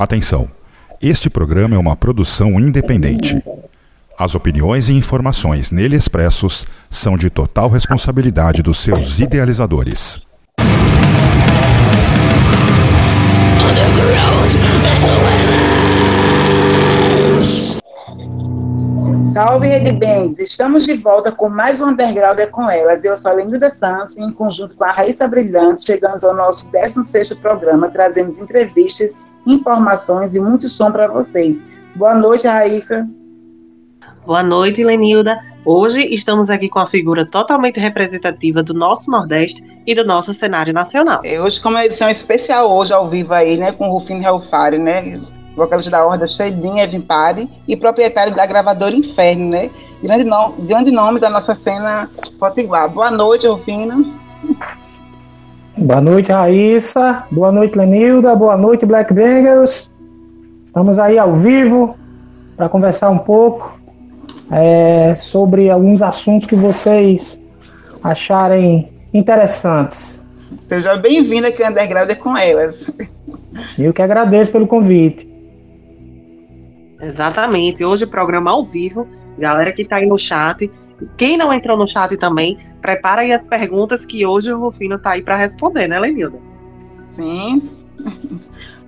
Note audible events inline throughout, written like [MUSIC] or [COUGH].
Atenção! Este programa é uma produção independente. As opiniões e informações nele expressos são de total responsabilidade dos seus idealizadores. Salve Rede Bands! Estamos de volta com mais um Underground é com elas. Eu sou a Lenilda Santos e em conjunto com a Raíssa Brilhante chegamos ao nosso 16º programa, trazendo entrevistas informações e muito som para vocês. Boa noite, Raíssa. Boa noite, Lenilda. Hoje estamos aqui com a figura totalmente representativa do nosso Nordeste e do nosso cenário nacional. É, hoje, como é uma edição especial, hoje ao vivo aí, né, com o Rufino Helfari, né, vocalista da Horda Sheidin Evimpari e proprietário da gravadora Inferno, né, grande nome, grande nome da nossa cena potiguar. Boa noite, Rufino. Boa noite, Raíssa. Boa noite, Lenilda. Boa noite, Black Bangers. Estamos aí ao vivo para conversar um pouco é, sobre alguns assuntos que vocês acharem interessantes. Seja bem-vinda aqui ao Underground com elas. Eu que agradeço pelo convite. Exatamente. Hoje o programa ao vivo. Galera que está aí no chat. Quem não entrou no chat também, prepara aí as perguntas que hoje o Rufino tá aí para responder, né, Lenilda? Sim.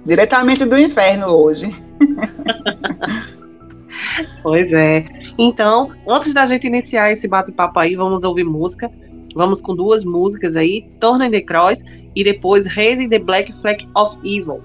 Diretamente do inferno hoje. [LAUGHS] pois é. Então, antes da gente iniciar esse bate-papo aí, vamos ouvir música. Vamos com duas músicas aí, Torna the Cross e depois Raising the Black Flag of Evil.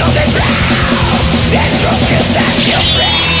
to the And drunk as I feel proud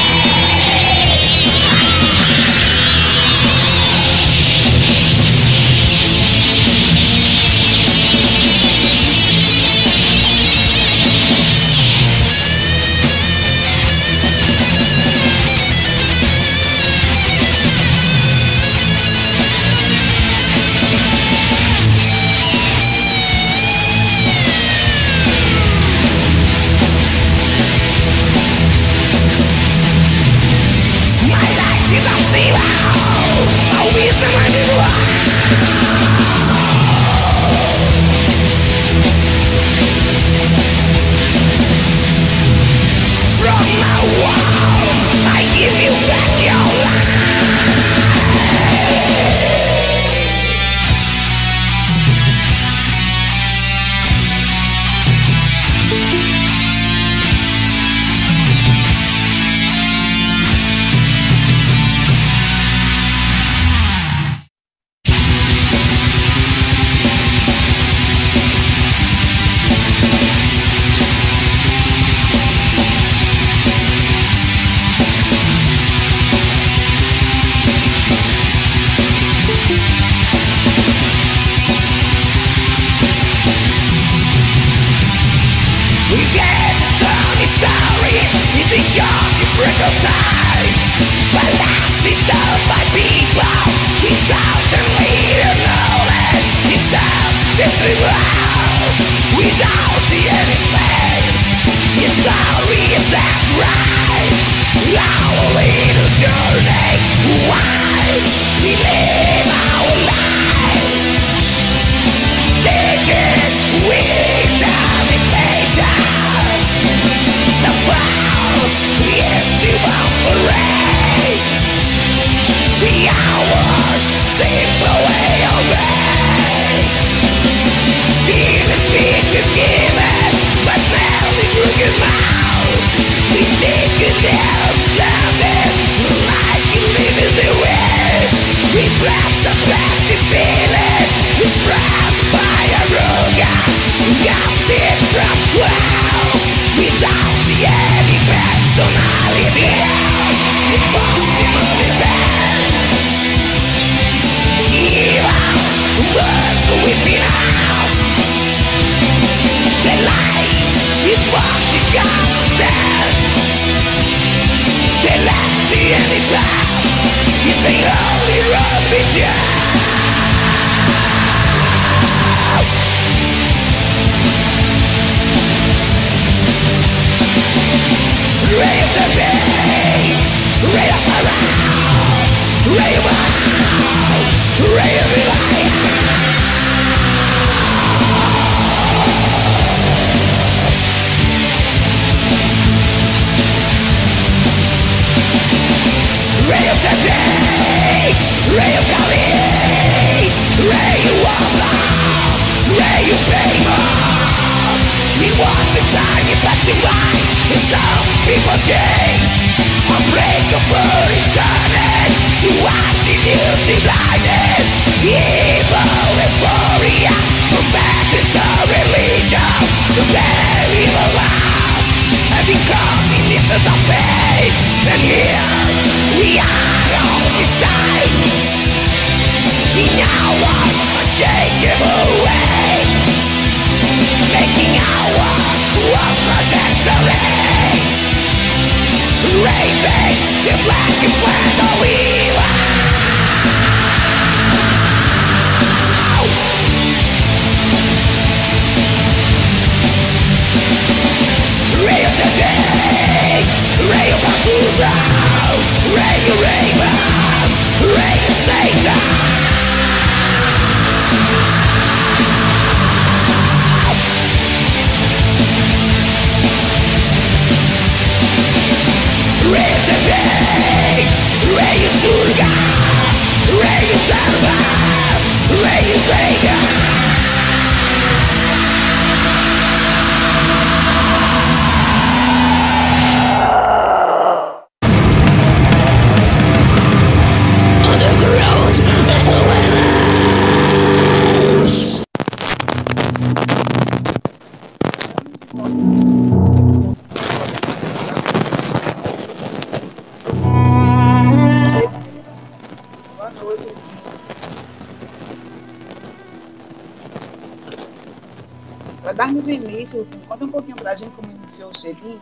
gente como iniciou o cheirinho.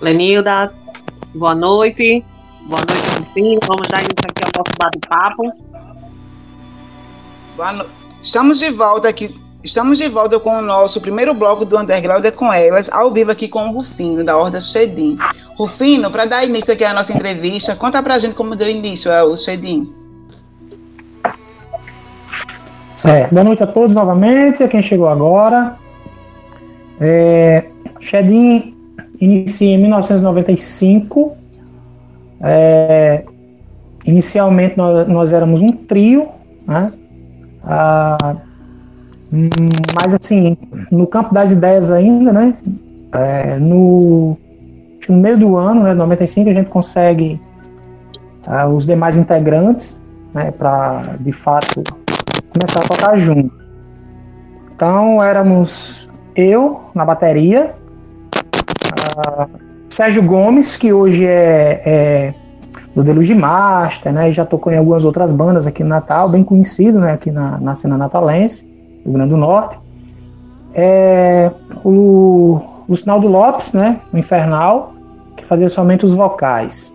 Lenilda, boa noite. Boa noite, Rufino. Vamos dar início aqui ao nosso bate-papo. Boa no... Estamos de volta aqui. Estamos de volta com o nosso primeiro bloco do Underground é com elas, ao vivo aqui com o Rufino, da Horda Shedim. Rufino, para dar início aqui à nossa entrevista, conta pra gente como deu início ao Shedim. Certo. Boa noite a todos novamente, a quem chegou agora. É, Shedim inicia em 1995. É, inicialmente nós, nós, éramos um trio, né? Ah, mas assim, no campo das ideias ainda, né? É, no, no meio do ano, né, 95, a gente consegue ah, os demais integrantes, né, para de fato começar a tocar junto. Então éramos eu na bateria, ah, Sérgio Gomes, que hoje é, é do Deluge Master, né? Já tocou em algumas outras bandas aqui no Natal, bem conhecido, né? Aqui na, na cena natalense, do Grande do Norte. É, o, o Sinaldo Lopes, né? O Infernal, que fazia somente os vocais.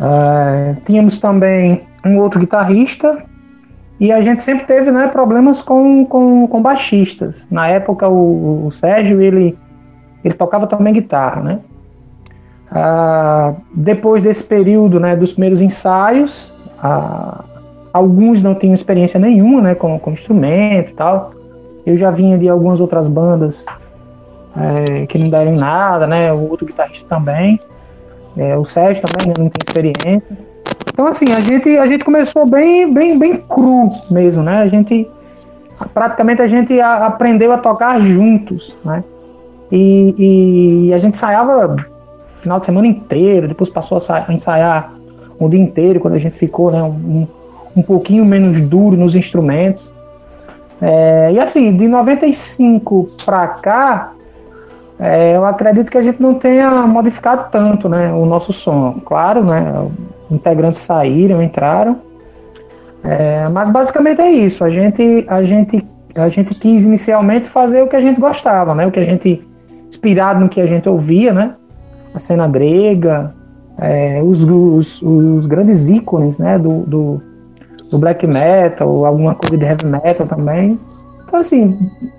É, tínhamos também um outro guitarrista, e a gente sempre teve né, problemas com, com, com baixistas. Na época, o, o Sérgio, ele ele tocava também guitarra, né? Ah, depois desse período, né, dos primeiros ensaios, ah, alguns não tinham experiência nenhuma, né, com, com instrumento e tal. Eu já vinha de algumas outras bandas é, que não deram nada, né? O outro guitarrista também, é, o Sérgio também né, não tem experiência. Então assim, a gente a gente começou bem bem bem cru mesmo, né? A gente praticamente a gente a, aprendeu a tocar juntos, né? E, e a gente ensaiava final de semana inteiro, depois passou a ensaiar um dia inteiro, quando a gente ficou né, um, um pouquinho menos duro nos instrumentos. É, e assim, de 95 para cá, é, eu acredito que a gente não tenha modificado tanto né, o nosso som. Claro, né, integrantes saíram, entraram, é, mas basicamente é isso. A gente, a, gente, a gente quis inicialmente fazer o que a gente gostava, né, o que a gente inspirado no que a gente ouvia, né? A cena grega, é, os, os, os, grandes ícones, né? Do, do, do, black metal, alguma coisa de heavy metal também. Então, assim,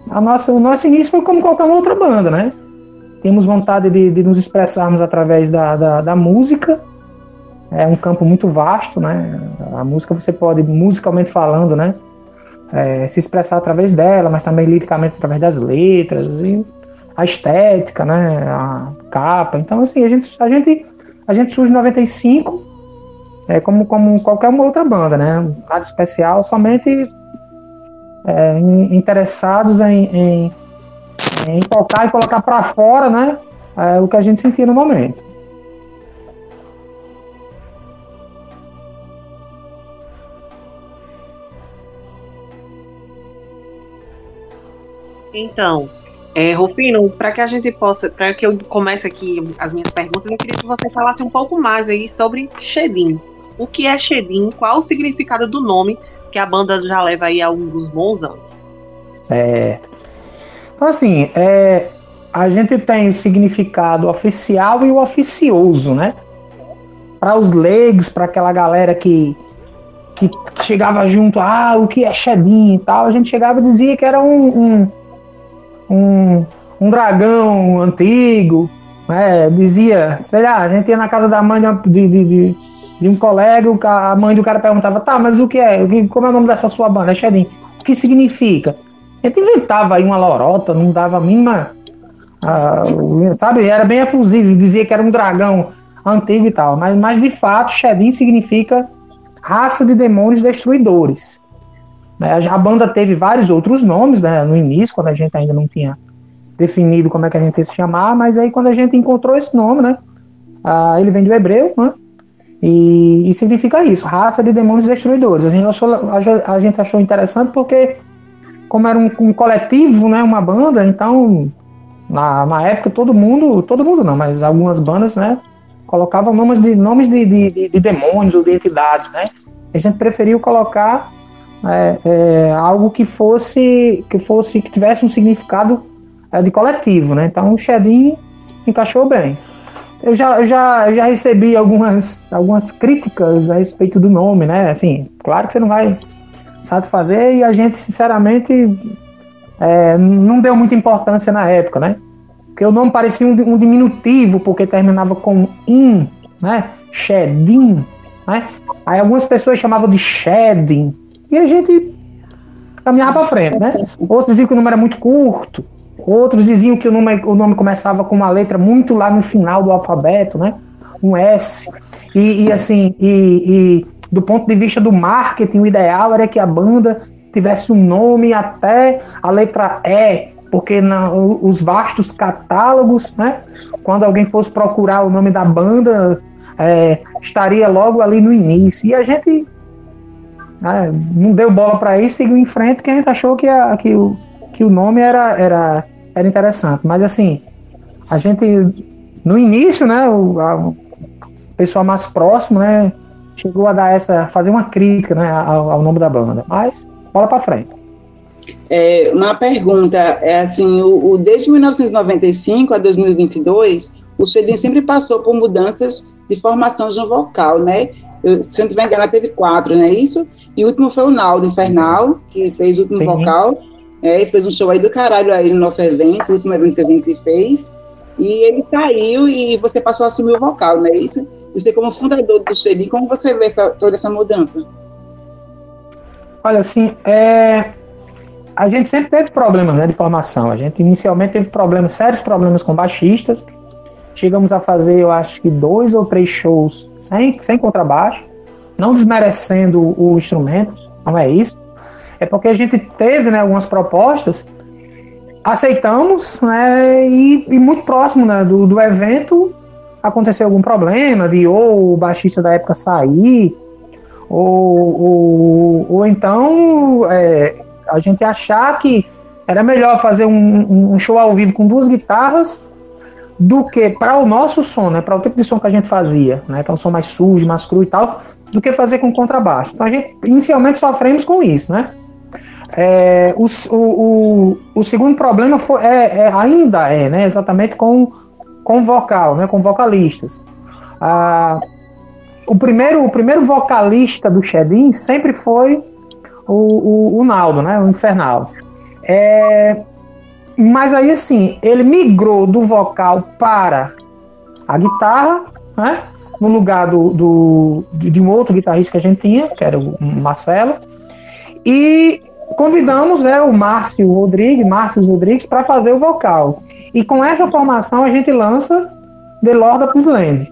a nossa, o nosso início foi como qualquer outra banda, né? Temos vontade de, de nos expressarmos através da, da, da música. É um campo muito vasto, né? A música você pode, musicalmente falando, né? É, se expressar através dela, mas também liricamente através das letras. E a estética, né, a capa. Então, assim, a gente, a gente, a gente surge em 95, é, como, como qualquer outra banda, né? Nada especial, somente é, interessados em, em, em, tocar e colocar para fora, né? É, o que a gente sentia no momento. Então, é, Rufino, para que a gente possa, para que eu comece aqui as minhas perguntas, eu queria que você falasse um pouco mais aí sobre Shedim. O que é Shedim? Qual o significado do nome que a banda já leva aí há alguns bons anos? Certo. Então, assim, é, a gente tem o significado oficial e o oficioso, né? Para os leigos, para aquela galera que, que chegava junto, ah, o que é Shedim e tal, a gente chegava e dizia que era um, um um, um dragão antigo, né? Dizia, sei lá, a gente ia na casa da mãe de, de, de, de um colega, a mãe do cara perguntava, tá, mas o que é? Como é o nome dessa sua banda? É. O que significa? A gente inventava aí uma lorota, não dava a mínima. Uh, sabe, era bem efusivo, dizia que era um dragão antigo e tal, mas, mas de fato, Shedim significa raça de demônios destruidores. Né? A banda teve vários outros nomes né, no início, quando a gente ainda não tinha definido como é que a gente ia se chamar, mas aí quando a gente encontrou esse nome, né, ah, ele vem do hebreu, né, E, e, significa isso, raça de demônios destruidores. A gente achou, a, gente achou interessante porque, como era um, um, coletivo, né, uma banda, então na, na época todo mundo, todo mundo não, mas algumas bandas, né, colocavam nomes de nomes de, de, de demônios ou de entidades, né? A gente preferiu colocar é, é, algo que fosse que fosse que tivesse um significado é, de coletivo, né? Então o Shedim encaixou bem. Eu já, eu já, eu já recebi algumas, algumas críticas a respeito do nome, né? Assim, claro que você não vai satisfazer e a gente, sinceramente, é, não deu muita importância na época, né? Porque o nome parecia um, um diminutivo, porque terminava com in, né? Shedim, né? Aí algumas pessoas chamavam de shedding e a gente caminhava para frente, né? Outros diziam que o número era muito curto, Outros diziam que o nome, o nome começava com uma letra muito lá no final do alfabeto, né? Um S. E, e assim, e, e, do ponto de vista do marketing, o ideal era que a banda tivesse um nome até a letra E, porque na, os vastos catálogos, né? Quando alguém fosse procurar o nome da banda, é, estaria logo ali no início. E a gente né, não deu bola para isso, seguiu em frente, porque a gente achou que, a, que o que o nome era, era, era interessante. Mas assim, a gente, no início, né, o, a, pessoal mais próximo, né, chegou a dar essa, fazer uma crítica, né, ao, ao nome da banda. Mas, bola para frente. É, uma pergunta, é assim, o, o, desde 1995 a 2022, o Xedin sempre passou por mudanças de formação de um vocal, né? Eu, se não estiver enganado, teve quatro, não é isso? E o último foi o Naldo Infernal, que fez o último Sim. vocal. É, fez um show aí do caralho aí no nosso evento, o último evento que a gente fez. E ele saiu e você passou a assumir o vocal, não é isso? Você, como fundador do Xeri, como você vê essa, toda essa mudança? Olha, assim, é... a gente sempre teve problemas né, de formação. A gente inicialmente teve problemas, sérios problemas com baixistas. Chegamos a fazer, eu acho que dois ou três shows sem, sem contrabaixo, não desmerecendo o instrumento, não é isso? É porque a gente teve né, algumas propostas, aceitamos, né, e, e muito próximo né, do, do evento aconteceu algum problema de ou o baixista da época sair, ou, ou, ou então é, a gente achar que era melhor fazer um, um, show ao vivo com duas guitarras do que para o nosso som, né, para o tipo de som que a gente fazia, né, que é um som mais sujo, mais cru e tal, do que fazer com contrabaixo. Então a gente inicialmente sofremos com isso, né? É, o, o, o, segundo problema foi, é, é, ainda é, né, exatamente com, com vocal, né, com vocalistas. Ah, o, primeiro, o primeiro vocalista do Shedin sempre foi o, o, o Naldo, né, o Infernal. É, mas aí, assim, ele migrou do vocal para a guitarra, né, no lugar do, do, de um outro guitarrista que a gente tinha, que era o Marcelo, e convidamos né, o Márcio Rodrigues, Márcio Rodrigues, para fazer o vocal. E com essa formação a gente lança The Lord of the.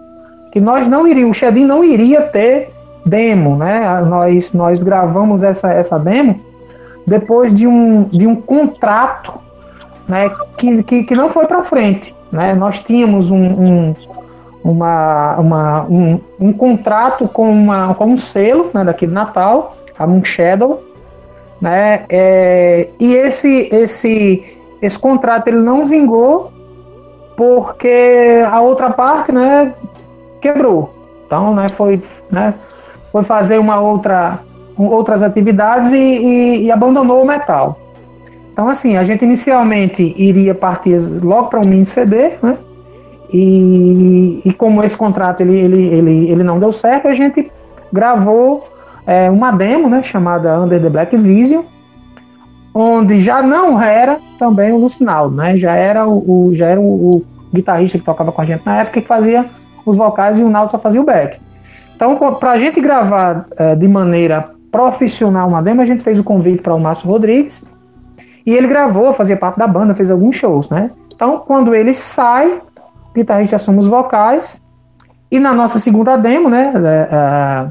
Que nós não iríamos, o Shedin não iria ter demo, né? Nós, nós gravamos essa, essa demo depois de um, de um contrato né, que, que, que não foi para frente. Né? Nós tínhamos um, um, uma, uma, um, um contrato com, uma, com um selo né, daqui de Natal, a Moon Shadow, né? É, e esse, esse, esse contrato ele não vingou porque a outra parte né, quebrou. Então né, foi, né, foi fazer uma outra, outras atividades e, e, e abandonou o metal. Então, assim, a gente inicialmente iria partir logo para um mini CD, né? E, e como esse contrato ele, ele, ele, ele não deu certo, a gente gravou é, uma demo, né, chamada Under the Black Vision, onde já não era também o Lucinaldo, né, já era o, o já era o, o, guitarrista que tocava com a gente na época que fazia os vocais e o Naldo só fazia o back. Então, para a gente gravar é, de maneira profissional uma demo, a gente fez o convite para o Márcio Rodrigues e ele gravou, fazia parte da banda, fez alguns shows, né? Então, quando ele sai, guitarrista assume os vocais e na nossa segunda demo, né, é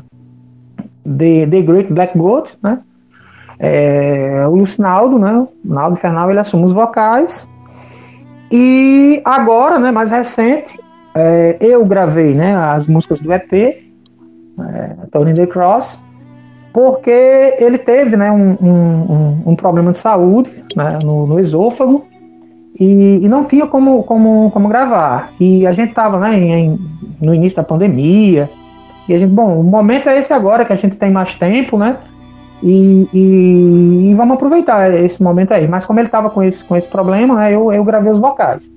The, The Great Black Goat, né? É, o Lucinaldo, né? O Naldo Fernal, ele assume os vocais. E agora, né, mais recente, é, eu gravei né, as músicas do EP é, Tony The Cross, porque ele teve né, um, um, um problema de saúde né, no, no esôfago e, e, não tinha como, como, como gravar. E a gente estava né, em, no início da pandemia, e a gente, bom, o momento é esse agora, que a gente tem mais tempo, né? E, e, e vamos aproveitar esse momento aí. Mas como ele estava com esse, com esse problema, né, eu, eu gravei os vocais.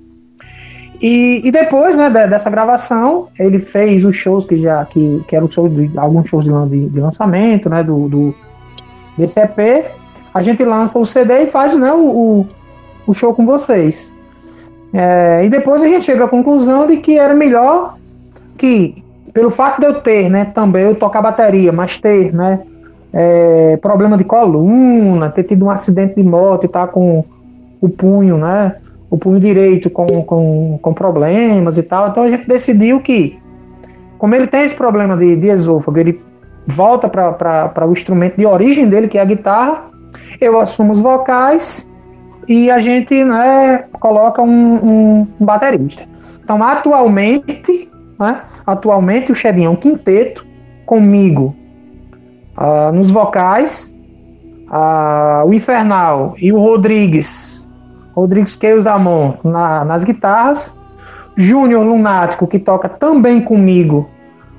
E, e depois né, dessa gravação, ele fez os shows que já que, que eram shows de, alguns shows de, de, lançamento, né, do, do desse EP. A gente lança o CD e faz né, o, o, show com vocês. É, e depois a gente chega à conclusão de que era melhor que, pelo fato de eu ter, né, também eu tocar bateria, mas ter, né, é, problema de coluna, ter tido um acidente de moto e tá com o punho, né, o punho direito com, com, com problemas e tal. Então a gente decidiu que, como ele tem esse problema de, de esôfago, ele volta para o instrumento de origem dele, que é a guitarra, eu assumo os vocais e a gente né, coloca um, um, baterista. Então, atualmente, né, atualmente o Chedinho é um quinteto comigo uh, nos vocais, uh, o Infernal e o Rodrigues Rodrigues Queiros Amon na, nas guitarras, Júnior Lunático, que toca também comigo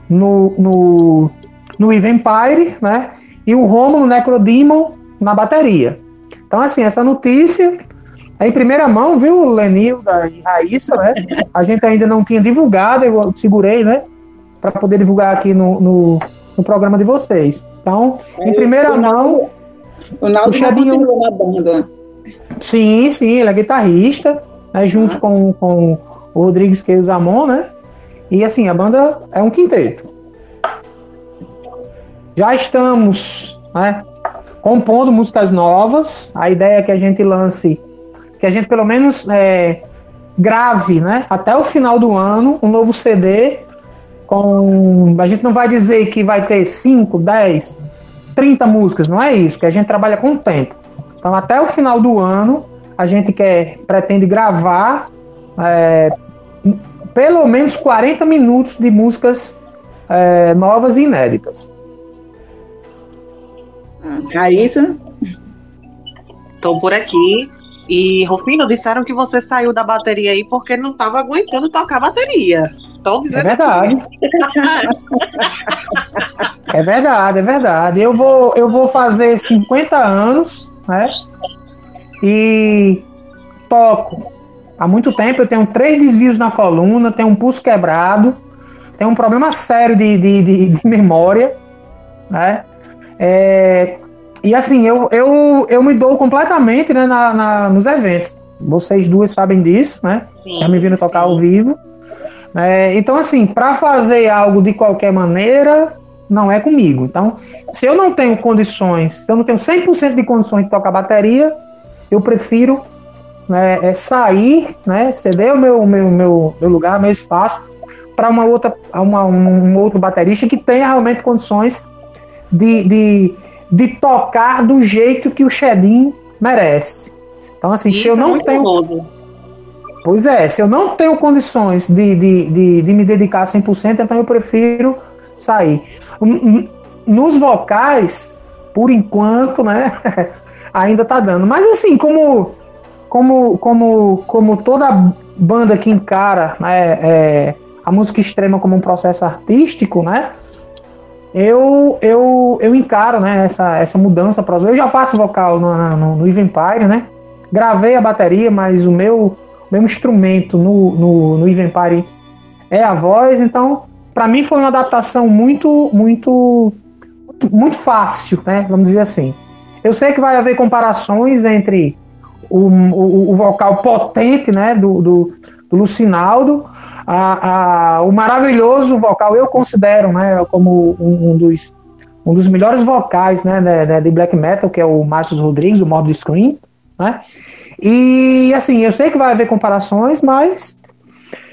no, no, no Eve Empire, né? E o Romulo Necrodemon na bateria. Então, assim, essa notícia é em primeira mão, viu, Lenilda e Raíssa, né? A gente ainda não tinha divulgado, eu segurei, né? Para poder divulgar aqui no, no, no, programa de vocês. Então, em primeira o mão. O Naldo Chadinho... na banda. Sim, sim, ele é guitarrista, né, junto ah. com, com o Rodrigues Queiroz Amon, né? E assim, a banda é um quinteto. Já estamos né, compondo músicas novas. A ideia é que a gente lance, que a gente pelo menos é, grave, né? Até o final do ano, um novo CD. Com. A gente não vai dizer que vai ter 5, 10, 30 músicas, não é isso, que a gente trabalha com o tempo. Então, até o final do ano, a gente quer, pretende gravar é, pelo menos 40 minutos de músicas é, novas e inéditas. Raíssa? Estou por aqui. E, Rufino, disseram que você saiu da bateria aí porque não estava aguentando tocar bateria. Estão dizendo é verdade. [LAUGHS] é verdade, é verdade. Eu vou, eu vou fazer 50 anos né? E toco. Há muito tempo eu tenho três desvios na coluna, tenho um pulso quebrado, tenho um problema sério de, de, de, de memória, né? É, e assim, eu, eu, eu me dou completamente né, na, na, nos eventos. Vocês duas sabem disso, né? Sim, Já me vindo tocar sim. ao vivo. É, então, assim, para fazer algo de qualquer maneira, não é comigo. Então, se eu não tenho condições, se eu não tenho 100% de condições de tocar bateria, eu prefiro né, é sair, né, ceder o meu, meu, meu, meu lugar, meu espaço, para uma outra, uma, um, outro baterista que tenha realmente condições de, de, de tocar do jeito que o Shedin merece. Então, assim, Isso se eu não é tenho. Novo. Pois é, se eu não tenho condições de, de, de, de me dedicar 100%, então eu prefiro sair. Nos vocais, por enquanto, né, [LAUGHS] ainda tá dando. Mas assim, como como como como toda banda que encara né, é, a música extrema como um processo artístico, né? Eu, eu, eu encaro né, essa, essa mudança para Eu já faço vocal no, no, no Eve Empire, né? Gravei a bateria, mas o meu, meu instrumento no, no, no Eve Empire é a voz, então para mim foi uma adaptação muito, muito, muito fácil, né? Vamos dizer assim. Eu sei que vai haver comparações entre o, o, o vocal potente, né, do, do, do Lucinaldo, a, a, o maravilhoso vocal, eu considero, né, como um, um dos um dos melhores vocais, né, de, de, black metal, que é o Márcio Rodrigues, do modo Screen, né? E assim, eu sei que vai haver comparações, mas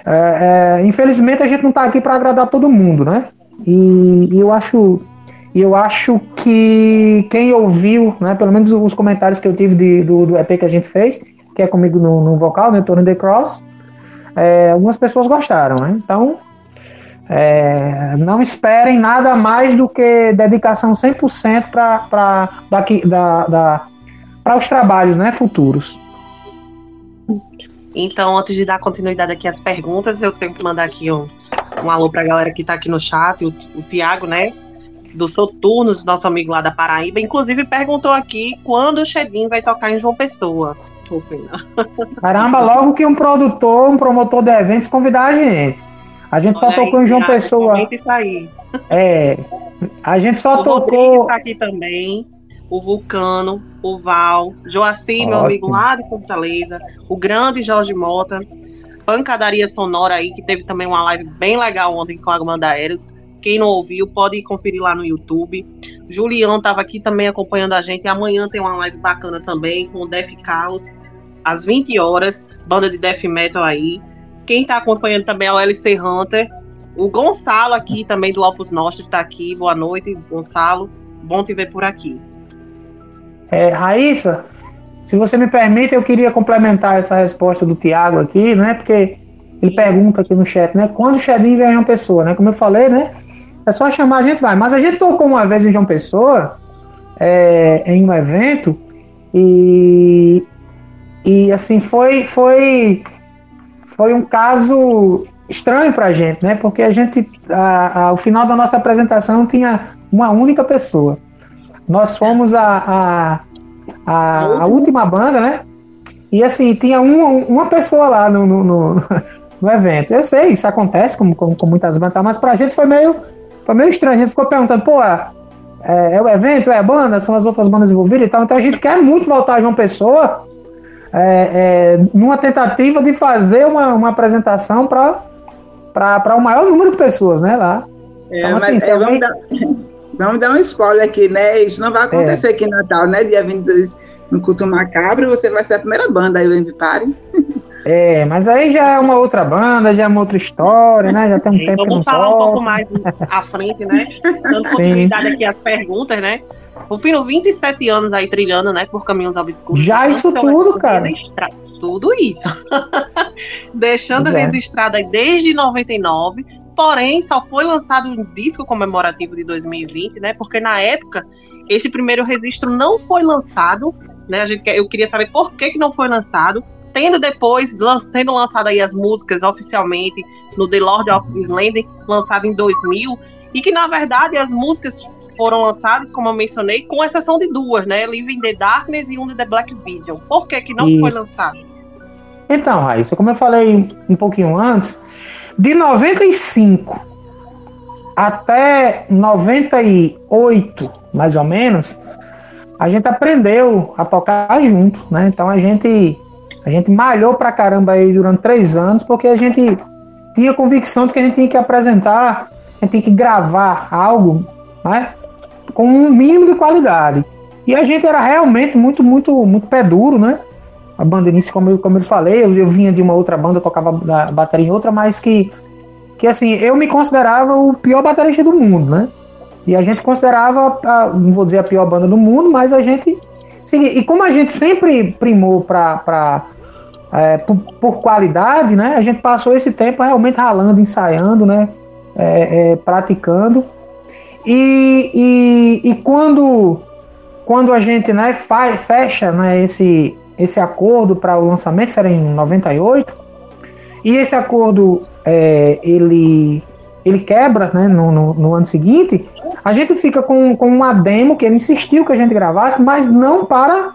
é, é, infelizmente a gente não está aqui para agradar todo mundo, né? E, e, eu acho eu acho que quem ouviu, né, pelo menos os comentários que eu tive de, do, do, EP que a gente fez, que é comigo no, no vocal, né, Tony The Cross, é, algumas pessoas gostaram, né? Então É, não esperem nada mais do que dedicação 100% para da, da, os trabalhos né, futuros. Então, antes de dar continuidade aqui às perguntas, eu tenho que mandar aqui um, um alô para a galera que está aqui no chat, o, o Tiago, né? Do Soturnos, nosso amigo lá da Paraíba, inclusive perguntou aqui quando o Shedim vai tocar em João Pessoa. [LAUGHS] Caramba, logo que um produtor, um promotor de eventos convidar a gente. A gente só tocou em João Pessoa. Isso aí. É. A gente só o tocou. Tá aqui também. O Vulcano, o Val, Joaci, meu amigo lá de Fortaleza, o grande Jorge Mota, Pancadaria Sonora aí, que teve também uma live bem legal ontem com a Agmanda Aéreos. Quem não ouviu, pode conferir lá no YouTube. Julião estava aqui também acompanhando a gente. Amanhã tem uma live bacana também com o Def Carlos, às 20 horas, banda de death metal aí. Quem está acompanhando também é o LC Hunter. O Gonçalo aqui também do Opus Nostri está aqui. Boa noite, Gonçalo. Bom te ver por aqui. É, Raíssa, se você me permite, eu queria complementar essa resposta do Tiago aqui, né? Porque ele pergunta aqui no chat, né? Quando o Xedin vem em João Pessoa, né? Como eu falei, né? É só chamar, a gente vai. Mas a gente tocou uma vez em João Pessoa, é, em um evento, e, e assim, foi, foi foi um caso estranho para a gente, né? Porque a gente, a, a, ao final da nossa apresentação, tinha uma única pessoa. Nós fomos a, a, a, a última banda, né? E assim, tinha um, uma pessoa lá no, no, no, [LAUGHS] no, evento. Eu sei, isso acontece com, com, com muitas bandas, mas para a gente foi meio, foi meio estranho. A gente ficou perguntando, pô, é, é o evento, é a banda, são as outras bandas envolvidas e tal. Então a gente quer muito voltar a João Pessoa é, é, numa tentativa de fazer uma, uma apresentação para o maior número de pessoas, né, lá. É, então, assim, é, vamos, dar, [LAUGHS] vamos, dar, um spoiler aqui, né? Isso não vai acontecer aqui em Natal, né? Dia 22 no Culto Macabro, você vai ser a primeira banda aí, o Envipare. [LAUGHS] É, mas aí já é uma outra banda, já é uma outra história, né? Já tem um Sim, tempo Vamos falar um pouco mais à frente, né? Dando continuidade aqui às perguntas, né? O Fino, 27 anos aí trilhando, né, por caminhos obscuros. Já isso tudo, cara. Registrar. Tudo isso. [LAUGHS] Deixando é. registrado aí desde 99, porém só foi lançado um disco comemorativo de 2020, né, porque na época esse primeiro registro não foi lançado, né, a gente, eu queria saber por que, que não foi lançado, tendo depois sendo lançado aí as músicas oficialmente no The Lord of Islande, lançado em 2000, e que na verdade as músicas foram lançados, como eu mencionei, com exceção de duas, né? Live in the Darkness e um de The Black Vision. Por que, que não Isso. foi lançado? Então, Raíssa, como eu falei um pouquinho antes, de 95 até 98, mais ou menos, a gente aprendeu a tocar junto, né? Então a gente a gente malhou pra caramba aí durante três anos, porque a gente tinha convicção de que a gente tinha que apresentar, a gente tinha que gravar algo, né? com um mínimo de qualidade. E a gente era realmente muito, muito, muito pé duro, né? A banda início, como eu, como eu falei, eu, eu vinha de uma outra banda, tocava bateria em outra, mas que, que assim, eu me considerava o pior baterista do mundo, né? E a gente considerava, a, não vou dizer a pior banda do mundo, mas a gente. Assim, e como a gente sempre primou para é, por, por, qualidade, né? A gente passou esse tempo realmente ralando, ensaiando, né? É, é, praticando. E, e, e quando, quando a gente né, faz, fecha né, esse, esse acordo para o lançamento, será em 98, e esse acordo é, ele, ele quebra né, no, no, no, ano seguinte, a gente fica com, com uma demo que ele insistiu que a gente gravasse, mas não para,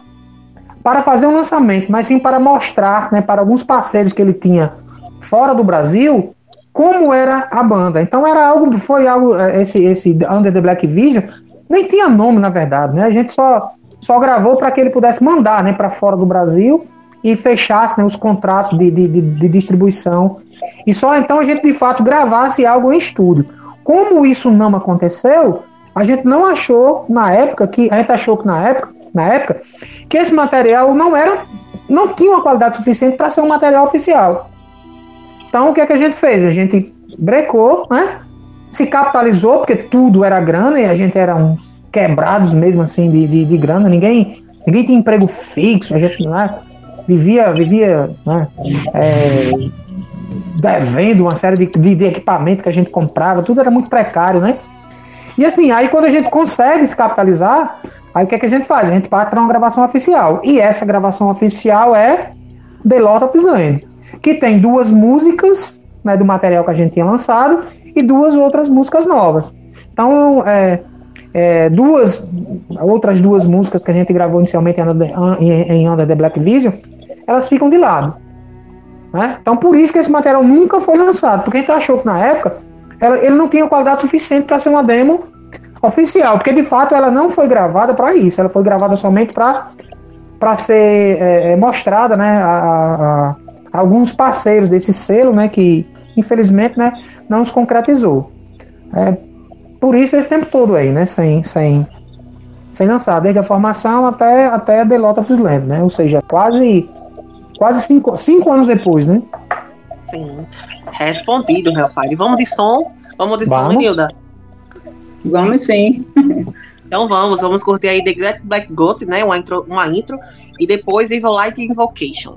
para fazer um lançamento, mas sim para mostrar né, para alguns parceiros que ele tinha fora do Brasil como era a banda. Então era algo, foi algo, é, esse, esse Under the Black Vision, nem tinha nome na verdade, né? A gente só, só gravou para que ele pudesse mandar, né, para fora do Brasil e fechasse né, os contratos de, de, de, distribuição. E só então a gente de fato gravasse algo em estúdio. Como isso não aconteceu, a gente não achou na época que a gente achou que na época, na época que esse material não era não tinha uma qualidade suficiente para ser um material oficial. Então, o que é que a gente fez? A gente brecou, né? Se capitalizou, porque tudo era grana e a gente era uns quebrados mesmo assim de, de, de grana. Ninguém, ninguém tinha emprego fixo, a gente né, vivia, vivia né, é, devendo uma série de, de, de equipamento que a gente comprava, tudo era muito precário, né? E assim, aí quando a gente consegue se capitalizar, aí o que, é que a gente faz? A gente parte para uma gravação oficial. E essa gravação oficial é The Lord of Land, que tem duas músicas né, do material que a gente tinha lançado e duas outras músicas novas. Então, é, é, duas outras duas músicas que a gente gravou inicialmente em Under, the Black Vision, elas ficam de lado. Né? Então, por isso que esse material nunca foi lançado, porque a gente achou que na época ela, ele não tinha qualidade suficiente para ser uma demo oficial, porque de fato ela não foi gravada para isso, ela foi gravada somente para ser é, é, mostrada né, a, a, a, alguns parceiros desse selo, né, que infelizmente né, não se concretizou. É, por isso esse tempo todo aí, né, sem, sem, sem lançar, desde a formação até, até The Lot of Land, né, ou seja, quase, quase cinco, cinco anos depois, né. Sim. Respondido, Hellfire. Vamos de som? Vamos de vamos. som, Nilda? Vamos sim. [LAUGHS] Então vamos, vamos curtir aí The Great Black Goat, né? Uma intro, uma intro e depois Evil Light Invocation.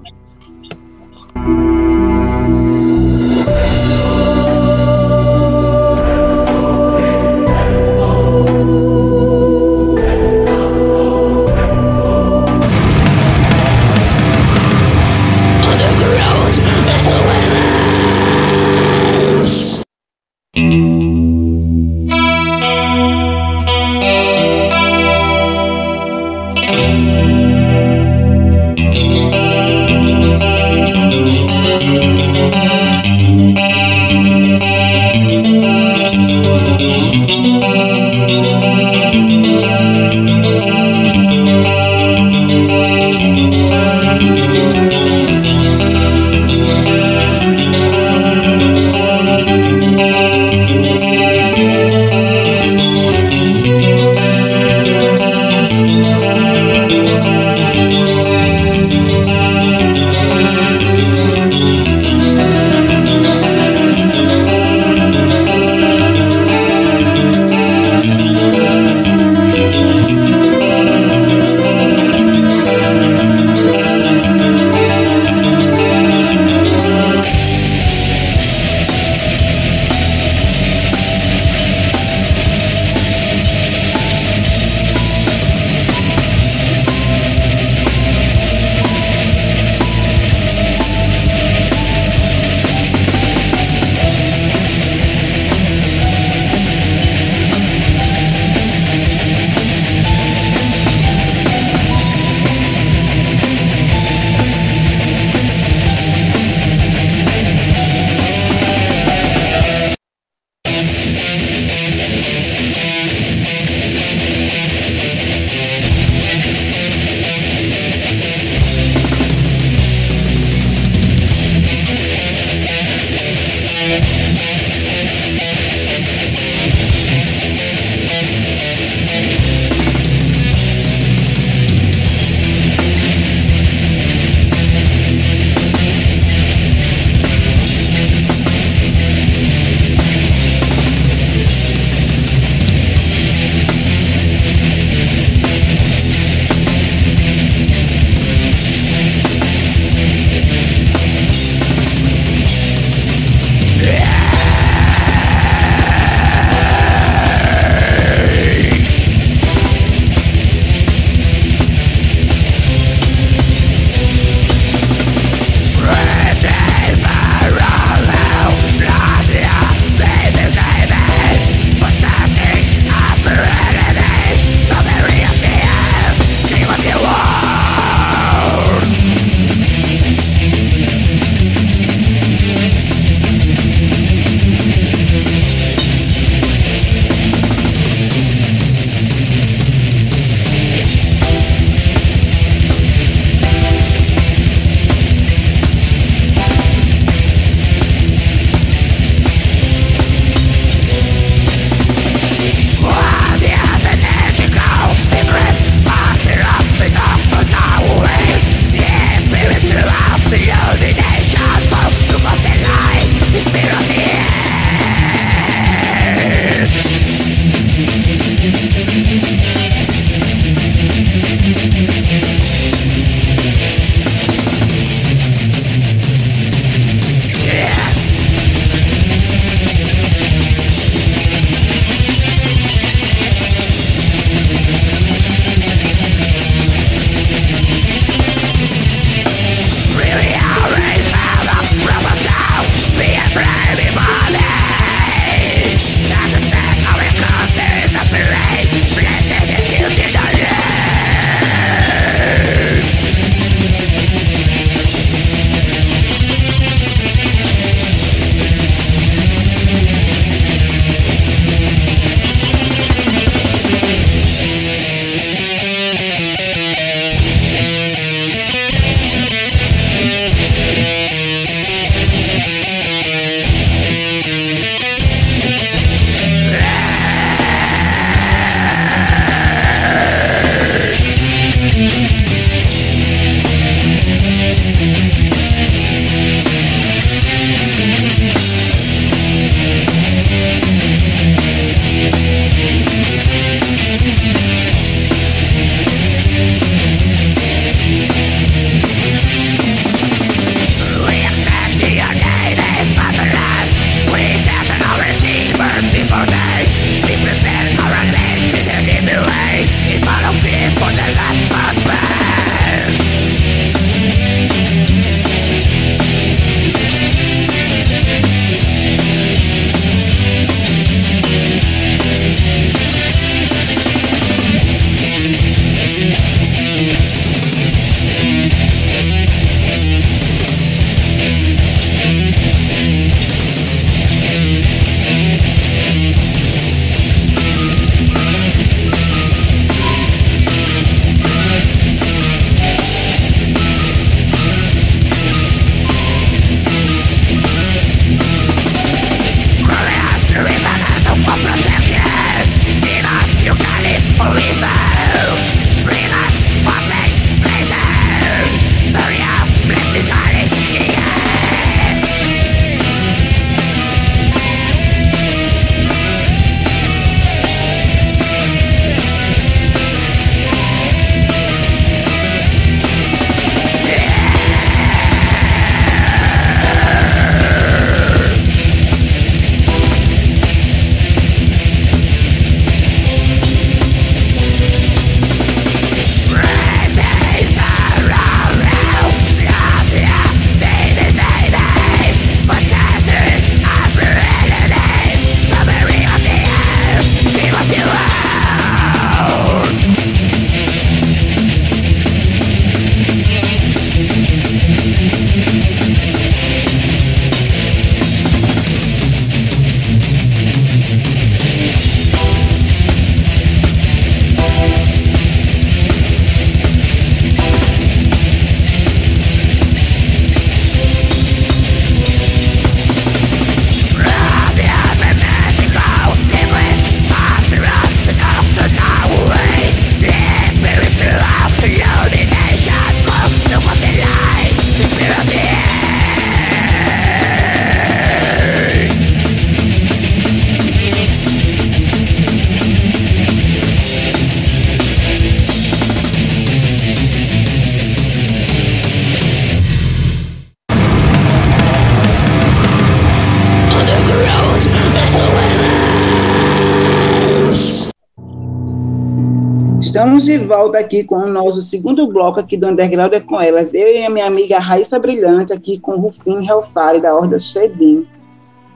Estamos de volta aqui com o nosso segundo bloco aqui do Underground é com elas. Eu e a minha amiga Raíssa Brilhante aqui com Rufino Hellfire da Horda Shedim.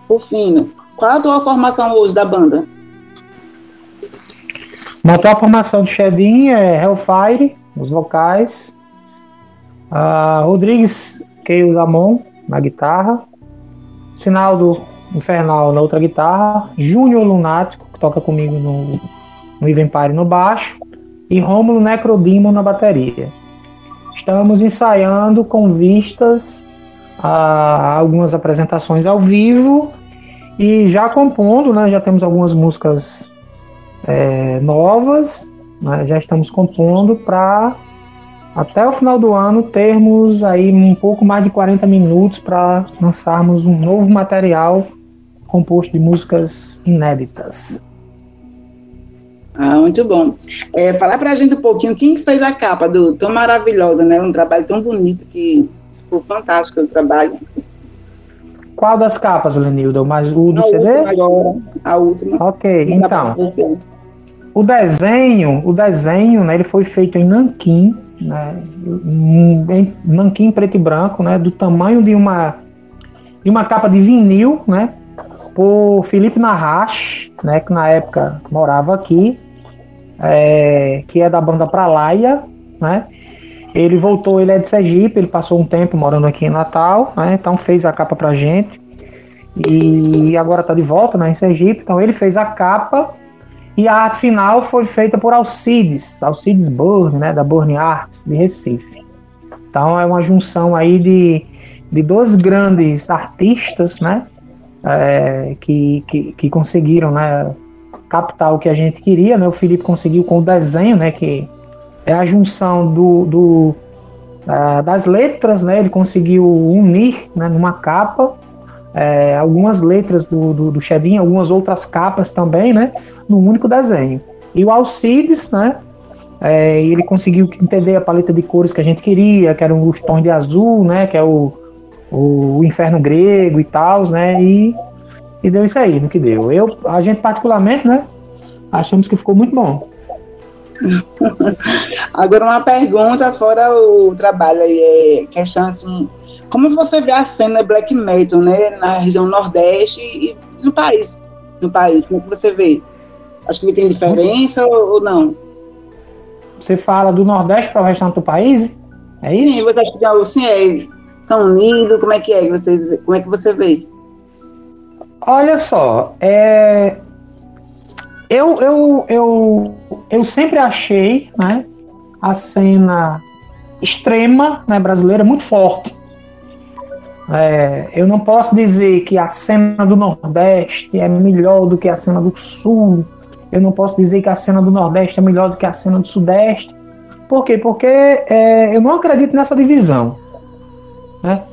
Rufino, qual a tua formação hoje da banda? A atual formação do Shedim é Hellfire, os vocais. Uh, Rodrigues Keio Damon na guitarra. Sinaldo Infernal na outra guitarra. Júnior Lunático, que toca comigo no, no Empire no baixo. E Rômulo Necrodimo na bateria. Estamos ensaiando com vistas a algumas apresentações ao vivo e já compondo, né, já temos algumas músicas é, novas, né, já estamos compondo para até o final do ano termos aí um pouco mais de 40 minutos para lançarmos um novo material composto de músicas inéditas. Ah, muito bom. É, falar para a gente um pouquinho quem fez a capa do tão maravilhosa, né? Um trabalho tão bonito que ficou fantástico o trabalho. Qual das capas, Lenilda? Mais o do a CD? Agora, a última. Ok, então. O desenho, o desenho, né, ele foi feito em nanquim, né, em nanquim preto e branco, né, do tamanho de uma de uma capa de vinil, né, por Felipe Narrache, né, que na época morava aqui, é, que é da banda Pralaia, né, ele voltou, ele é de Sergipe, ele passou um tempo morando aqui em Natal, né? Então fez a capa pra gente. E agora tá de volta, né, em Sergipe. Então ele fez a capa e a arte final foi feita por Alcides, Alcides Burne, né, da Burne Arts de Recife. Então é uma junção aí de, de dois grandes artistas, né, é, que, que, que conseguiram, né, captar o que a gente queria, né. O Felipe conseguiu com o desenho, né, que é a junção do, do uh, das letras, né? Ele conseguiu unir né, numa capa é, algumas letras do, do, do Chevin, algumas outras capas também, né? Num único desenho. E o Alcides, né? É, ele conseguiu entender a paleta de cores que a gente queria, que eram os tons de azul, né? Que é o, o, o inferno grego e tal, né? E, e deu isso aí no que deu. Eu, a gente particularmente, né? Achamos que ficou muito bom. [LAUGHS] Agora uma pergunta fora o trabalho aí, é questão assim, como você vê a cena black metal, né, na região nordeste e no país, no país, como é que você vê? Acho que tem diferença ou, ou não? Você fala do nordeste para o restante do país? É isso? Sim, você acha que sim, é, são unidos, como é que é, vocês, como é que você vê? Olha só, é, eu, eu, eu, eu sempre achei né, a cena extrema né, brasileira muito forte. É, eu não posso dizer que a cena do Nordeste é melhor do que a cena do Sul. Eu não posso dizer que a cena do Nordeste é melhor do que a cena do Sudeste. Por quê? Porque é, eu não acredito nessa divisão. Né?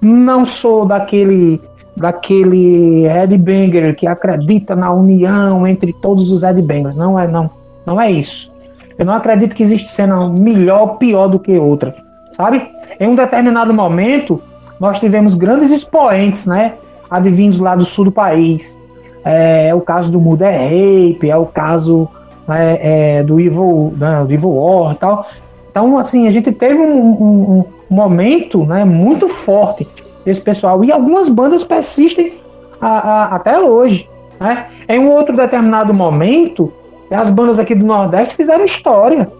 Não sou daquele daquele headbanger que acredita na união entre todos os headbangers. Não é, não. Não é isso. Eu não acredito que existe cena melhor ou pior do que outra, sabe? Em um determinado momento, nós tivemos grandes expoentes, né? Advindos lá do sul do país. É, é o caso do Mother Rape, é o caso né, é, do Evil, né, do Evil War e tal. Então, assim, a gente teve um, um, um momento né, muito forte desse pessoal. E algumas bandas persistem a, a, até hoje. Né? Em um outro determinado momento, as bandas aqui do Nordeste fizeram história.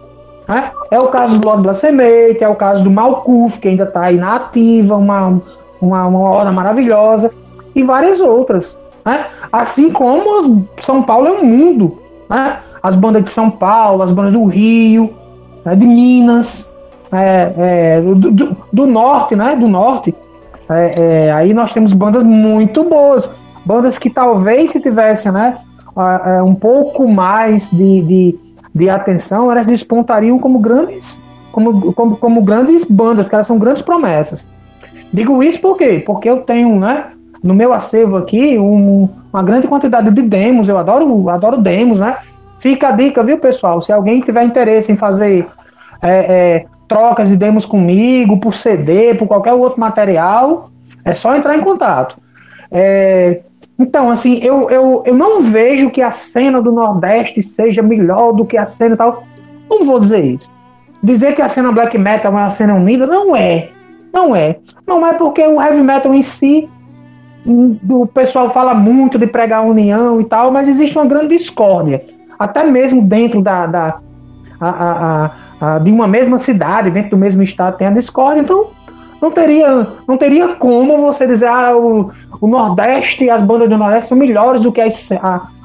Né? É o caso do Lord Blasphemate, é o caso do Malkuf, que ainda está aí na ativa, uma, uma, uma hora maravilhosa, e várias outras. Né? Assim como São Paulo é um mundo. Né? As bandas de São Paulo, as bandas do Rio, né? de Minas, é, é, do, do, do, norte, né? Do norte. É, é, aí nós temos bandas muito boas, bandas que talvez se tivessem, né, é, um pouco mais de, de, de, atenção, elas despontariam como grandes, como, como, como grandes bandas, porque elas são grandes promessas. Digo isso por quê? Porque eu tenho, né, no meu acervo aqui, um, uma grande quantidade de demos, eu adoro, adoro demos, né? Fica a dica, viu, pessoal? Se alguém tiver interesse em fazer é, é, trocas de demos comigo, por CD, por qualquer outro material, é só entrar em contato. É, então, assim, eu, eu, eu não vejo que a cena do Nordeste seja melhor do que a cena e tal. Não vou dizer isso. Dizer que a cena black metal é uma cena unida, não é. Não é. Não é porque o heavy metal em si, o pessoal fala muito de pregar união e tal, mas existe uma grande discórdia. Até mesmo dentro da, da a, a, a, de uma mesma cidade, dentro do mesmo estado, tem a discórdia. Então, não teria, não teria como você dizer ah, o, o Nordeste e as bandas do Nordeste são melhores do que as,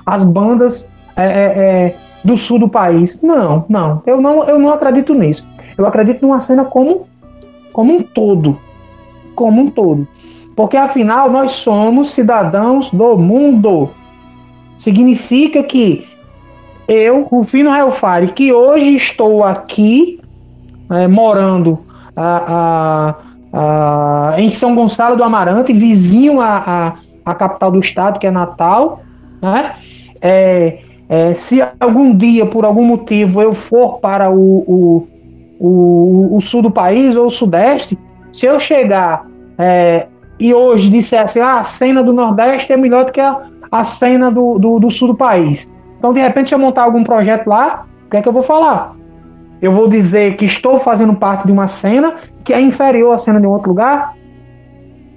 as bandas é, é, é, do sul do país. Não, não. Eu não, eu não acredito nisso. Eu acredito numa cena como, como um todo. Como um todo. Porque afinal nós somos cidadãos do mundo. Significa que eu, Rufino Helfari, que hoje estou aqui é, morando a, a, a, em São Gonçalo do Amarante, vizinho à, capital do estado, que é Natal, né? É, é, se algum dia, por algum motivo, eu for para o, o, o, o sul do país ou o sudeste, se eu chegar é, e hoje disser assim, ah, a cena do Nordeste é melhor do que a, a cena do, do, do sul do país. Então, de repente, se eu montar algum projeto lá, o que é que eu vou falar? Eu vou dizer que estou fazendo parte de uma cena que é inferior à cena de um outro lugar?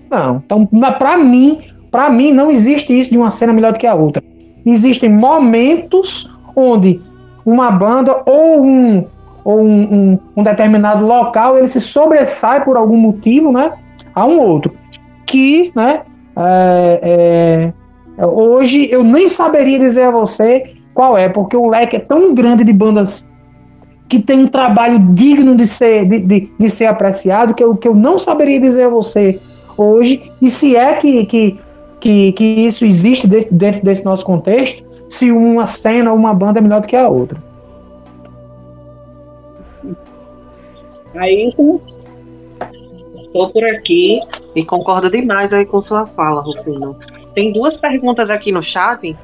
Não. Então, para mim, para mim não existe isso de uma cena melhor do que a outra. Existem momentos onde uma banda ou um ou um, um, um determinado local ele se sobressai por algum motivo, né, a um outro que, né, é, é, hoje eu nem saberia dizer a você qual é, porque o leque é tão grande de bandas que tem um trabalho digno de ser, de, de, de, ser apreciado que eu, que eu não saberia dizer a você hoje, e se é que, que, que, que isso existe desse, dentro desse nosso contexto, se uma cena ou uma banda é melhor do que a outra. Aí, estou por aqui e concordo demais aí com sua fala, Rufino. Tem duas perguntas aqui no chat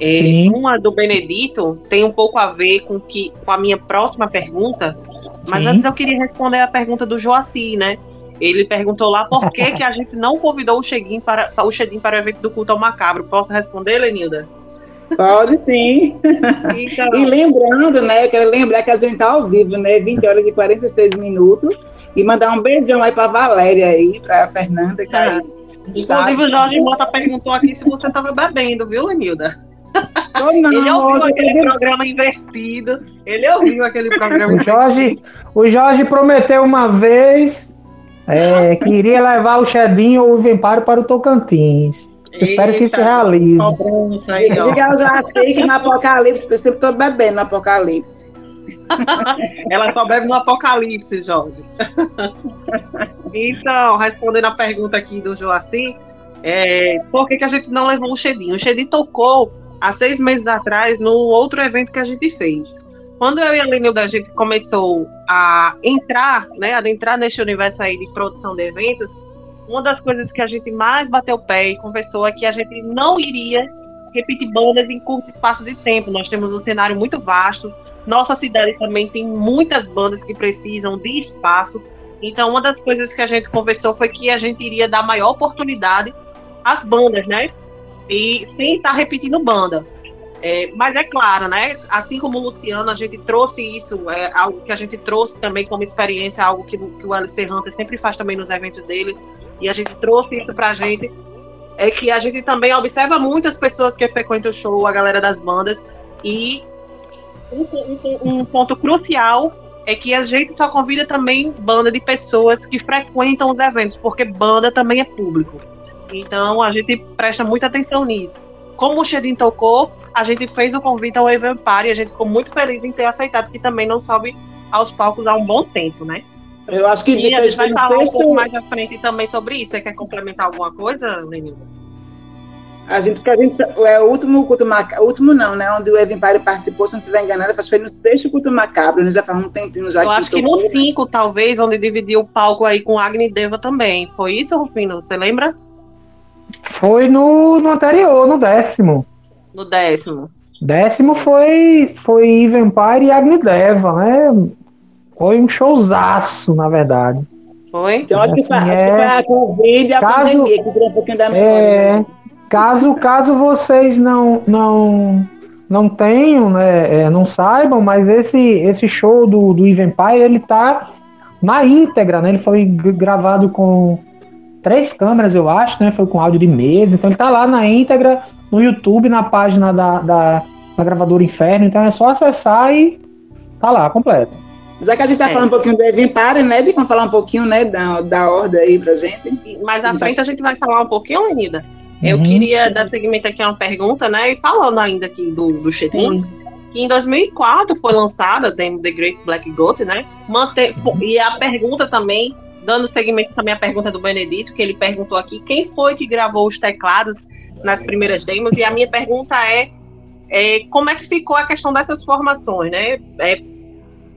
é, uma do Benedito tem um pouco a ver com, que, com a minha próxima pergunta, mas Sim. antes eu queria responder a pergunta do Joaci, né? Ele perguntou lá por que, que a gente não convidou o Cheguin para, o Cheguin para o evento do culto ao macabro. Posso responder, Lenilda? Pode sim. Então... e lembrando, né, eu quero lembrar que a gente está ao vivo, né, 20 horas e 46 minutos, e mandar um beijão aí para Valéria aí, para a Fernanda. Que ah. Inclusive o Jorge Mota perguntou aqui se você estava bebendo, viu, Lenilda? Não, ele ouviu aquele programa invertido. Ele ouviu [LAUGHS] aquele programa o Jorge, o Jorge prometeu uma vez é, que iria levar o Chedinho ou o Vemparo para o Tocantins. Eita, Espero que isso realize. Diga eu já sei que no Apocalipse, eu sempre estou bebendo no Apocalipse. [LAUGHS] Ela só bebe no Apocalipse, Jorge. [LAUGHS] então, respondendo a pergunta aqui do Joaci, é, por que, que a gente não levou o Chedinho? O Chedinho tocou há seis meses atrás no outro evento que a gente fez. Quando eu e a Lenilda a gente começou a entrar, né, a entrar neste universo aí de produção de eventos, uma das coisas que a gente mais bateu o pé e conversou é que a gente não iria repetir bandas em curto espaço de tempo. Nós temos um cenário muito vasto. Nossa cidade também tem muitas bandas que precisam de espaço. Então, uma das coisas que a gente conversou foi que a gente iria dar maior oportunidade às bandas, né? E sem estar repetindo banda. É, mas é claro, né? Assim como o Luciano, a gente trouxe isso, é algo que a gente trouxe também como experiência, algo que, que o LC Hunter sempre faz também nos eventos dele, e a gente trouxe isso pra gente. É que a gente também observa muitas pessoas que frequentam o show, a galera das bandas, e um, um, um ponto crucial é que a gente só convida também banda de pessoas que frequentam os eventos, porque banda também é público. Então a gente presta muita atenção nisso. Como o Shedin tocou, a gente fez o convite ao Event Party e a gente ficou muito feliz em ter aceitado, que também não sobe aos palcos há um bom tempo, né? Eu acho que e a gente vai falar um pouco mais à frente também sobre isso. Você quer complementar alguma coisa, Lenilda? A gente, que a gente, é o último culto macabro, último não, né? Onde o Evan Party participou, se não estiver enganado, foi no sexto culto macabro, né? Já faz um tempinho já. Eu acho que no cinco, talvez, onde dividiu o palco aí com Agni Deva também. Foi isso, Rufino? Você lembra? Foi no, no anterior, no décimo. No décimo. Décimo foi, foi Vampire e Agnideva, né? Foi um showzaço, na verdade. Foi? Então, acho, assim, que, que foi a Covid e a caso, pandemia que um pouquinho da memória. É, né? caso, caso vocês não, não, não tenham, né, é, não saibam, mas esse, esse show do, do Even Pie, ele tá na íntegra, né? Ele foi gravado com três câmeras, eu acho, né? Foi com áudio de mesa, então ele tá lá na íntegra no YouTube, na página da, da, da gravadora Inferno, então é só acessar e tá lá, completo. Já que a gente tá é. falando um pouquinho do Even Pare, né? De falar um pouquinho, né, da, da ordem aí pra gente. Mais à frente a gente vai falar um pouquinho, Lenida. Eu uhum. queria dar seguimento aqui a uma pergunta, né? E falando ainda aqui do, do Chetin, que em 2004 foi lançada The, The Great Black Goat, né? Mante uhum. E a pergunta também, dando seguimento também à pergunta do Benedito, que ele perguntou aqui, quem foi que gravou os teclados nas primeiras demos? E a minha pergunta é, é como é que ficou a questão dessas formações, né? É,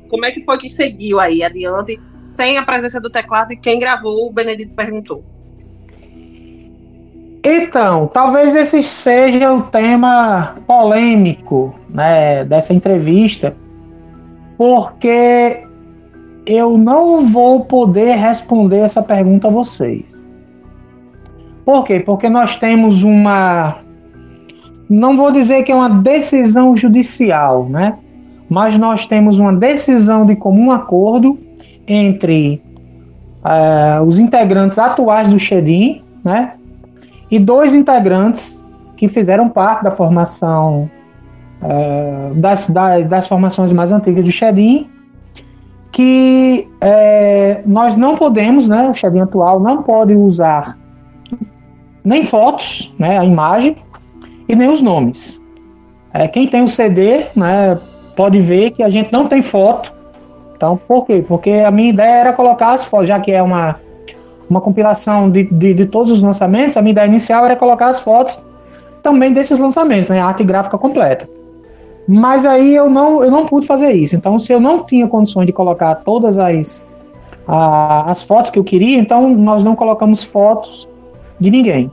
como é que foi que seguiu aí adiante, sem a presença do teclado, e quem gravou, o Benedito perguntou. Então, talvez esse seja o tema polêmico né, dessa entrevista, porque eu não vou poder responder essa pergunta a vocês. Por quê? Porque nós temos uma. Não vou dizer que é uma decisão judicial, né? Mas nós temos uma decisão de comum acordo entre uh, os integrantes atuais do Xedim, né? e dois integrantes que fizeram parte da formação é, das, das, das, formações mais antigas do Xedim, que é, nós não podemos, né, o Xedim atual não pode usar nem fotos, né, a imagem, e nem os nomes. É, quem tem o CD, né, pode ver que a gente não tem foto. Então, por quê? Porque a minha ideia era colocar as fotos, já que é uma uma compilação de, de, de, todos os lançamentos, a minha ideia inicial era colocar as fotos também desses lançamentos, né, a arte gráfica completa. Mas aí eu não, eu não pude fazer isso. Então, se eu não tinha condições de colocar todas as, a, as fotos que eu queria, então nós não colocamos fotos de ninguém.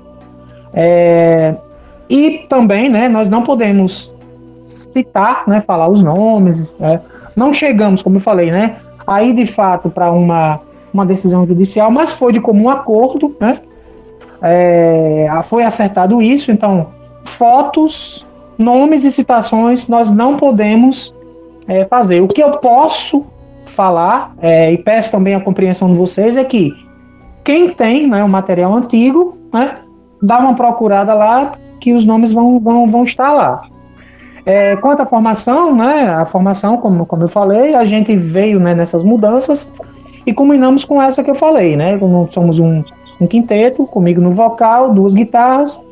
É, e também, né, nós não podemos citar, né, falar os nomes. É, não chegamos, como eu falei, né, aí de fato para uma uma decisão judicial, mas foi de comum acordo, né? É, foi acertado isso, então fotos, nomes e citações nós não podemos é, fazer. O que eu posso falar, é, e peço também a compreensão de vocês, é que quem tem né, o material antigo, né, dá uma procurada lá que os nomes vão, vão, vão estar lá. É, quanto à formação, né, a formação, como, como eu falei, a gente veio né, nessas mudanças e combinamos com essa que eu falei, né? Somos um, um quinteto, comigo no vocal, duas guitarras,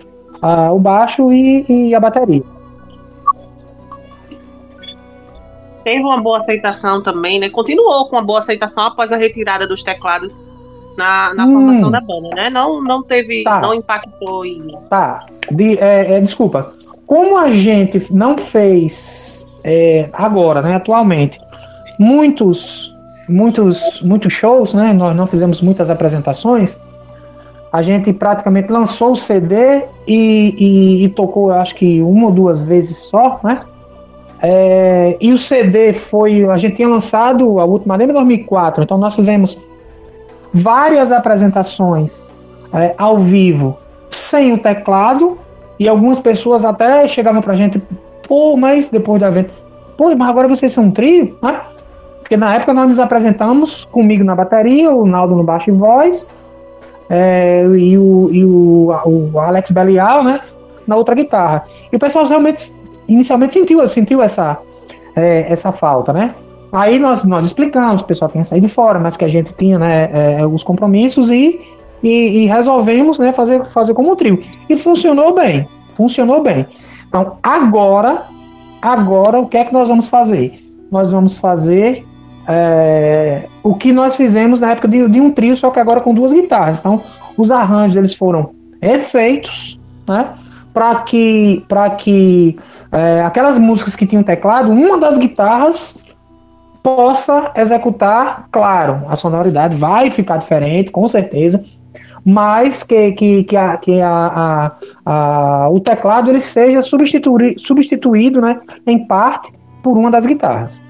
a, o baixo e, e a bateria. Teve uma boa aceitação também, né? Continuou com uma boa aceitação após a retirada dos teclados na, na hum, formação da banda, né? Não, não teve, tá. não impactou em. Tá. De, é, é, desculpa. Como a gente não fez é, agora, né? Atualmente, muitos muitos, muitos shows, né? Nós não fizemos muitas apresentações. A gente praticamente lançou o CD e, e, e tocou, acho que uma ou duas vezes só, né? É, e o CD foi. A gente tinha lançado a última lembra em 2004, então nós fizemos várias apresentações é, ao vivo sem o teclado e algumas pessoas até chegavam pra gente, pô, mas depois do evento, pô, mas agora vocês são um trio, né? Porque na época nós nos apresentamos comigo na bateria, o Naldo no baixo e voz, é, e, o, e o, o Alex Belial, né, na outra guitarra. E o pessoal realmente, inicialmente sentiu, sentiu essa, é, essa falta, né? Aí nós, nós explicamos, o pessoal tinha saído fora, mas que a gente tinha né, é, os compromissos e, e, e, resolvemos né, fazer, fazer como um trio. E funcionou bem, funcionou bem. Então agora, agora o que é que nós vamos fazer? Nós vamos fazer é, o que nós fizemos na época de, de, um trio, só que agora com duas guitarras. Então, os arranjos eles foram efeitos, né? Para que, para que é, aquelas músicas que tinham teclado, uma das guitarras possa executar, claro, a sonoridade vai ficar diferente, com certeza, mas que, que, que, a, que a, a, a, o teclado ele seja substituído, substituído né, em parte por uma das guitarras.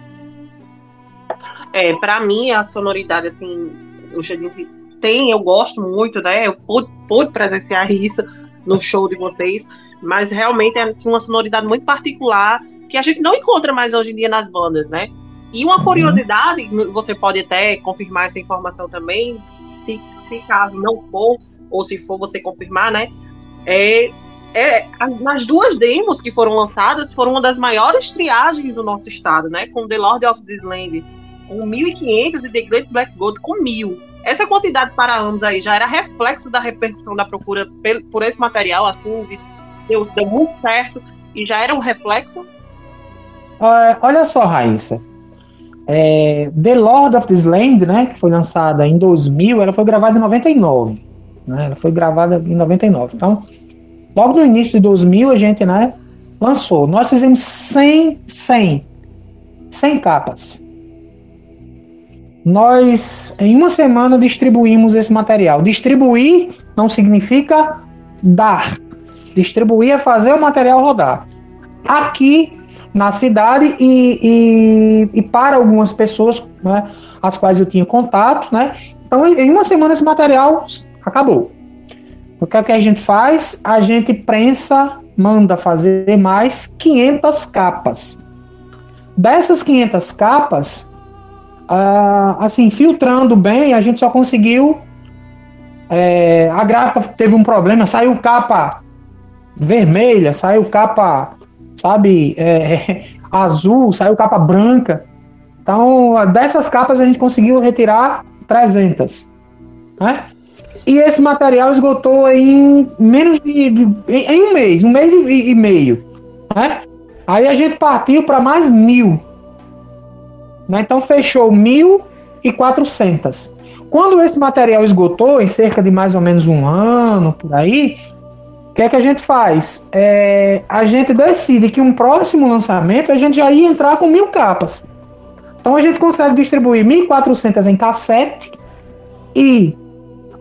É, para mim, a sonoridade, assim, o Xedin tem, eu gosto muito, né? Eu pude, pude presenciar isso no show de vocês. Mas realmente é, tinha uma sonoridade muito particular que a gente não encontra mais hoje em dia nas bandas, né? E uma uhum. curiosidade, você pode até confirmar essa informação também, se, se caso não for, ou se for você confirmar, né? É, é, nas duas demos que foram lançadas, foram uma das maiores triagens do nosso estado, né? Com The Lord of This Land com 1.500 e The Great Black Gold com 1.000. Essa quantidade para ambos aí já era reflexo da repercussão da procura por esse material, assim, de, deu, deu muito certo e já era um reflexo? Uh, olha só, Raíssa. É, The Lord of This Land, né, que foi lançada em 2000, ela foi gravada em 99. Né, ela foi gravada em 99. Então, logo no início de 2000, a gente né, lançou. Nós fizemos 100, 100, 100 capas. Nós, em uma semana, distribuímos esse material. Distribuir não significa dar. Distribuir é fazer o material rodar. Aqui na cidade e, e, e para algumas pessoas, né, as quais eu tinha contato, né? Então, em uma semana esse material acabou. O que, é que a gente faz? A gente prensa, manda fazer mais 500 capas. Dessas 500 capas, ah, assim, filtrando bem, a gente só conseguiu. É, a gráfica teve um problema, saiu capa vermelha, saiu capa, sabe, é, [LAUGHS] azul, saiu capa branca. Então, dessas capas a gente conseguiu retirar 300. Né? E esse material esgotou em menos de, de em um mês, um mês e, e meio. Né? Aí a gente partiu para mais mil. Né? Então fechou 1.400. Quando esse material esgotou, em cerca de mais ou menos um ano, por aí, que é que a gente faz? É, a gente decide que um próximo lançamento a gente já ia entrar com mil capas. Então a gente consegue distribuir 1.400 em cassete e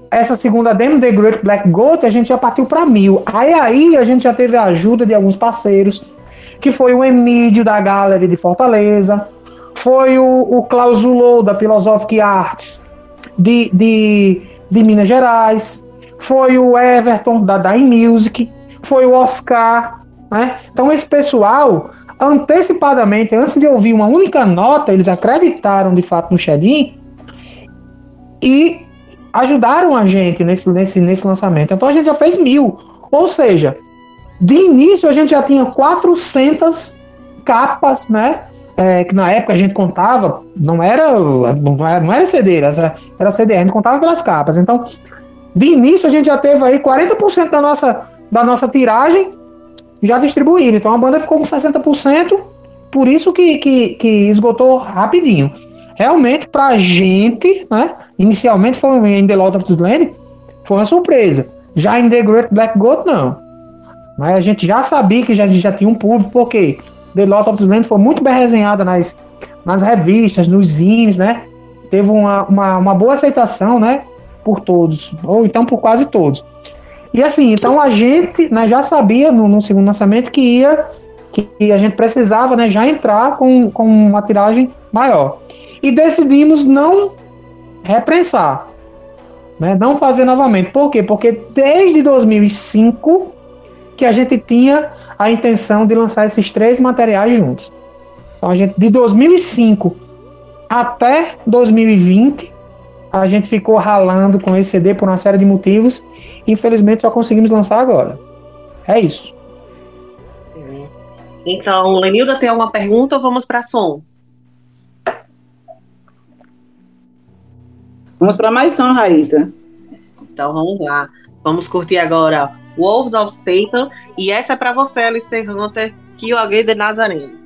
essa segunda demo, The Great Black Goat, a gente já partiu para mil. Aí aí a gente já teve a ajuda de alguns parceiros, que foi o Emílio da Gallery de Fortaleza, foi o, o Clausulou da Philosophic Arts de, de, de Minas Gerais, foi o Everton da Dime Music, foi o Oscar, né? Então esse pessoal antecipadamente, antes de ouvir uma única nota, eles acreditaram de fato no Shedin e ajudaram a gente nesse, nesse, nesse lançamento. Então a gente já fez mil. Ou seja, de início a gente já tinha 400 capas, né? é, que na época a gente contava, não era, não era, não era CD, era, era CD, a gente contava pelas capas. Então, de início a gente já teve aí 40% da nossa, da nossa tiragem já distribuída. Então a banda ficou com 60%, por isso que, que, que esgotou rapidinho. Realmente, pra gente, né? Inicialmente foi em The Lord of the Land, foi uma surpresa. Já em The Great Black Goat, não. Mas a gente já sabia que já, já tinha um público, porque? The Lord of the Land foi muito bem resenhada nas, nas revistas, nos zines, né? Teve uma, uma, uma boa aceitação, né? Por todos, ou então por quase todos. E assim, então a gente né, já sabia no, no, segundo lançamento que ia que a gente precisava né, já entrar com, com uma tiragem maior. E decidimos não reprensar, né, não fazer novamente. Por quê? Porque desde 2005 que a gente tinha a intenção de lançar esses três materiais juntos. Então a gente de 2005 até 2020 a gente ficou ralando com esse CD por uma série de motivos. Infelizmente só conseguimos lançar agora. É isso. Então, Lenilda tem alguma pergunta ou vamos para som? Vamos para mais som, Raíssa. Então vamos lá. Vamos curtir agora Wolves of Satan. E essa é para você, Alice Hunter, que o alguém de Nazareno.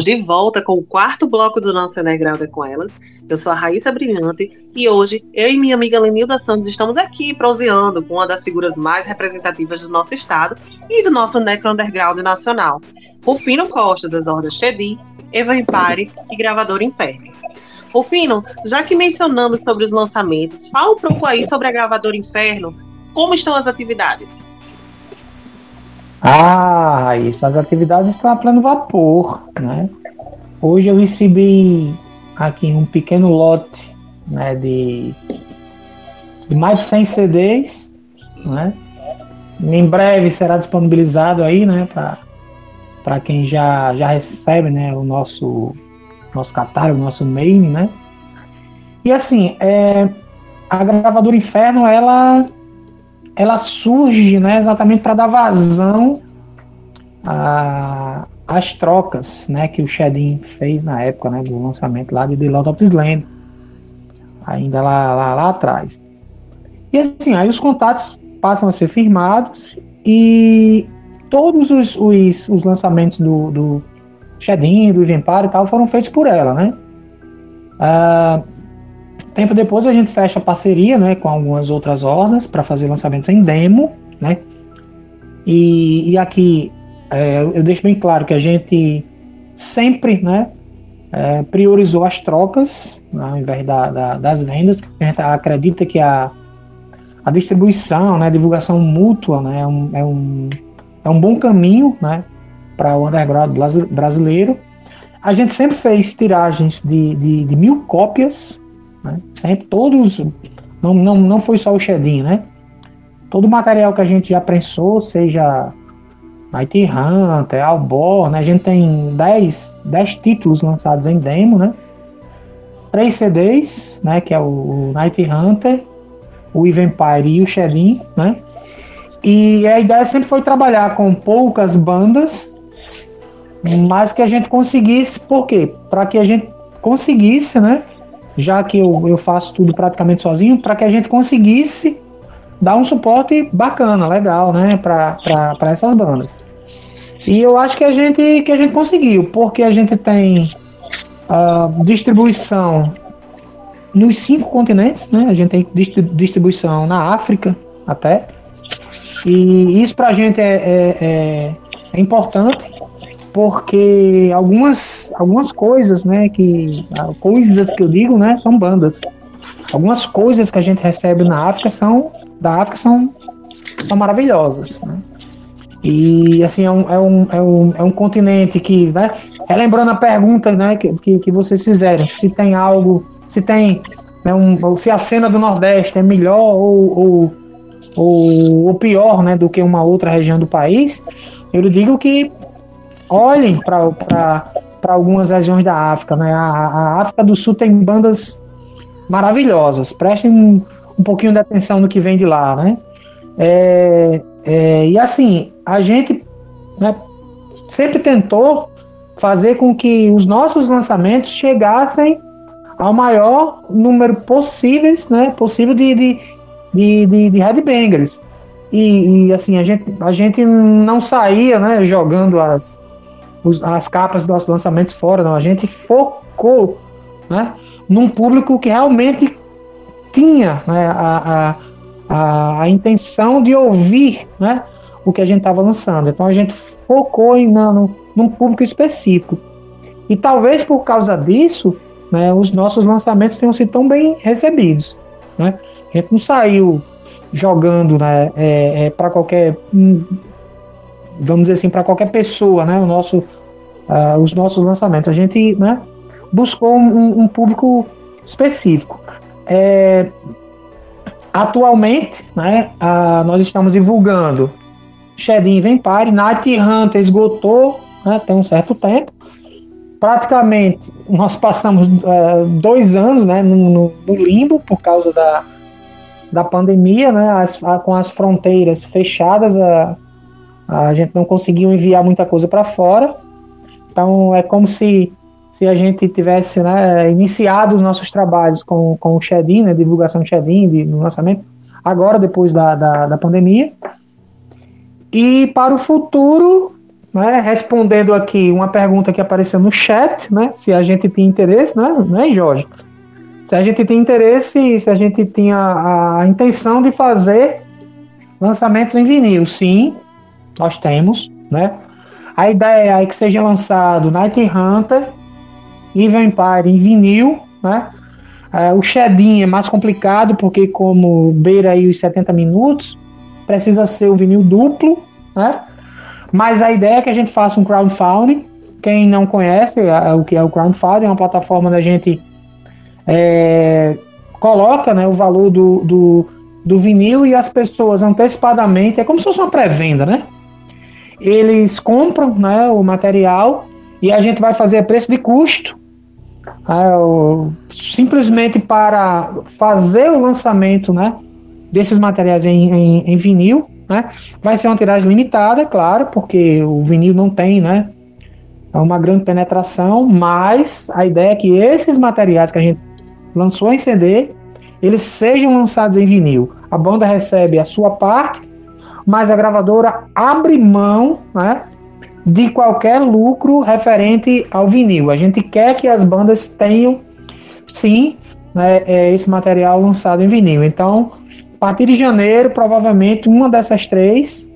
Estamos de volta com o quarto bloco do nosso Underground com elas. Eu sou a Raíssa Brilhante e hoje eu e minha amiga Lenilda Santos estamos aqui proseando com uma das figuras mais representativas do nosso estado e do nosso Necro Underground nacional, Rufino Costa, das Hordas Shedi, Eva Empire e Gravador Inferno. Rufino, já que mencionamos sobre os lançamentos, fala um pouco aí sobre a Gravador Inferno, como estão as atividades? Ah, isso, as atividades estão a pleno vapor, né? Hoje eu recebi aqui um pequeno lote, né, de, de mais de 100 CDs, né? Em breve será disponibilizado aí, né, para quem já, já recebe, né, o nosso nosso catálogo, nosso main, né? E assim, é, a gravadora Inferno, ela ela surge né, exatamente para dar vazão às trocas né, que o Shedin fez na época né, do lançamento lá de The Lord of the Land, ainda lá, lá, lá atrás. E assim, aí os contatos passam a ser firmados e todos os, os, os lançamentos do, do Shedin, do Empire e tal foram feitos por ela, né? Uh, tempo depois a gente fecha parceria, né, com algumas outras ordens para fazer lançamentos em demo, né? E, e aqui é, eu deixo bem claro que a gente sempre, né, é, priorizou as trocas né, ao invés da, da, das vendas, porque a gente acredita que a, a distribuição, né, a divulgação mútua, né, é um, é um, é um bom caminho, né, para o underground brasileiro. A gente sempre fez tiragens de, de, de mil cópias, né, sempre todos, não, não, não foi só o Shedin, né, todo o material que a gente já prensou, seja Night Hunter, Albor, né? A gente tem 10, 10 títulos lançados em demo, né? Três CDs, né? Que é o Night Hunter, o Vampire e o Shedin, né? E a ideia sempre foi trabalhar com poucas bandas, mas que a gente conseguisse, por quê? Para que a gente conseguisse, né? Já que eu, eu faço tudo praticamente sozinho, para que a gente conseguisse dar um suporte bacana, legal, né, para essas bandas. E eu acho que a gente que a gente conseguiu, porque a gente tem uh, distribuição nos cinco continentes, né? A gente tem distribuição na África até. E isso para a gente é, é, é, é, importante porque algumas, algumas coisas, né, que ah, coisas que eu digo, né, são bandas. Algumas coisas que a gente recebe na África são da África são, são maravilhosas. Né? E assim, é um, é um, é um, é um continente que, né? Relembrando a pergunta né, que, que, que vocês fizeram, se tem algo, se tem. Né, um, se a cena do Nordeste é melhor ou, ou, ou, ou pior né, do que uma outra região do país, eu digo que olhem para algumas regiões da África. Né? A, a África do Sul tem bandas maravilhosas. Prestem um pouquinho de atenção no que vem de lá, né? É, é, e assim, a gente né, sempre tentou fazer com que os nossos lançamentos chegassem ao maior número possíveis, né, possível de, de, de, de, de headbangers. E, e, assim, a gente, a gente não saía né, jogando as, as capas dos nossos lançamentos fora, não. A gente focou né, num público que realmente tinha né, a, a, a, a, intenção de ouvir né, o que a gente estava lançando. Então a gente focou em, no, num público específico. E talvez por causa disso, né, os nossos lançamentos tenham sido tão bem recebidos. Né? A gente não saiu jogando né, é, é, para qualquer. Vamos dizer assim, para qualquer pessoa, né, o nosso, uh, os nossos lançamentos. A gente né, buscou um, um público específico. É, atualmente, né, a, nós estamos divulgando Shedin Vampire, Night Hunter esgotou, né, tem um certo tempo. Praticamente, nós passamos é, dois anos né, no, no, limbo por causa da, da pandemia, né, as, a, com as fronteiras fechadas, a, a gente não conseguiu enviar muita coisa para fora. Então, é como se se a gente tivesse né, iniciado os nossos trabalhos com, com o Shedin, né, divulgação de Shedin, de, no lançamento, agora depois da, da, da, pandemia. E para o futuro, né, respondendo aqui uma pergunta que apareceu no chat, né, se a gente tem interesse, né, né, Jorge? Se a gente tem interesse, se a gente tinha a intenção de fazer lançamentos em vinil, sim, nós temos, né? A ideia é que seja lançado Night Hunter e Vampire em vinil, né? Uh, o Shedin é mais complicado porque como beira aí os 70 minutos, precisa ser o vinil duplo, né? Mas a ideia é que a gente faça um crowdfunding. Quem não conhece é, o que é o crowdfunding, é uma plataforma da gente é, coloca né, o valor do, do, do vinil e as pessoas antecipadamente, é como se fosse uma pré-venda, né? Eles compram né, o material e a gente vai fazer preço de custo uh, simplesmente para fazer o lançamento né, desses materiais em, em, em, vinil. Né? Vai ser uma tiragem limitada, claro, porque o vinil não tem né, uma grande penetração, mas a ideia é que esses materiais que a gente lançou em CD, eles sejam lançados em vinil. A banda recebe a sua parte, mas a gravadora abre mão né, de qualquer lucro referente ao vinil. A gente quer que as bandas tenham, sim, né, é esse material lançado em vinil. Então, a partir de janeiro, provavelmente uma dessas três,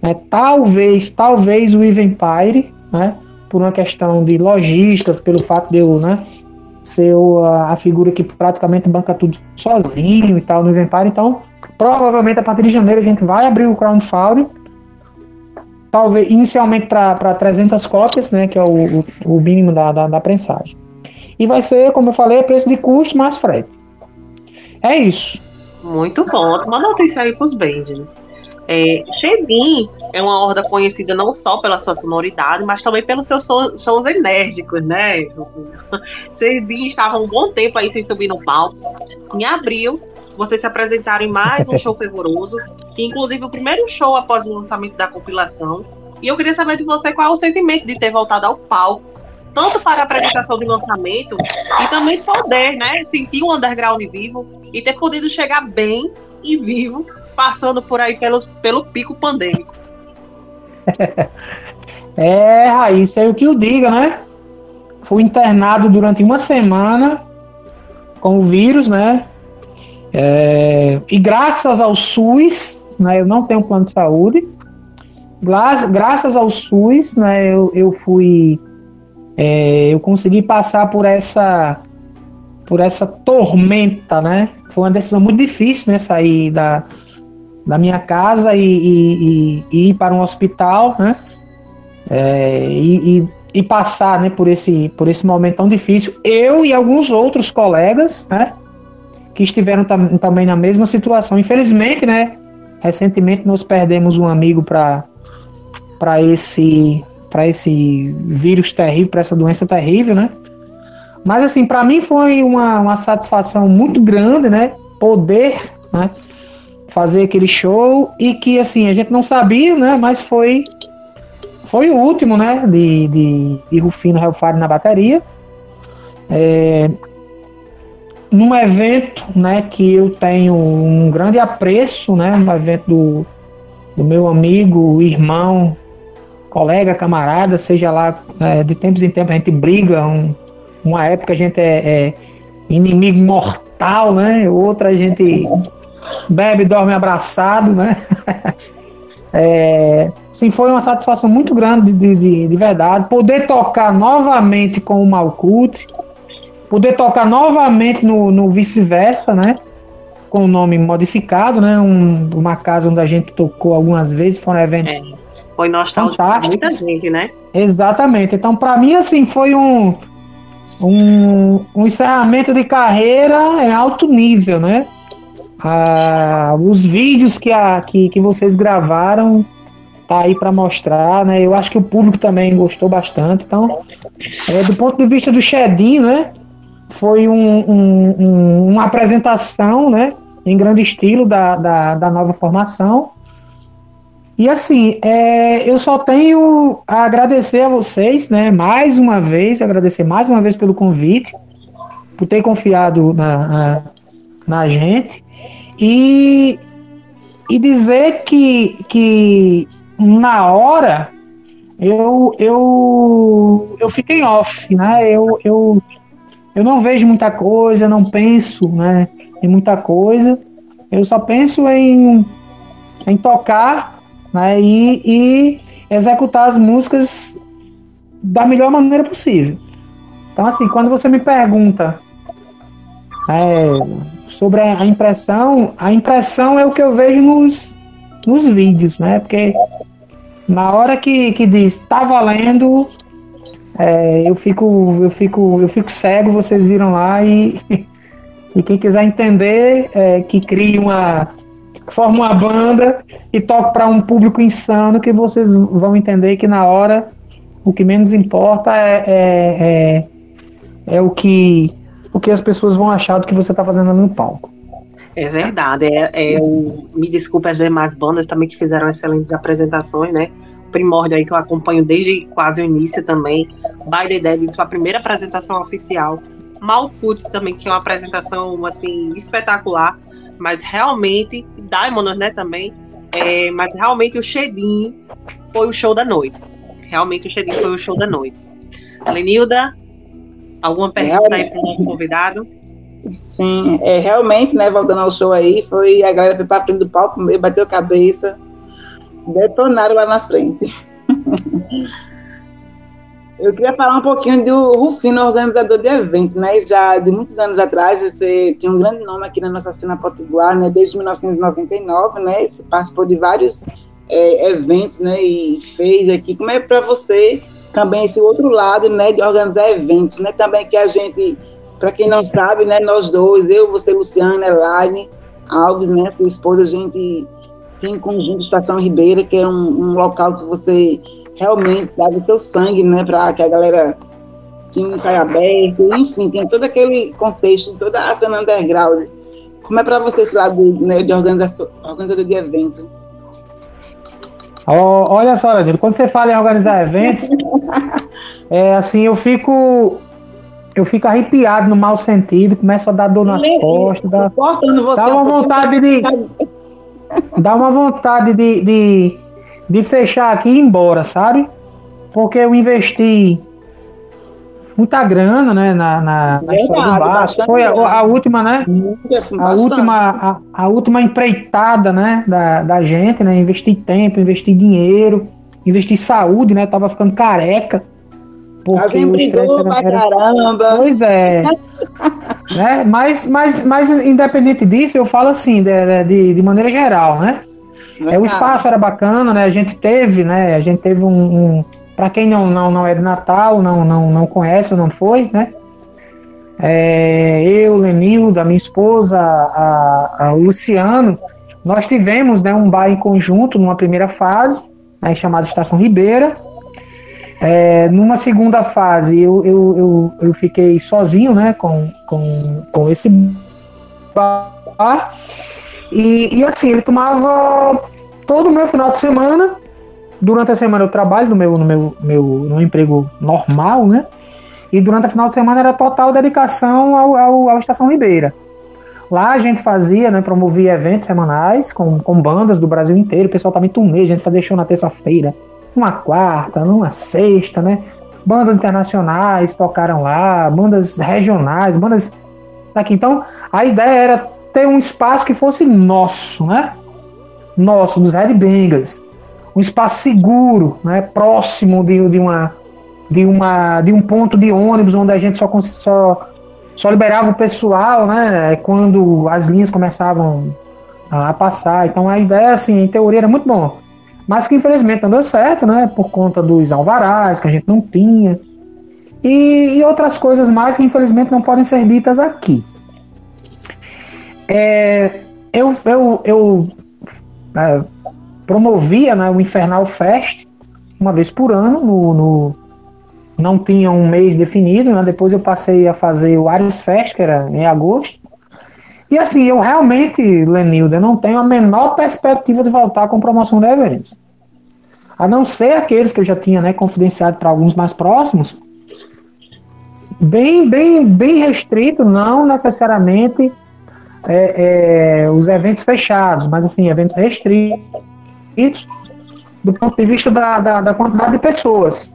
né, talvez, talvez o Eve Empire, né, por uma questão de logística, pelo fato de eu, né, ser a, figura que praticamente banca tudo sozinho e tal no Eve Empire. Então, provavelmente a partir de janeiro a gente vai abrir o crowdfunding talvez inicialmente para 300 cópias, né, que é o, o, mínimo da, da, da, prensagem. E vai ser, como eu falei, preço de custo mais frete. É isso. Muito bom. Uma notícia aí para os Benders. É, Shedin é uma horda conhecida não só pela sua sonoridade, mas também pelos seus sons enérgicos, né? [LAUGHS] Shedin estava um bom tempo aí sem subir no palco. Em abril, vocês se apresentaram em mais um show fervoroso, inclusive o primeiro show após o lançamento da compilação. E eu queria saber de você qual é o sentimento de ter voltado ao palco, tanto para a apresentação do lançamento e também poder, né, sentir o underground vivo e ter podido chegar bem e vivo, passando por aí pelos, pelo pico pandêmico. [LAUGHS] É, Raíssa, é o que eu diga, né? Fui internado durante uma semana com o vírus, né? É, e graças ao SUS, né, eu não tenho plano de saúde, graças ao SUS, né, eu, eu fui, é, eu consegui passar por essa, por essa tormenta, né? Foi uma decisão muito difícil, né, sair da, da minha casa e, e, e, e ir para um hospital, né? É, e, e, passar, né, por esse, por esse momento tão difícil. Eu e alguns outros colegas, né? Que estiveram tam, também na mesma situação. Infelizmente, né? Recentemente nós perdemos um amigo para para esse para esse vírus terrível, para essa doença terrível, né? Mas assim, para mim foi uma, uma satisfação muito grande, né? Poder, né? Fazer aquele show e que assim a gente não sabia, né? Mas foi foi o último, né? De, de, de Rufino Hellfire na bateria. É, num evento, né, que eu tenho um grande apreço, né, no evento do, do meu amigo, irmão, colega, camarada, seja lá, é, de tempos em tempos a gente briga, um, uma época a gente é, é, inimigo mortal, né, outra a gente bebe, dorme abraçado, né, [LAUGHS] é, sim, foi uma satisfação muito grande de, de, de verdade, poder tocar novamente com o Malcute, poder tocar novamente no, no vice-versa, né? Com o nome modificado, né? Um, uma casa onde a gente tocou algumas vezes, foram eventos. É, foi nostálgico para muita gente, né? Exatamente. Então, para mim, assim, foi um, um, um encerramento de carreira em alto nível, né? Ah, os vídeos que, a, que, que vocês gravaram tá aí para mostrar, né? Eu acho que o público também gostou bastante. Então, é, do ponto de vista do Shedinho, né? Foi um, um, um, uma apresentação, né, em grande estilo da, da, da nova formação. E assim, é, eu só tenho a agradecer a vocês, né, mais uma vez, agradecer mais uma vez pelo convite, por ter confiado na, na, na gente, e, e dizer que, que na hora eu, eu, eu fiquei off, né, eu, eu eu não vejo muita coisa, não penso né, em muita coisa. Eu só penso em, em tocar né, e, e executar as músicas da melhor maneira possível. Então, assim, quando você me pergunta é, sobre a impressão, a impressão é o que eu vejo nos, nos vídeos, né? Porque na hora que, que diz tá valendo, é, eu fico, eu fico, eu fico cego, vocês viram lá e, [LAUGHS] e quem quiser entender, é, que crie uma, forma uma banda e toque para um público insano que vocês vão entender que na hora o que menos importa é, é, é, é o que o que as pessoas vão achar do que você está fazendo no palco. É verdade. É, é me desculpe as demais bandas também que fizeram excelentes apresentações, né? Primórdio aí que eu acompanho desde quase o início também. By the Dead, sua primeira apresentação oficial. Malkut também, que é uma apresentação assim espetacular, mas realmente Diamond, né, também. É, mas realmente o Shedin foi o show da noite. Realmente o Shedin foi o show da noite. Lenilda, alguma pergunta aí para o nosso convidado? Sim, é, realmente, né, voltando ao show aí, foi a galera foi frente do palco, bateu cabeça, detonaram lá na frente. [LAUGHS] Eu queria falar um pouquinho do Rufino, organizador de eventos, né? Já de muitos anos atrás, você tinha um grande nome aqui na nossa cena potiguar, né? Desde 1999, né? Você participou de vários é, eventos, né? E fez aqui. Como é para você também esse outro lado, né? De organizar eventos, né? Também que a gente, para quem não sabe, né? Nós dois, eu, você, Luciana, Elaine Alves, né? Sua esposa, a gente tem conjunto Estação Ribeira, que é um, um local que você realmente dava o seu sangue, né, para que a galera tinha um ensaio aberto, enfim, tem todo aquele contexto, toda a cena underground. Como é para você esse lado né, de organização, organizador de evento? Oh, olha só, Danilo, quando você fala em organizar eventos, [LAUGHS] é assim, eu fico eu fico arrepiado no mau sentido, começo a dar dor nas costas, dá, dá uma vontade de dá uma vontade de, de de fechar aqui e ir embora, sabe? Porque eu investi muita grana, né, na, na, na história do Vasco. Foi a, a, última, né? A última, a, a, última empreitada, né, da, da gente, né? Investir tempo, investir dinheiro, investir saúde, né? tava ficando careca. Porque o estresse era, era... caramba. Pois é. [LAUGHS] né? Mas, mas, mas, independente disso, eu falo assim, de, de, de maneira geral, né? É, o espaço era bacana, né? A gente teve, né? A gente teve um. um para quem não, não, não é de Natal, não, não, não conhece ou não foi, né? É, eu, Lenilda, minha esposa, a, a Luciano, nós tivemos né, um bar em conjunto numa primeira fase, né, chamada Estação Ribeira. É, numa segunda fase, eu, eu, eu, eu, fiquei sozinho né, com, com, com esse bar. E, e assim, ele tomava todo o meu final de semana. Durante a semana eu trabalho no meu, no meu, meu no emprego normal, né? E durante a final de semana era total dedicação ao, ao, ao Estação Ribeira. Lá a gente fazia, né, promovia eventos semanais com, com bandas do Brasil inteiro. O pessoal também turnê, a gente fazia show na terça-feira, numa quarta, numa sexta, né? Bandas internacionais tocaram lá, bandas regionais, bandas daqui. Então, a ideia era ter um espaço que fosse nosso, né? Nosso, dos headbangers. Um espaço seguro, né? Próximo de, de, uma, de, uma, de um ponto de ônibus onde a gente só, só, só liberava o pessoal, né? Quando as linhas começavam a passar. Então a ideia, assim, em teoria era muito bom. Mas que infelizmente não deu certo, né? Por conta dos alvarás que a gente não tinha. E, e outras coisas mais que infelizmente não podem ser ditas aqui. É, eu eu, eu é, promovia né, o Infernal Fest uma vez por ano, no, no, não tinha um mês definido, né, depois eu passei a fazer o Ares Fest, que era em agosto. E assim, eu realmente, Lenilda, não tenho a menor perspectiva de voltar com promoção de eventos. A não ser aqueles que eu já tinha né, confidenciado para alguns mais próximos, bem, bem, bem restrito, não necessariamente é, é, os eventos fechados, mas assim, eventos restritos do ponto de vista da, da, da quantidade de pessoas.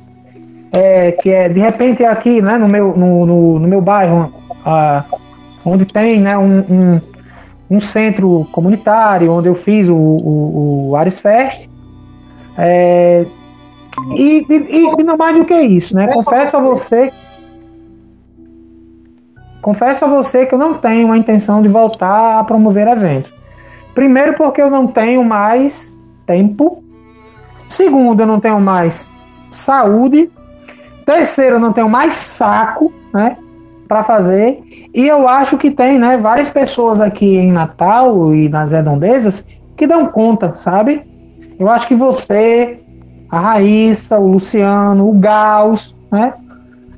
É, que é, de repente, aqui né, no, meu, no, no, no meu bairro, ah, onde tem né, um, um, um, centro comunitário, onde eu fiz o, o, o Ares Fest. É, e, e, e, não mais do que isso, né? Confesso a você confesso a você que eu não tenho a intenção de voltar a promover eventos. Primeiro, porque eu não tenho mais tempo. Segundo, eu não tenho mais saúde. Terceiro, eu não tenho mais saco, né, para fazer. E eu acho que tem, né, várias pessoas aqui em Natal e nas redondezas que dão conta, sabe? Eu acho que você, a Raíssa, o Luciano, o Gauss, né,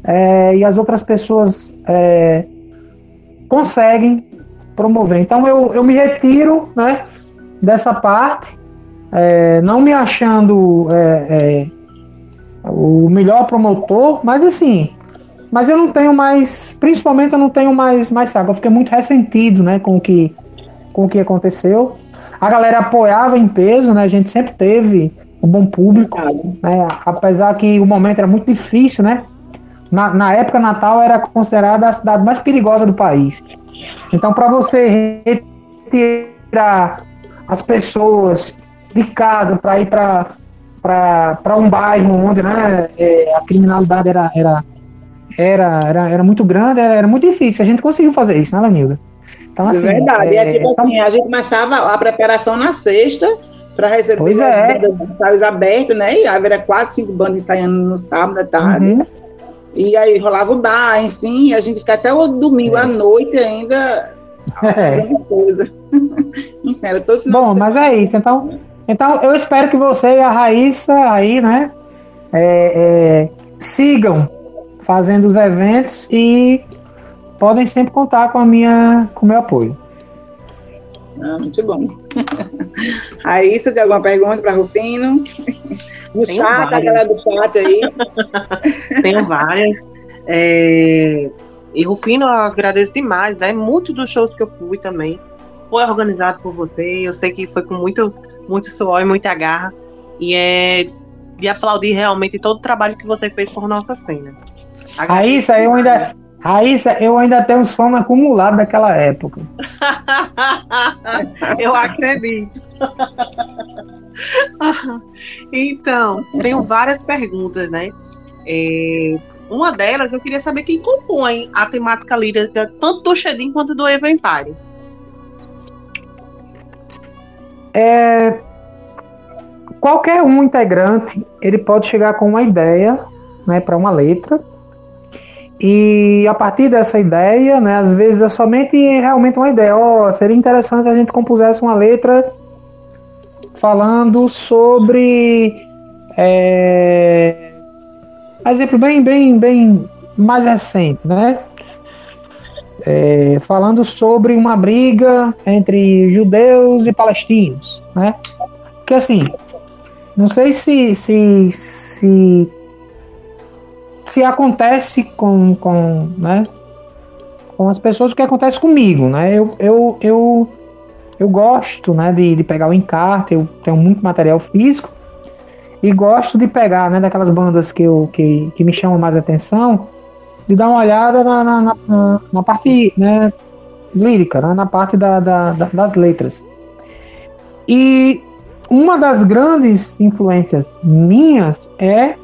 é, e as outras pessoas é, conseguem promover. Então eu, eu me retiro né, dessa parte, é, não me achando é, é, o melhor promotor, mas assim, mas eu não tenho mais, principalmente eu não tenho mais, mais saco. Eu fiquei muito ressentido né, com, o que, com o que aconteceu. A galera apoiava em peso, né? A gente sempre teve um bom público, né? apesar que o momento era muito difícil, né? Na, na época, Natal era considerada a cidade mais perigosa do país. Então, para você retirar as pessoas de casa para ir para um bairro onde né, é, a criminalidade era, era, era, era, era muito grande, era, era, muito difícil. A gente conseguiu fazer isso, né, Lanilda? Então, assim, é verdade. É, é tipo assim, a gente começava a preparação na sexta para receber pois é. ensaios abertos, né? E haveria quatro, cinco bandas ensaiando no sábado à tarde. Uhum. E aí rolava o bar, enfim, a gente fica até o domingo é. à noite ainda [LAUGHS] é. coisa. [LAUGHS] enfim, era todo Bom, mas é isso. Então, então eu espero que você e a Raíssa aí, né, é, é, sigam fazendo os eventos e podem sempre contar com a minha, com o meu apoio. Ah, muito bom. [LAUGHS] Raíssa, tem alguma pergunta para Rufino? No Tenho chat, várias. a galera do chat aí. [LAUGHS] Tenho várias. É... E Rufino, eu agradeço demais, né? Muitos dos shows que eu fui também foi organizado por você. Eu sei que foi com muito, muito suor e muita garra. E é de aplaudir realmente todo o trabalho que você fez por nossa cena. Raíssa, eu ainda, Raíssa, eu ainda tenho sono acumulado daquela época. [LAUGHS] eu acredito. [LAUGHS] então, tenho várias perguntas, né? É, uma delas, eu queria saber quem compõe a temática lírica, tanto do Shedin quanto do Empire. É, qualquer um integrante, ele pode chegar com uma ideia, né, para uma letra, e a partir dessa ideia, né, às vezes é somente realmente uma ideia. Oh, seria interessante a gente compusesse uma letra falando sobre. É, exemplo bem, bem, bem mais recente, né? É, falando sobre uma briga entre judeus e palestinos, né? Que assim, não sei se, se, se se acontece com, com, né, com as pessoas o que acontece comigo, né? Eu, eu, eu, eu gosto né, de, de pegar o encarte, eu tenho muito material físico e gosto de pegar né, daquelas bandas que, eu, que, que me chamam mais atenção, de dar uma olhada na, na, na, na parte né, lírica, né, na parte da, da, da, das letras. E uma das grandes influências minhas é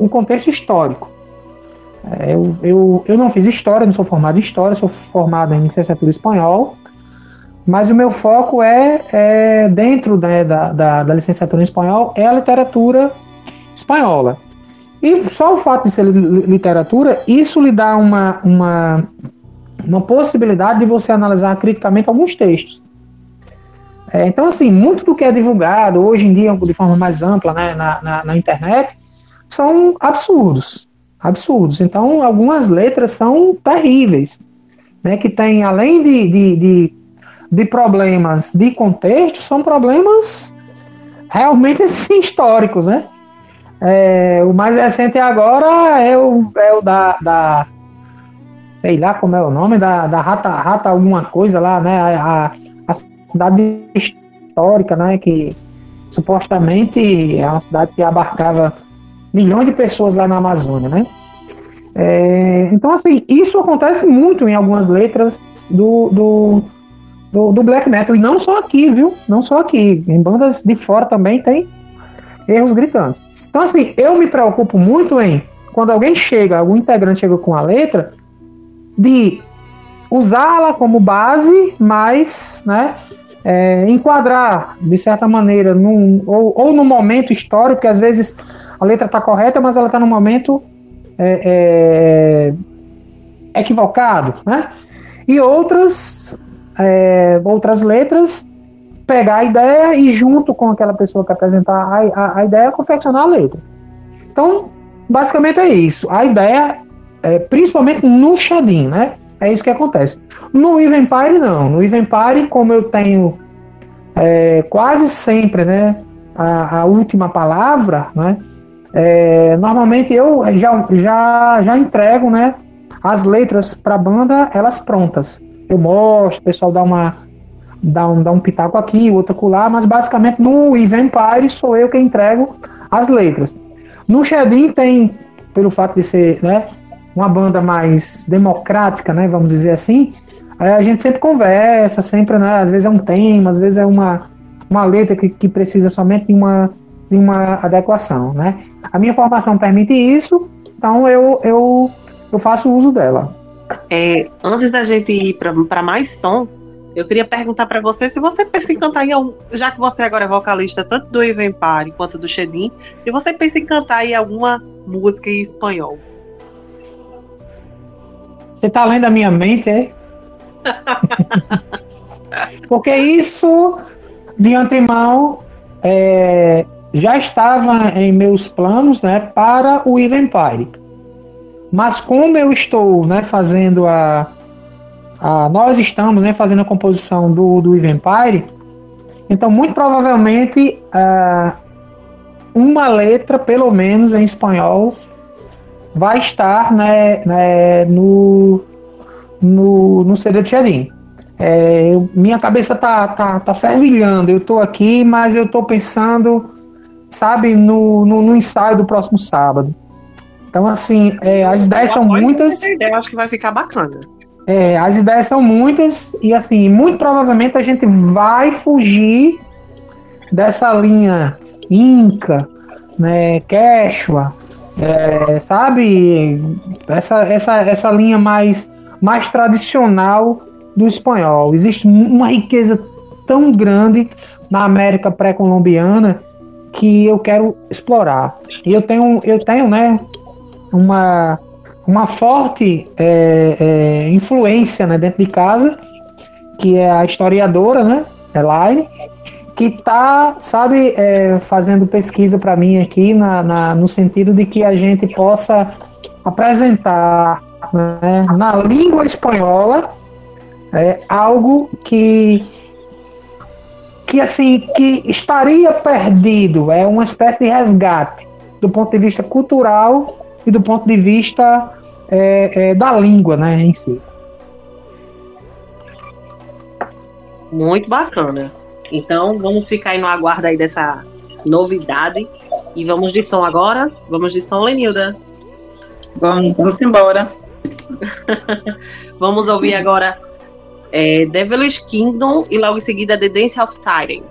um contexto histórico. É, eu, eu, eu não fiz história, não sou formado em história, sou formado em licenciatura espanhol, mas o meu foco é, é dentro né, da, da, da, licenciatura em espanhol, é a literatura espanhola. E só o fato de ser literatura, isso lhe dá uma, uma, uma possibilidade de você analisar criticamente alguns textos. É, então, assim, muito do que é divulgado hoje em dia, de forma mais ampla né, na, na, na internet, são absurdos. Absurdos. Então, algumas letras são terríveis. Né, que tem, além de, de, de, de problemas de contexto, são problemas realmente [LAUGHS] assim, históricos, né? É, o mais recente agora é o, é o da, da, sei lá como é o nome, da, da rata, rata alguma coisa lá, né? A, a cidade histórica, né? Que supostamente é uma cidade que abarcava milhões de pessoas lá na Amazônia, né? É, então, assim, isso acontece muito em algumas letras do, do, do, do, black metal, e não só aqui, viu? Não só aqui. Em bandas de fora também tem erros gritantes. Então, assim, eu me preocupo muito em, quando alguém chega, algum integrante chega com a letra, de usá-la como base, mas, né, é, enquadrar, de certa maneira, num, ou, ou no momento histórico, porque às vezes a letra está correta, mas ela está no momento é, é, equivocado, né? E outras, é, outras letras pegar a ideia e junto com aquela pessoa que apresentar a, a, a ideia confeccionar a letra. Então, basicamente é isso. A ideia, é, principalmente no Xadin, né? É isso que acontece. No Even Empire, não. No Even Empire, como eu tenho é, quase sempre né, a, a, última palavra, né, é, normalmente eu já, já, já entrego né, as letras para a banda, elas prontas. Eu mostro, o pessoal dá, uma, dá, um, dá um pitaco aqui, outro acolá, mas basicamente no Empire sou eu que entrego as letras. No Shedin tem, pelo fato de ser né, uma banda mais democrática, né, vamos dizer assim, é, a gente sempre conversa, sempre, né? Às vezes é um tema, às vezes é uma, uma letra que, que precisa somente de uma, de uma adequação, né? A minha formação permite isso, então eu, eu, eu faço uso dela. É, antes da gente ir para mais som, eu queria perguntar para você se você pensa em cantar em algum, já que você agora é vocalista tanto do Even Party quanto do Shedim, e você pensa em cantar em alguma música em espanhol. Você tá lendo a minha mente, é? [LAUGHS] Porque isso, de antemão, é, já estava em meus planos né, para o Even Party. Mas como eu estou né, fazendo a, a. Nós estamos né, fazendo a composição do, do Even Party, então muito provavelmente uh, uma letra, pelo menos em espanhol, vai estar né, né, no, no, no CD de Xerim. É, minha cabeça tá, tá, tá fervilhando. Eu tô aqui, mas eu tô pensando, sabe, no, no, no ensaio do próximo sábado. Então, assim, é, as ideias são muitas. Ideia, acho que vai ficar bacana. É, as ideias são muitas e, assim, muito provavelmente a gente vai fugir dessa linha Inca, né, Quechua, é, sabe? Essa, essa, essa linha mais, mais tradicional do espanhol. Existe uma riqueza tão grande na América pré-colombiana que eu quero explorar. E eu tenho, eu tenho né, uma, uma forte é, é, influência né, dentro de casa, que é a historiadora, né, Elaine, que está, sabe, é, fazendo pesquisa para mim aqui na, na, no sentido de que a gente possa apresentar né, na língua espanhola é, algo que que assim que estaria perdido é uma espécie de resgate do ponto de vista cultural e do ponto de vista é, é, da língua né, em si. Muito bacana. Então, vamos ficar aí no aguardo aí dessa novidade. E vamos de som agora? Vamos de som, Lenilda? Vamos, vamos embora. [LAUGHS] vamos ouvir agora é, Devilish Kingdom e logo em seguida The Dance of Siren.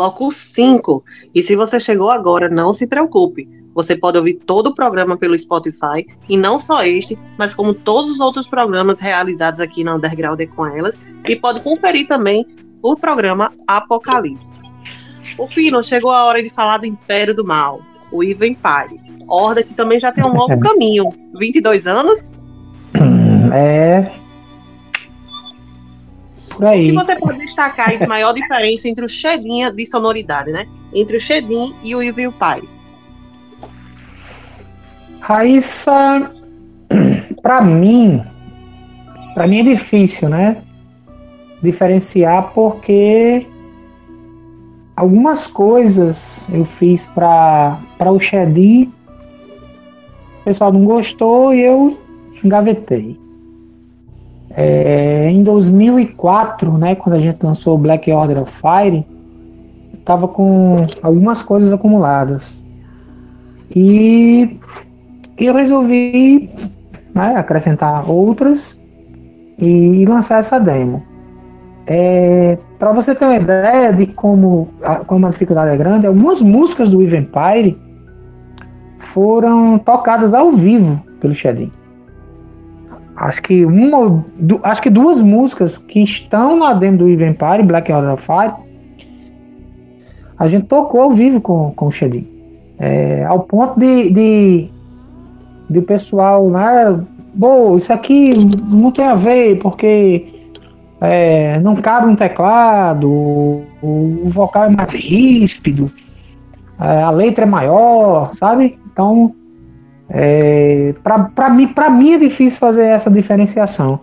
Bloco 5. E se você chegou agora, não se preocupe. Você pode ouvir todo o programa pelo Spotify, e não só este, mas como todos os outros programas realizados aqui na Underground com elas, e pode conferir também o programa Apocalipse. O Fino, chegou a hora de falar do Império do Mal, o Evil Empire. Horda que também já tem um novo caminho. 22 anos? É. Por aí. E você pode destacar a maior diferença entre o Shedinha de sonoridade, né? Entre o Shedin e o Evil Empire. Raíssa, [CLEARS THROAT] para mim, para mim é difícil, né? Diferenciar porque algumas coisas eu fiz para o Shedin, o pessoal não gostou e eu engavetei. É, em 2004, né, quando a gente lançou Black Order of Fire, tava com algumas coisas acumuladas. E eu resolvi né, acrescentar outras e, lançar essa demo. É, para você ter uma ideia de como a, como a dificuldade é grande, algumas músicas do Eve Empire foram tocadas ao vivo pelo Shedin. Acho que uma, du, acho que duas músicas que estão na demo do Eve Empire, Black Order of Fire, a gente tocou ao vivo com, com o Shedin. É, ao ponto de, de do pessoal, né? Bom, isso aqui não tem a ver, porque é, não cabe um teclado, o, o vocal é mais ríspido, é, a letra é maior, sabe? Então, é, para mim, mim é difícil fazer essa diferenciação.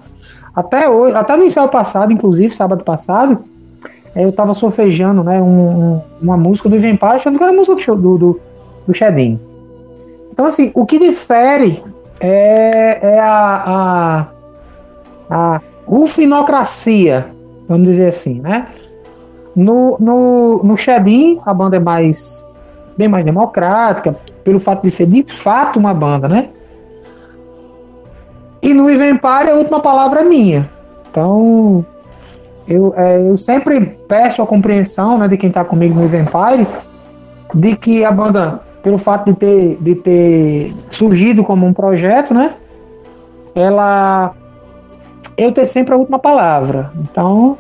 Até hoje, até no ensaio passado, inclusive, sábado passado, eu tava solfejando né, um, um, uma música do Ivan Paz, achando que era música do, do, do Shedin. Então, assim, o que difere é, é a, a, a ufinocracia, vamos dizer assim, né? No, no, no Shedin, a banda é mais bem mais democrática, pelo fato de ser de fato uma banda, né? E no Ivempire a última palavra é minha. Então, eu, é, eu sempre peço a compreensão né, de quem está comigo no Ivempire de que a banda pelo fato de ter, de ter surgido como um projeto, né? Ela. Eu ter sempre a última palavra. Então,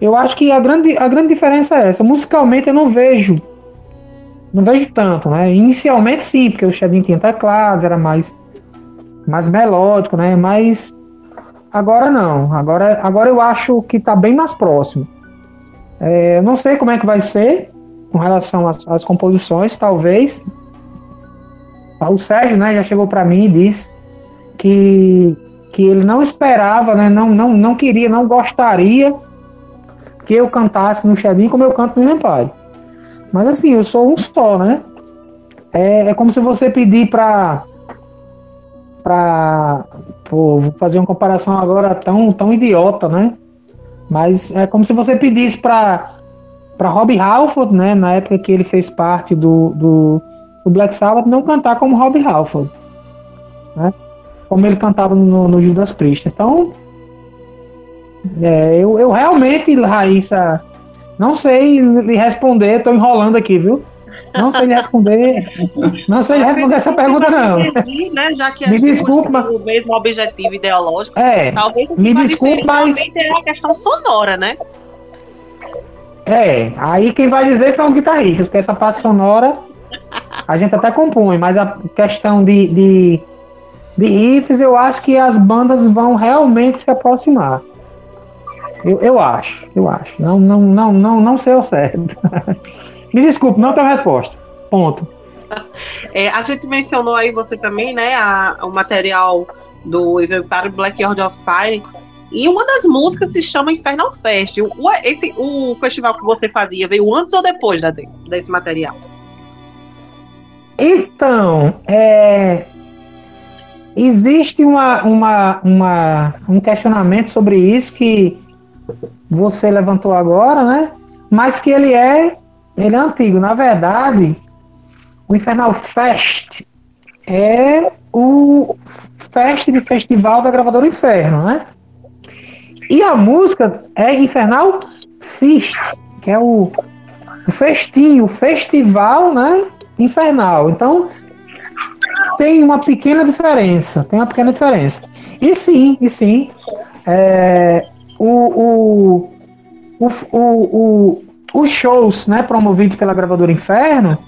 eu acho que a grande, a grande diferença é essa. Musicalmente eu não vejo. Não vejo tanto, né? Inicialmente sim, porque o Shedin tinha teclados, era mais, mais melódico, né? Mas agora não. Agora, agora eu acho que tá bem mais próximo. É, não sei como é que vai ser, com relação às, às composições, talvez. O Sérgio né, já chegou para mim e disse que, que ele não esperava, né, não, não, não queria, não gostaria que eu cantasse no Xedin como eu canto no Empire. Mas assim, eu sou um só, né? É, é como se você pedir para para vou fazer uma comparação agora tão tão idiota, né? Mas é como se você pedisse para para Rob Halford, né, na época que ele fez parte do, do, do, Black Sabbath, não cantar como Rob Halford, né, como ele cantava no, no Judas Priest. Então, é, eu, eu realmente, Raíssa, não sei lhe responder, estou enrolando aqui, viu? Não sei lhe responder. [LAUGHS] Não sei lhe responder essa pergunta, não. Né, já que me desculpe, mas... o mesmo objetivo ideológico, é, talvez me desculpe, mas também a questão sonora, né? É, aí quem vai dizer são os guitarristas, porque essa parte sonora a gente até compõe, mas a questão de, de, de riffs eu acho que as bandas vão realmente se aproximar. Eu, eu acho, eu acho. Não, não, não, não, não sei o certo. [LAUGHS] Me desculpe, não tenho resposta. Ponto. É, a gente mencionou aí você também, né, a, o material do inventário Black Order of Fire e uma das músicas se chama Infernal Fest. O, esse, o festival que você fazia veio antes ou depois da, desse material? Então, é, existe uma, uma, uma, um questionamento sobre isso que você levantou agora, né? Mas que ele é, ele é antigo. Na verdade, o Infernal Fest é o fest de festival da gravadora Inferno, né? E a música é Infernal Fist, que é o, o festim, o festival, né? Infernal. Então, tem uma pequena diferença. Tem uma pequena diferença. E sim, e sim. É, o, o, o, o, o, os shows né, promovidos pela gravadora Inferno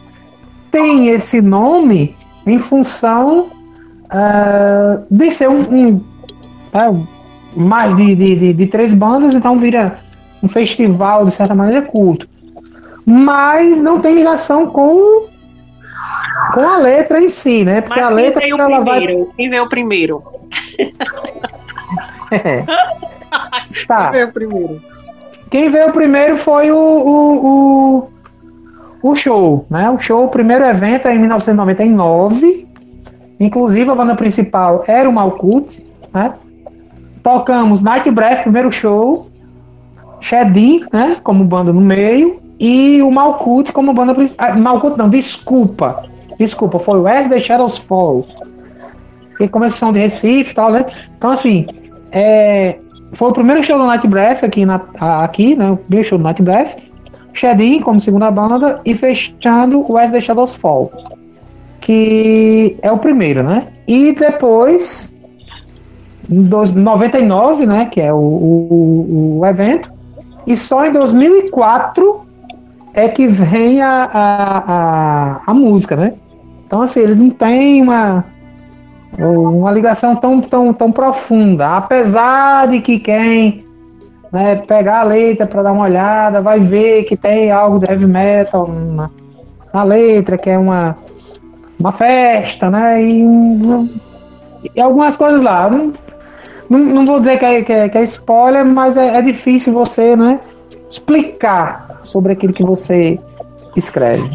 tem esse nome em função uh, de ser um, um é, mais de, de, de, três bandas, então vira um festival, de certa maneira, culto. Mas não tem ligação com com a letra em si, né? Porque Mas a letra veio ela primeiro? vai. Quem veio primeiro? é. [LAUGHS] [LAUGHS] tá. Quem veio primeiro? Quem veio primeiro foi o, o, o, o show, né? O show, o primeiro evento é em 1999. Inclusive a banda principal era o Malkut, né? Tocamos Night Breath, primeiro show. Shedin, né? Como banda no meio. E o Malkut como banda principal. Ah, Malkut não, desculpa. Desculpa, foi o As the Shadows Fall. Que começou de Recife e tal, né? Então, assim, é, foi o primeiro show do Night Breath aqui, na, aqui né? O primeiro show do Night Breath. Shedin como segunda banda e fechando o As the Shadows Fall. Que é o primeiro, né? E depois, em 99, né? Que é o, o, o evento. E só em 2004 é que vem a, a, a, a música, né? Então, assim, eles não têm uma, uma ligação tão, tão, tão profunda. Apesar de que quem né, pegar a letra para dar uma olhada vai ver que tem algo de heavy metal na, na letra, que é uma, uma festa, né? E, e algumas coisas lá. Não, não, vou dizer que é, que é, que é spoiler, mas é, é difícil você né, explicar sobre aquilo que você escreve.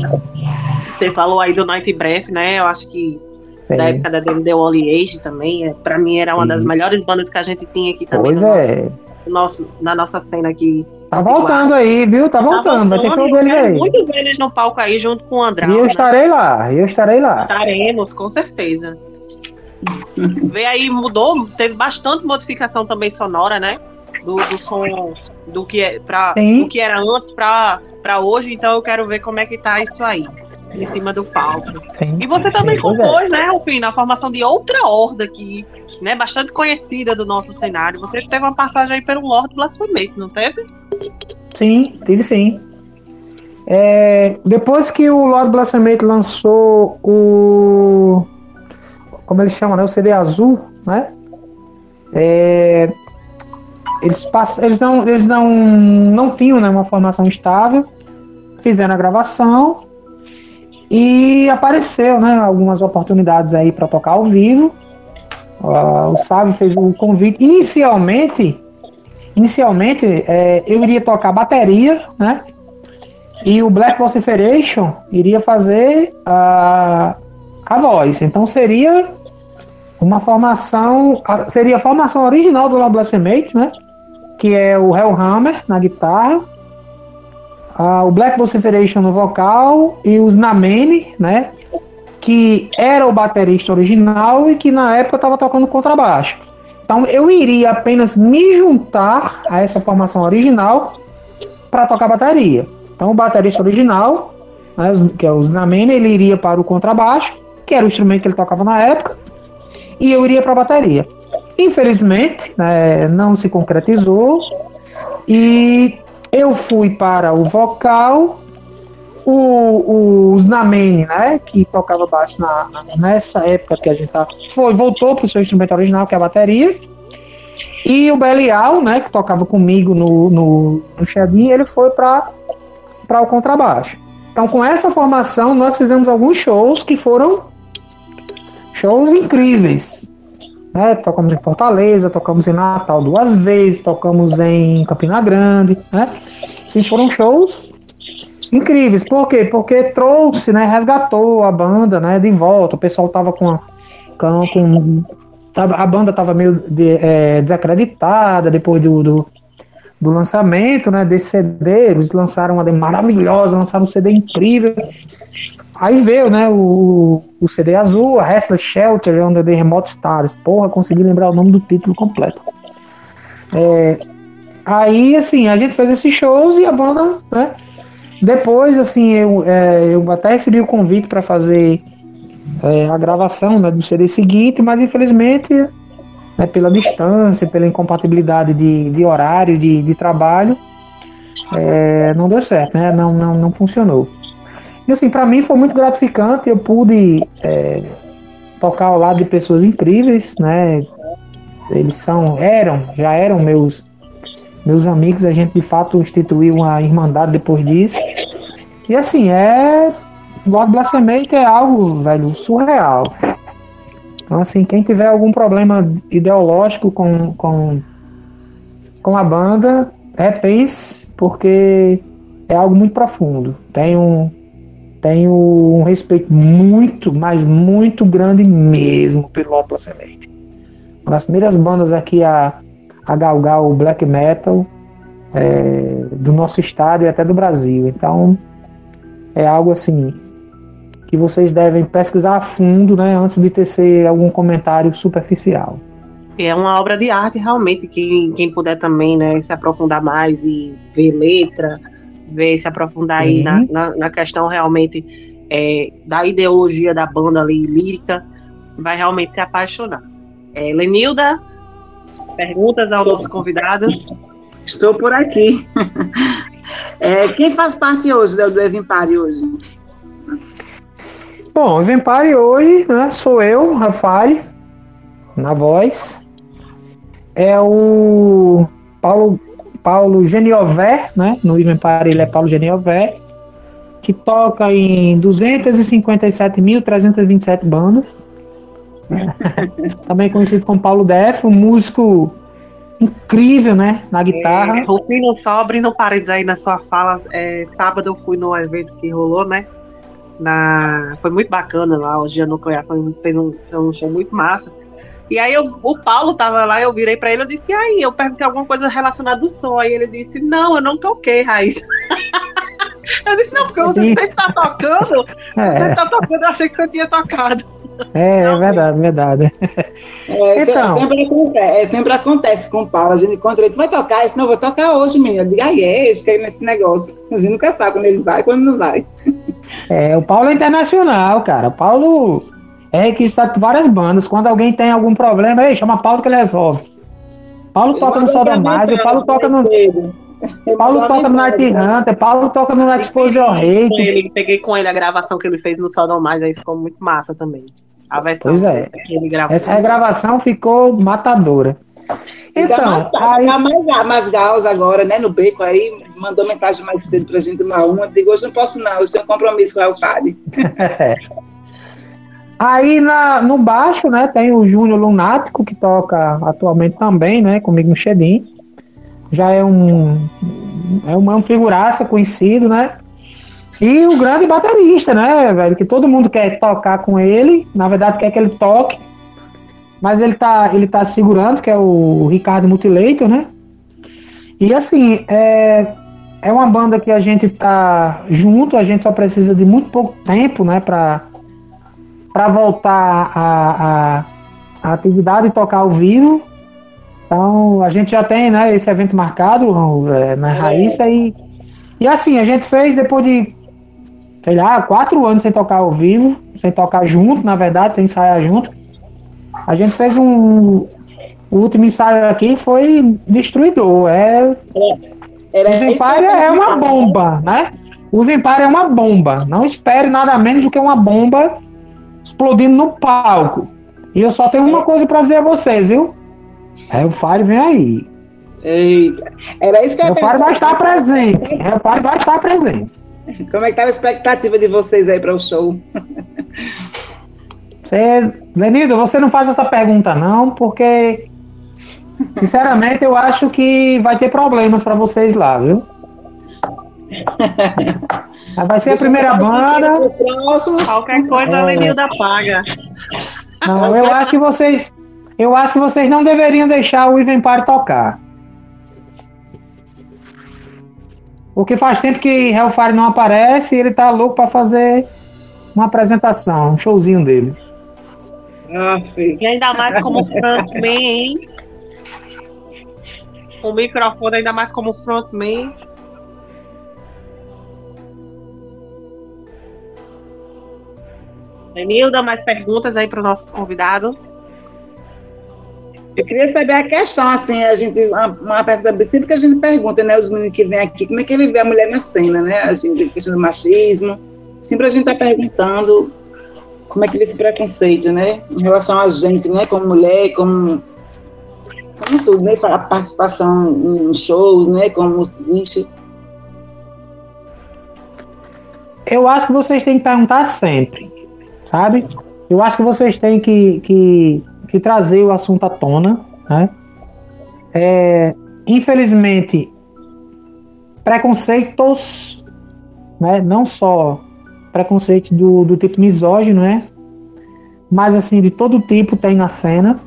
Você falou aí do Night Breath, né? Eu acho que Sim. da época da The Wally Age também, é, pra mim era uma Sim. das melhores bandas que a gente tinha aqui também. Pois no é. Nosso, na nossa cena aqui. Tá voltando aí, viu? Tá, tá voltando, vai ter show deles aí. Muitos deles no palco aí junto com o André. E eu né? estarei lá, eu estarei lá. Estaremos, com certeza. Vê aí, mudou, teve bastante modificação também sonora, né? Do, do som do que, é, pra, do que era antes pra hoje, então eu quero ver como é que tá isso aí em cima do palco. Sim, e você também sim, compôs, é. né, Alpina, na formação de outra horda aqui, né, bastante conhecida do nosso cenário. Você teve uma passagem aí pelo Lord Blasphemate, não teve? Sim, tive sim. É, depois que o Lord Blasphemate lançou o. Como eles chamam, né? O CD azul, né? É, eles, pass, eles, não, eles não, não tinham né, uma formação estável, fizeram a gravação e apareceu, né, algumas oportunidades aí para tocar ao vivo. Uh, o Sábio fez o convite. Inicialmente, inicialmente é, eu iria tocar bateria, né? E o Black Vociferation iria fazer a, a voz. Então seria uma formação, seria a formação original do Love Blasphemate, né? Que é o Hellhammer na guitarra, uh, o Black Vociferation no vocal e os Namene, né? Que era o baterista original e que na época estava tocando contrabaixo. Então eu iria apenas me juntar a essa formação original para tocar bateria. Então o baterista original, né, que é o Znamene, ele iria para o contrabaixo, que era o instrumento que ele tocava na época, e eu iria para a bateria. Infelizmente, né, não se concretizou e eu fui para o vocal, o, o né, que tocava baixo na, nessa época que a gente tá, foi, voltou para o seu instrumento original, que é a bateria, e o Belial, né, que tocava comigo no, no, no Xadin, ele foi para o contrabaixo. Então, com essa formação, nós fizemos alguns shows que foram shows incríveis. Né? Tocamos em Fortaleza, tocamos em Natal duas vezes, tocamos em Campina Grande, né? Sim, foram shows incríveis. Por quê? Porque trouxe, né? Resgatou a banda, né? De volta. O pessoal tava com, com, com tava, a banda tava meio de, é, desacreditada depois do, do, do, lançamento, né? Desse CD. Eles lançaram uma maravilhosa, lançaram um CD incrível. Aí veio, né, o, o CD azul, a Restless Shelter, Under the Remote Stars. Porra, consegui lembrar o nome do título completo. É, aí, assim, a gente fez esses shows e a banda, né, depois, assim, eu, é, eu até recebi o convite para fazer é, a gravação né, do CD seguinte, mas infelizmente, né, pela distância, pela incompatibilidade de, de horário, de, de trabalho, é, não deu certo, né? Não, não, não funcionou. E assim, para mim foi muito gratificante, eu pude é, tocar ao lado de pessoas incríveis, né? Eles são, eram, já eram meus meus amigos, a gente de fato instituiu uma irmandade depois disso. E assim, é. Lord Blasphemate é algo, velho, surreal. Então, assim, quem tiver algum problema ideológico com, com, com a banda, repense, porque é algo muito profundo. Tem um, tem um respeito muito, mas muito grande mesmo pelo Lord Blasphemate. Uma das primeiras bandas aqui a a galgar o black metal é, do nosso estado e até do Brasil. Então é algo assim que vocês devem pesquisar a fundo, né, antes de tecer algum comentário superficial. É uma obra de arte realmente quem, quem puder também, né, se aprofundar mais e ver letra, ver se aprofundar uhum. aí na, na, na, questão realmente é, da ideologia da banda ali lírica, vai realmente se apaixonar. É, Lenilda, Perguntas ao nosso convidado? Estou por aqui. [LAUGHS] É, quem faz parte hoje do Evimpare hoje? Bom, o Evimpare hoje né, sou eu, Rafael, na voz. É o Paulo, Paulo Geniové, né? No Evimpare ele é Paulo Geniové, que toca em 257.327 bandas. Também conhecido como Paulo Def, um músico incrível, né? Na guitarra. É, Rufino, só abrindo paredes aí na sua fala, é, sábado eu fui no evento que rolou, né? Na, foi muito bacana lá, o Dia Nuclear foi, fez um, um show muito massa. E aí eu, o Paulo tava lá, eu virei pra ele, eu disse, aí, eu perguntei alguma coisa relacionada ao som. Aí ele disse, não, eu não toquei, Raiz. [LAUGHS] eu disse, não, porque você sempre tá tocando, é. você tá tocando, eu achei que você tinha tocado. É, é verdade, verdade. É, então. Sempre acontece, é, sempre acontece com o Paulo. A gente encontra ele, tu vai tocar? Isso não, vou tocar hoje, menina. Eu digo, aí é, fiquei nesse negócio. A gente nunca sabe quando ele vai e quando não vai. É, o Paulo é internacional, cara. O Paulo é requisitado por várias bandas. Quando alguém tem algum problema, ei, chama Paulo que ele resolve. Paulo toca no Sodomais, o Paulo toca no. Paulo toca no Night Hunter, Paulo toca no Exposure Hate. Ele, peguei com ele a gravação que ele fez no Sodomais, aí ficou muito massa também. A versão pois é. que ele gravou. Essa regravação ficou matadora. Então, aí... a mais Gauss agora, né, no beco aí, mandou mensagem mais cedo pra gente tomar uma. Digo, hoje não posso não, eu tenho um compromisso com o Elfade. [LAUGHS] Aí na, no baixo, né, tem o Júnior Lunático, que toca atualmente também, né, comigo no Shedim. Já é um, é uma figuraça conhecido, né? E o grande baterista, né, velho? Que todo mundo quer tocar com ele. Na verdade, quer que ele toque. Mas ele tá, ele tá segurando, que é o Ricardo Mutilator, né? E assim, é, é uma banda que a gente tá junto, a gente só precisa de muito pouco tempo, né, pra, pra voltar a, a, a atividade e tocar ao vivo. Então, a gente já tem, né, esse evento marcado é, na Raíssa e, e assim, a gente fez depois de sei lá, quatro anos sem tocar ao vivo, sem tocar junto, na verdade, sem ensaiar junto. A gente fez um. O último ensaio aqui foi destruidor. É. Era, o Vampire é uma bomba, né? O Vampire é uma bomba. Não espere nada menos do que uma bomba explodindo no palco. E eu só tenho uma coisa para dizer a vocês, viu? É o Fire vem aí. Eita. Era isso que eu O Fire vai estar presente. O Fire vai estar presente. Como é que estava a expectativa de vocês aí para o show? Você, Lenido, você não faz essa pergunta não, porque sinceramente eu acho que vai ter problemas para vocês lá, viu? [LAUGHS] Vai ser a primeira banda. Qualquer coisa, a Lenilda paga. Não, eu acho que vocês, eu acho que vocês não deveriam deixar o Ivan Party tocar. Porque faz tempo que Hellfire não aparece e ele tá louco para fazer uma apresentação, um showzinho dele. Ah, e ainda mais como frontman, hein? O microfone ainda mais como frontman. Emilda, mais perguntas aí para o nosso convidado? Eu queria saber a questão, assim, a gente, uma, uma pergunta sempre que a gente pergunta, né, os meninos que vêm aqui, como é que ele vê a mulher na cena, né? A gente, a questão do machismo, sempre a gente está perguntando como é que ele tem preconceito, né? Em relação a gente, né, como mulher, como, como tudo, né? A participação em shows, né, como musicists. Eu acho que vocês têm que perguntar sempre, sabe? Eu acho que vocês têm que, que que trazer o assunto à tona. Né? É, infelizmente, preconceitos, né? não só preconceito do, do tipo misógino, né? mas assim, de todo tipo tem na cena.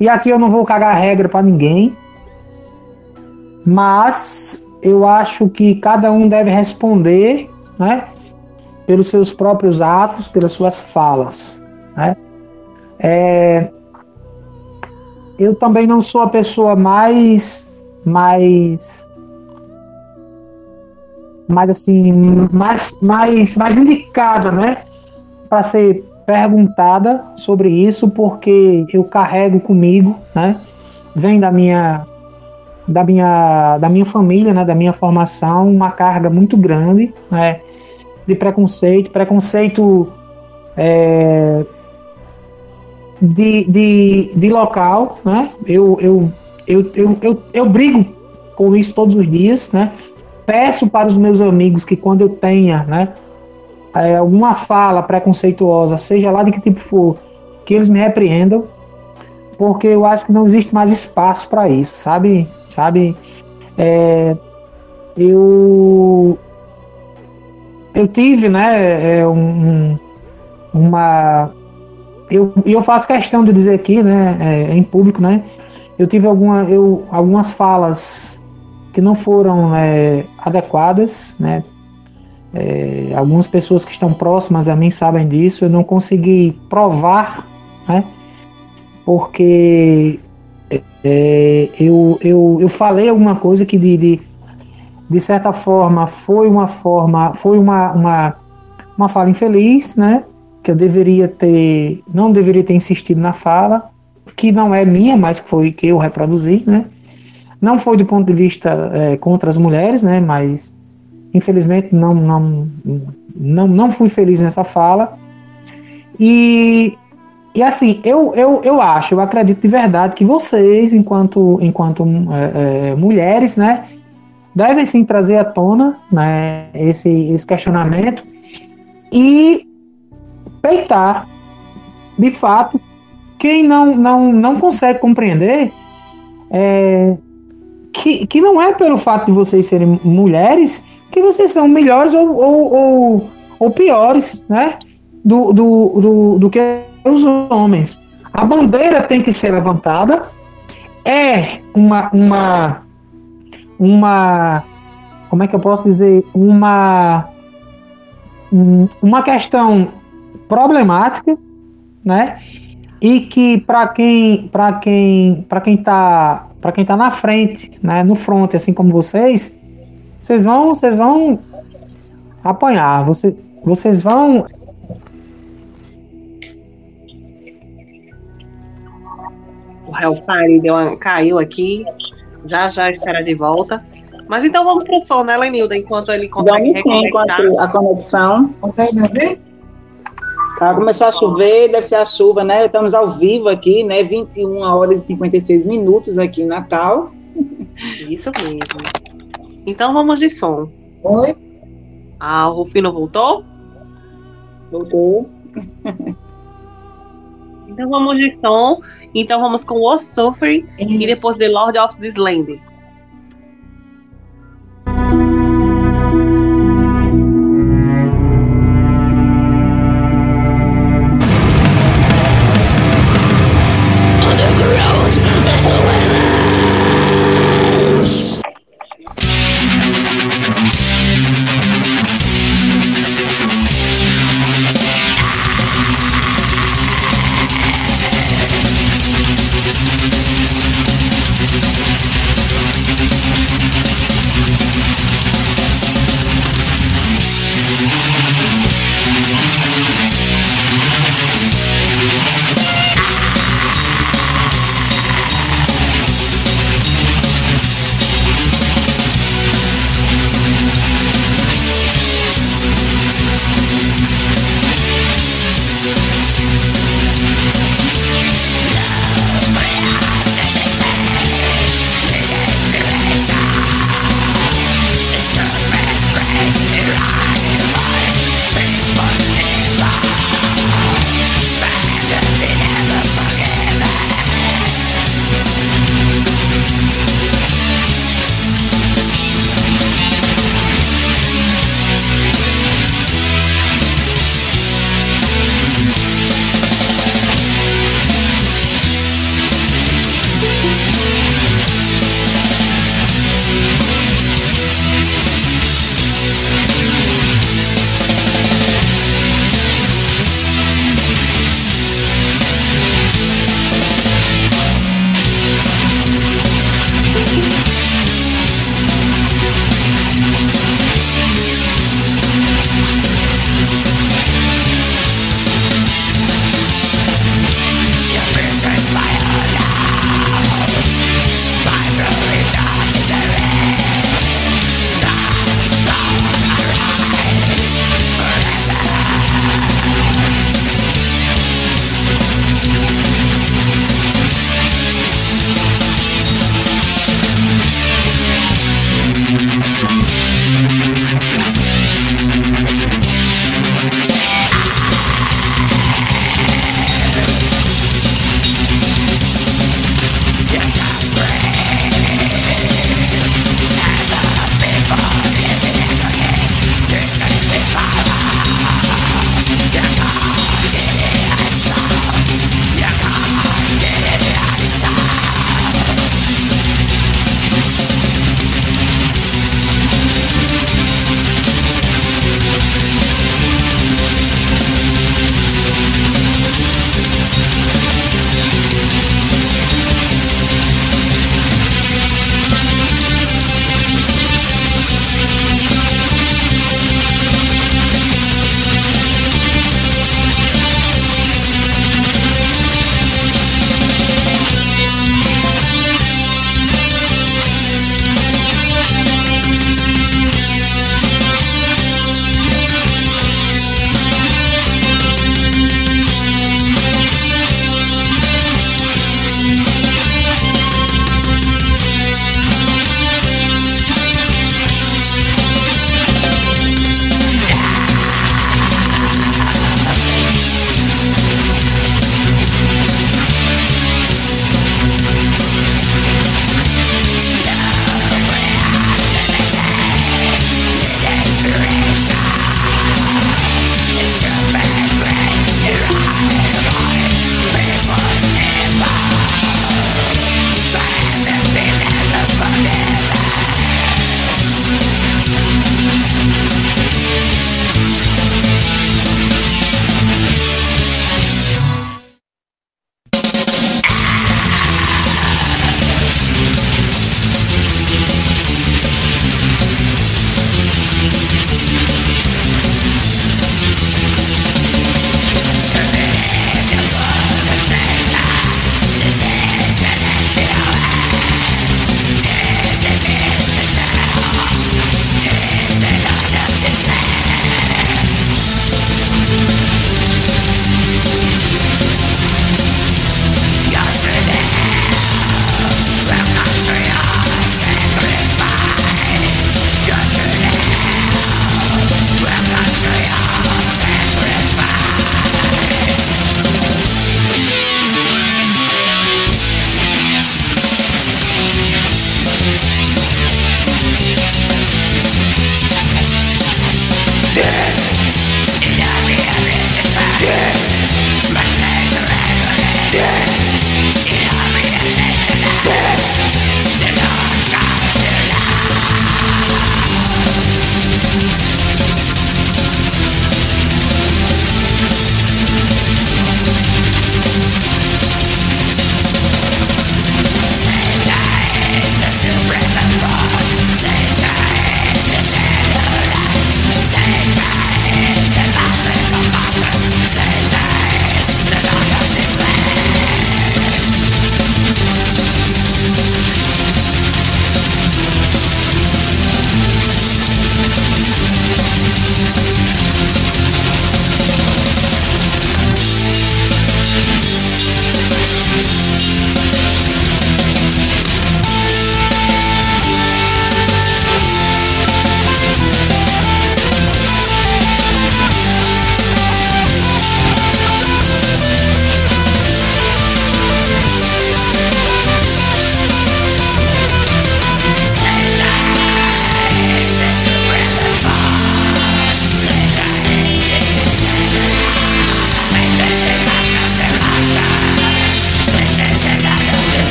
E aqui eu não vou cagar regra para ninguém, mas eu acho que cada um deve responder, né, pelos seus próprios atos, pelas suas falas, né? É, eu também não sou a pessoa mais mais mais assim mais mais mais indicada né para ser perguntada sobre isso porque eu carrego comigo né vem da minha da minha da minha família né da minha formação uma carga muito grande né de preconceito preconceito é, de, de, de local, né? Eu, eu, eu, eu, eu, eu brigo com isso todos os dias, né? Peço para os meus amigos que quando eu tenha, né? É, alguma fala preconceituosa, seja lá de que tipo for, que eles me repreendam, porque eu acho que não existe mais espaço para isso, sabe? Sabe? É, eu eu tive, né, é, um, uma eu, eu faço questão de dizer aqui, né, é, em público, né, eu tive alguma, eu, algumas falas que não foram é, adequadas, né, é, algumas pessoas que estão próximas a mim sabem disso, eu não consegui provar, né, porque é, eu, eu, eu falei alguma coisa que de, de, de certa forma foi uma forma, foi uma, uma, uma fala infeliz, né, que eu deveria ter, não deveria ter insistido na fala, que não é minha, mas foi que eu reproduzi, né? Não foi do ponto de vista é, contra as mulheres, né? Mas infelizmente não, não, não, não fui feliz nessa fala. E, e assim, eu, eu, eu acho, eu acredito de verdade que vocês, enquanto, enquanto é, é, mulheres, né? Devem sim trazer à tona né, esse, esse questionamento e peitar, de fato, quem não, não, não consegue compreender é, que, que não é pelo fato de vocês serem mulheres que vocês são melhores ou, ou, ou, ou piores né, do, do, do, do que os homens. A bandeira tem que ser levantada, é uma, uma, uma como é que eu posso dizer, uma, uma questão problemática, né? E que para quem para quem para quem tá para quem tá na frente, né, no front, assim como vocês, vocês vão vocês vão apanhar, você, vocês vão O Hellfire deu uma, caiu aqui. Já já espera de volta. Mas então vamos pro som, né, Lenilda? Enquanto ele consegue vamos sim, a conexão. Consegue me ouvir? Tá, começou a chover, deve ser a chuva, né? Estamos ao vivo aqui, né? 21 horas e 56 minutos aqui em Natal. Isso mesmo. Então vamos de som. Oi? Ah, o Rufino voltou? Voltou. Então vamos de som. Então vamos com O Suffer e depois The Lord of this Land.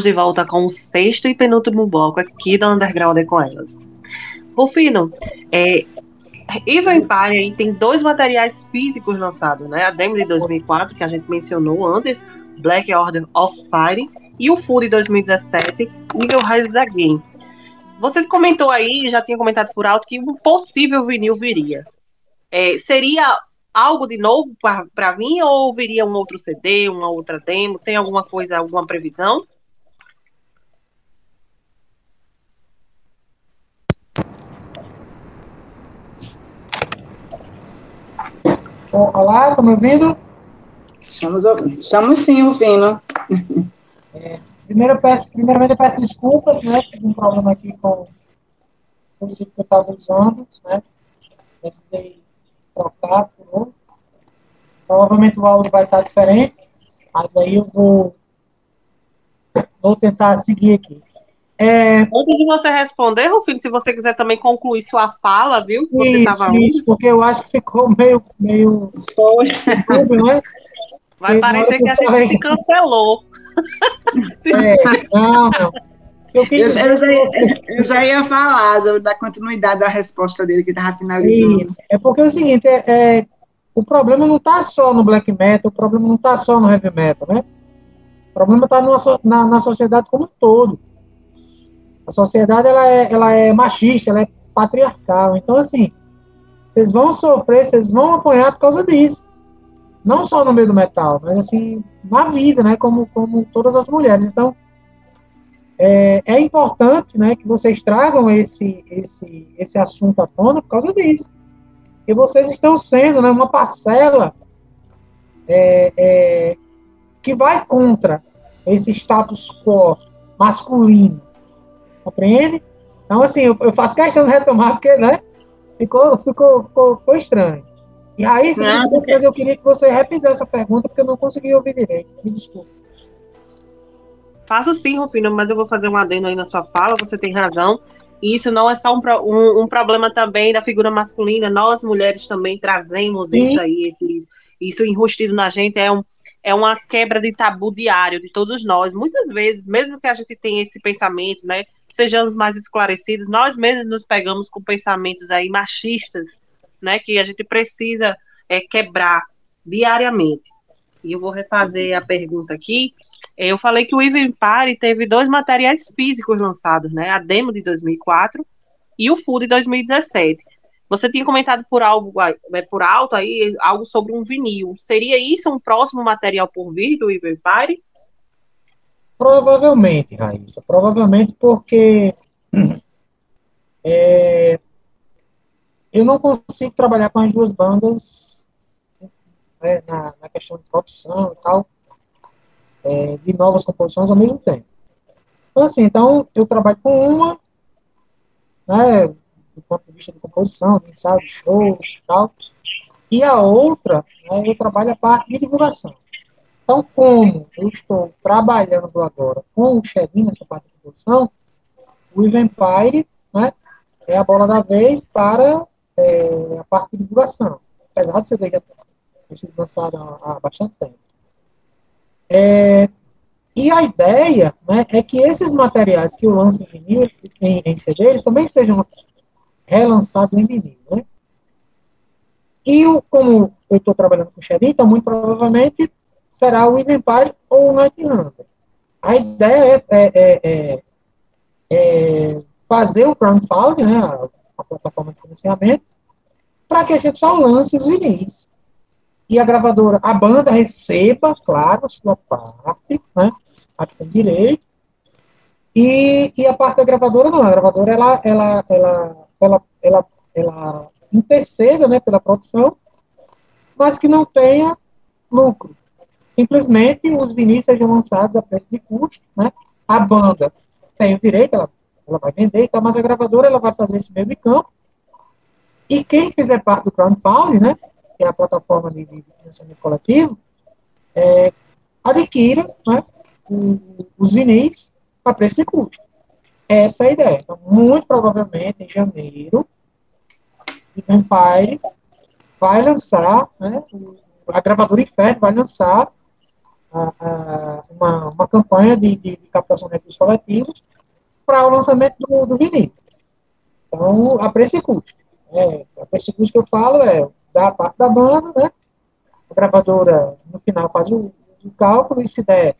Estamos de volta com o sexto e penúltimo bloco aqui da Underground com elas. Rufino, é, Evil Empire tem dois materiais físicos lançados, né? A Demo de 2004, que a gente mencionou antes, Black Order of Fire, e o Full de 2017, Evil Rises Again. Você comentou aí, já tinha comentado por alto, que um possível vinil viria. É, seria algo de novo para vir ou viria um outro CD, uma outra demo? Tem alguma coisa, alguma previsão? Olá, estão me ouvindo? Estamos, estamos sim, Rufino. É, primeiro eu peço, primeiramente eu peço desculpas, né? Tive um problema aqui com o que eu estava usando, né? Precisei trocar por outro. Provavelmente o áudio vai estar diferente, mas aí eu vou, vou tentar seguir aqui. É... Antes de você responder, Rufino, se você quiser também concluir sua fala, viu? Você estava isso, porque eu acho que ficou meio. meio... Foi. Né? Vai parecer que a gente cancelou. É, não, não. Eu, eu, já, eu, já, ia falar do, da continuidade da resposta dele, que estava finalizando. Isso. É porque é o seguinte, é, é o problema não está só no black metal, o problema não está só no heavy metal, né? O problema está na, na sociedade como um todo. A sociedade ela é, ela é machista, ela é patriarcal. Então, assim, vocês vão sofrer, vocês vão apanhar por causa disso. Não só no meio do metal, mas assim, na vida, né? Como, como todas as mulheres. Então, é, é importante né, que vocês tragam esse, esse, esse assunto à tona por causa disso. E vocês estão sendo né, uma parcela é, é, que vai contra esse status quo masculino. Compreende? Então, assim, eu, eu faço questão de retomar, porque, né? Ficou, ficou, ficou, ficou estranho. E aí, se não, eu queria que você refizesse essa pergunta, porque eu não consegui ouvir direito. Me desculpe. Faço sim, Rufino, mas eu vou fazer um adendo aí na sua fala, você tem razão. E isso não é só um, um, um problema também da figura masculina, nós mulheres também trazemos sim. isso aí, isso enrustido na gente é um, é uma quebra de tabu diário de todos nós. Muitas vezes, mesmo que a gente tenha esse pensamento, né, sejamos mais esclarecidos, nós mesmos nos pegamos com pensamentos aí machistas, né, que a gente precisa é, quebrar diariamente. E eu vou refazer a pergunta aqui. Eu falei que o Even Party teve dois materiais físicos lançados, né, a demo de 2004 e o full de 2017. Você tinha comentado por algo é, por alto aí algo sobre um vinil. Seria isso um próximo material por vir do Evil Party? Provavelmente, Raíssa. Provavelmente porque é, eu não consigo trabalhar com as duas bandas né, na, na, questão de produção e tal, é, de novas composições ao mesmo tempo. Então, assim, então eu trabalho com uma, né, do ponto de vista de composição, de shows e tal. E a outra, né, eu trabalho a parte de divulgação. Então, como eu estou trabalhando agora com o Xerin nessa parte de divulgação, o Evempire né, é a bola da vez para é, a parte de divulgação. Apesar de você ter sido lançado há, bastante tempo. É, e a ideia né, é que esses materiais que eu lanço em vinil, em, em CD, eles também sejam relançados em vinil. Né? E o, como eu estou trabalhando com o Xerin, então muito provavelmente será o Empire ou o Night Hunter. A ideia é, é, é, é fazer o crowdfunding, né, a, a plataforma de financiamento, para que a gente só lance os vinis. E a gravadora, a banda receba, claro, a sua parte, né, a que tem direito, e, e a parte da gravadora não, a gravadora ela, ela, ela ela, ela, ela interceda né, pela produção, mas que não tenha lucro. Simplesmente os vinis sejam lançados a preço de custo, né? A banda tem o direito, ela, ela vai vender, então, mas a gravadora ela vai fazer esse meio de campo. E quem fizer parte do crowdfunding, né, que é a plataforma de, financiamento coletivo, é, adquira né, os vinis a preço de custo. Essa é a ideia. Então, muito provavelmente, em janeiro, o Empire vai lançar, né, a gravadora Inferno vai lançar uma, uma campanha de, de, de captação de recursos coletivos para o lançamento do, do vinil. Então, a preço e custo. É, a preço e custo que eu falo é da parte da banda, né? A gravadora, no final, faz o, o cálculo e se der,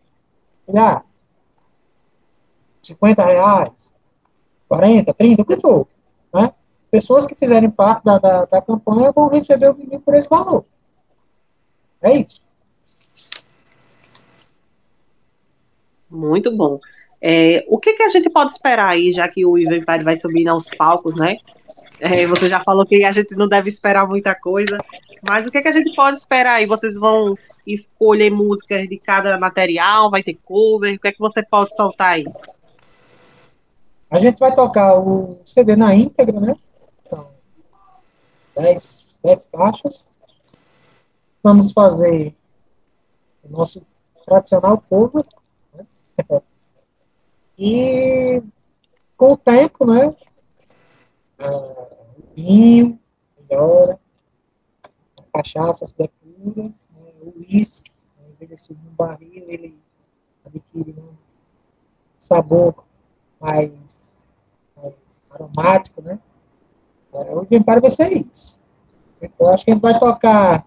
ah, 50 reais, 40, 30, o que for, né? Pessoas que fizerem parte da, da, da campanha vão receber o vinil por esse valor. É isso. Muito bom. É, o que, que a gente pode esperar aí, já que o Ivan vai subir aos palcos, né? É, você já falou que a gente não deve esperar muita coisa, mas o que, que a gente pode esperar aí? Vocês vão escolher músicas de cada material? Vai ter cover? O que é que você pode soltar aí? A gente vai tocar o CD na íntegra, né? Então, 10, 10 faixas. Vamos fazer o nosso tradicional cover. Né? [LAUGHS] E com o tempo, né? O vinho melhora, cachaça se depura, né? o uísque, né? envelhecido no barril, ele adquire um sabor mais aromático, né? É, o Vampire vai ser isso. Então, acho que a gente vai tocar.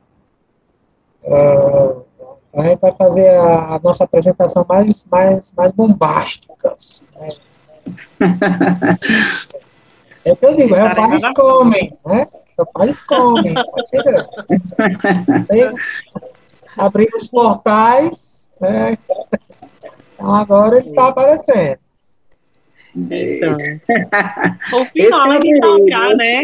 Uh, a gente vai fazer a, a, nossa apresentação mais, mais, mais bombástica. Né? É o que eu digo, é o Fares comem, né? É o Fares comem. Tá Abrir os portais, né? Então agora ele está aparecendo. Então. [LAUGHS] O final, além de tocar, né?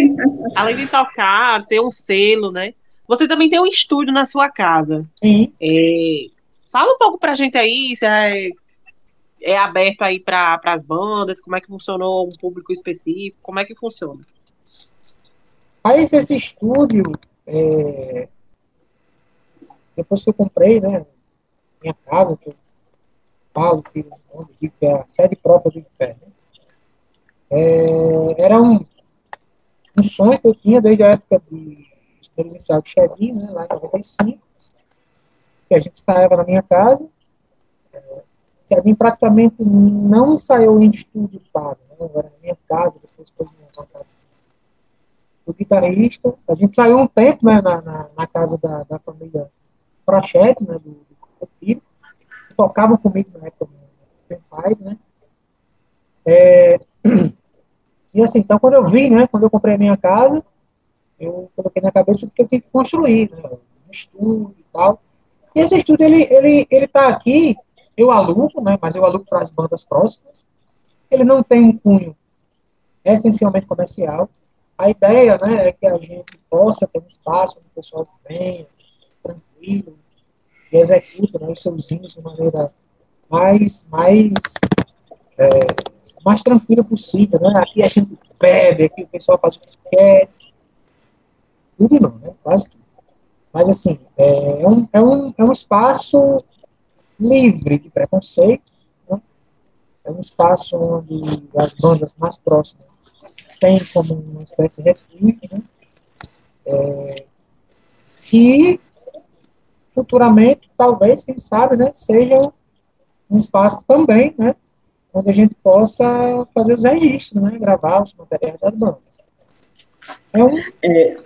Além de tocar, ter um selo, né? Você também tem um estúdio na sua casa. Sim. É, fala um pouco pra gente aí, se é, é aberto aí para as bandas, como é que funcionou um público específico, como é que funciona? Aí esse estúdio, é, depois que eu comprei, né, minha casa, que eu falo, que, que é a sede própria do inferno, é, era um, um sonho que eu tinha desde a época de presencial de Chezinho, né, lá em 95, que a gente ensaiava na minha casa. É, Chezinho praticamente não ensaiou em estúdio pago, né, era na minha casa, depois foi na casa do guitarrista. A gente saiu um tempo né, na, na, na casa da, da família Prachetes, né, do, do filho, tocavam comigo na época do meu pai, né. É, [CLEARS THROAT] E assim, então quando eu vi, né, quando eu comprei a minha casa, eu coloquei na cabeça que eu tinha que construir, né, um estúdio e tal. E esse estúdio, ele, ele, ele tá aqui, eu alugo, né, mas eu alugo para as bandas próximas. Ele não tem um cunho essencialmente comercial. A ideia, né, é que a gente possa ter um espaço onde o pessoal venha, tranquilo, e execute né, os seus hinos de maneira mais, mais é, mais tranquila possível, né? Aqui a gente bebe, aqui o pessoal faz o que quer. Tudo não, né? Quase tudo. Mas, assim, é um, é um, é um espaço livre de preconceito, né? É um espaço onde as bandas mais próximas têm como uma espécie de refúgio, né? É, e futuramente, talvez, quem sabe, né, seja um espaço também, né, onde a gente possa fazer os registros, né? gravar os materiais das bandas. Um... é,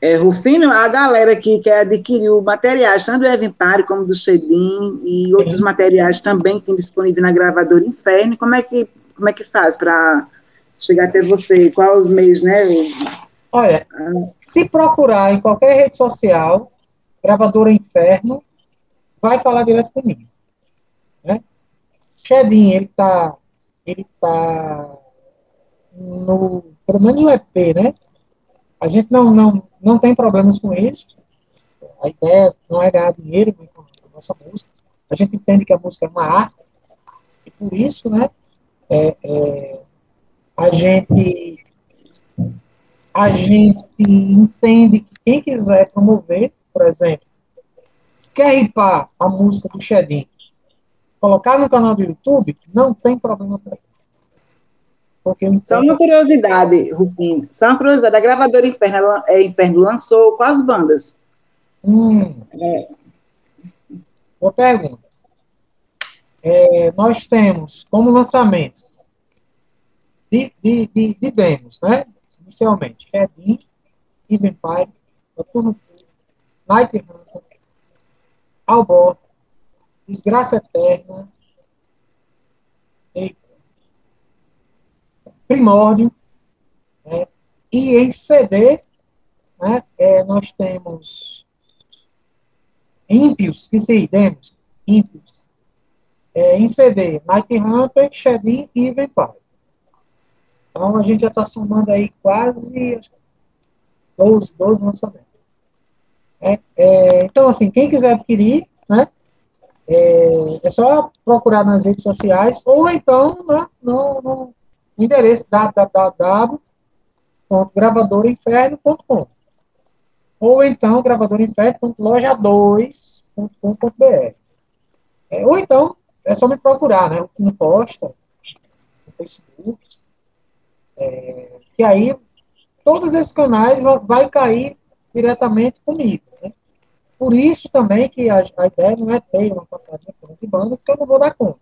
é, Rufino, a galera que quer adquirir materiais, tanto do Evan Pare como do Cedim e outros Sim. materiais também que tem disponível na gravadora Inferno, como é que, como é que faz para chegar até você? Quais os meios, né? Olha, ah. se procurar em qualquer rede social, gravadora Inferno, vai falar direto comigo. Chedin, ele tá, ele tá no, pelo menos no EP, né? A gente não, não, não tem problemas com isso. A ideia não é ganhar dinheiro com a nossa música. A gente entende que a música é uma arte. E por isso, né, é, é, a gente a gente entende que quem quiser promover, por exemplo, quer ripar a música do Chedin, colocar no canal do YouTube, não tem problema para porque Só uma curiosidade, Rufino. Só uma curiosidade. A gravadora Inferno, é, Inferno lançou quais bandas? Hum. É. Boa pergunta. É, nós temos como lançamentos de, de, de, de demos, né? Inicialmente, Redin, Evenpire, Noturno Night Hunter, Albor, Desgraça Eterna, Primórdio, né? e em CD né, é, nós temos ímpios, que se demos, ímpios, é, em CD, Night Hunter, Shedin e Vampire. Então a gente já está somando aí quase 12, 12 lançamentos. É, é, então, assim, quem quiser adquirir, né, é, é, só procurar nas redes sociais ou então né, no, no endereço www.gravadorainferno.com ou então gravadorainferno.loja2.com.br é, ou então é só me procurar, né, o Costa no Facebook. É, que aí todos esses canais vão, vai cair diretamente comigo? Por isso também que a, a ideia não é ter uma quantidade de banda, porque eu não vou dar conta.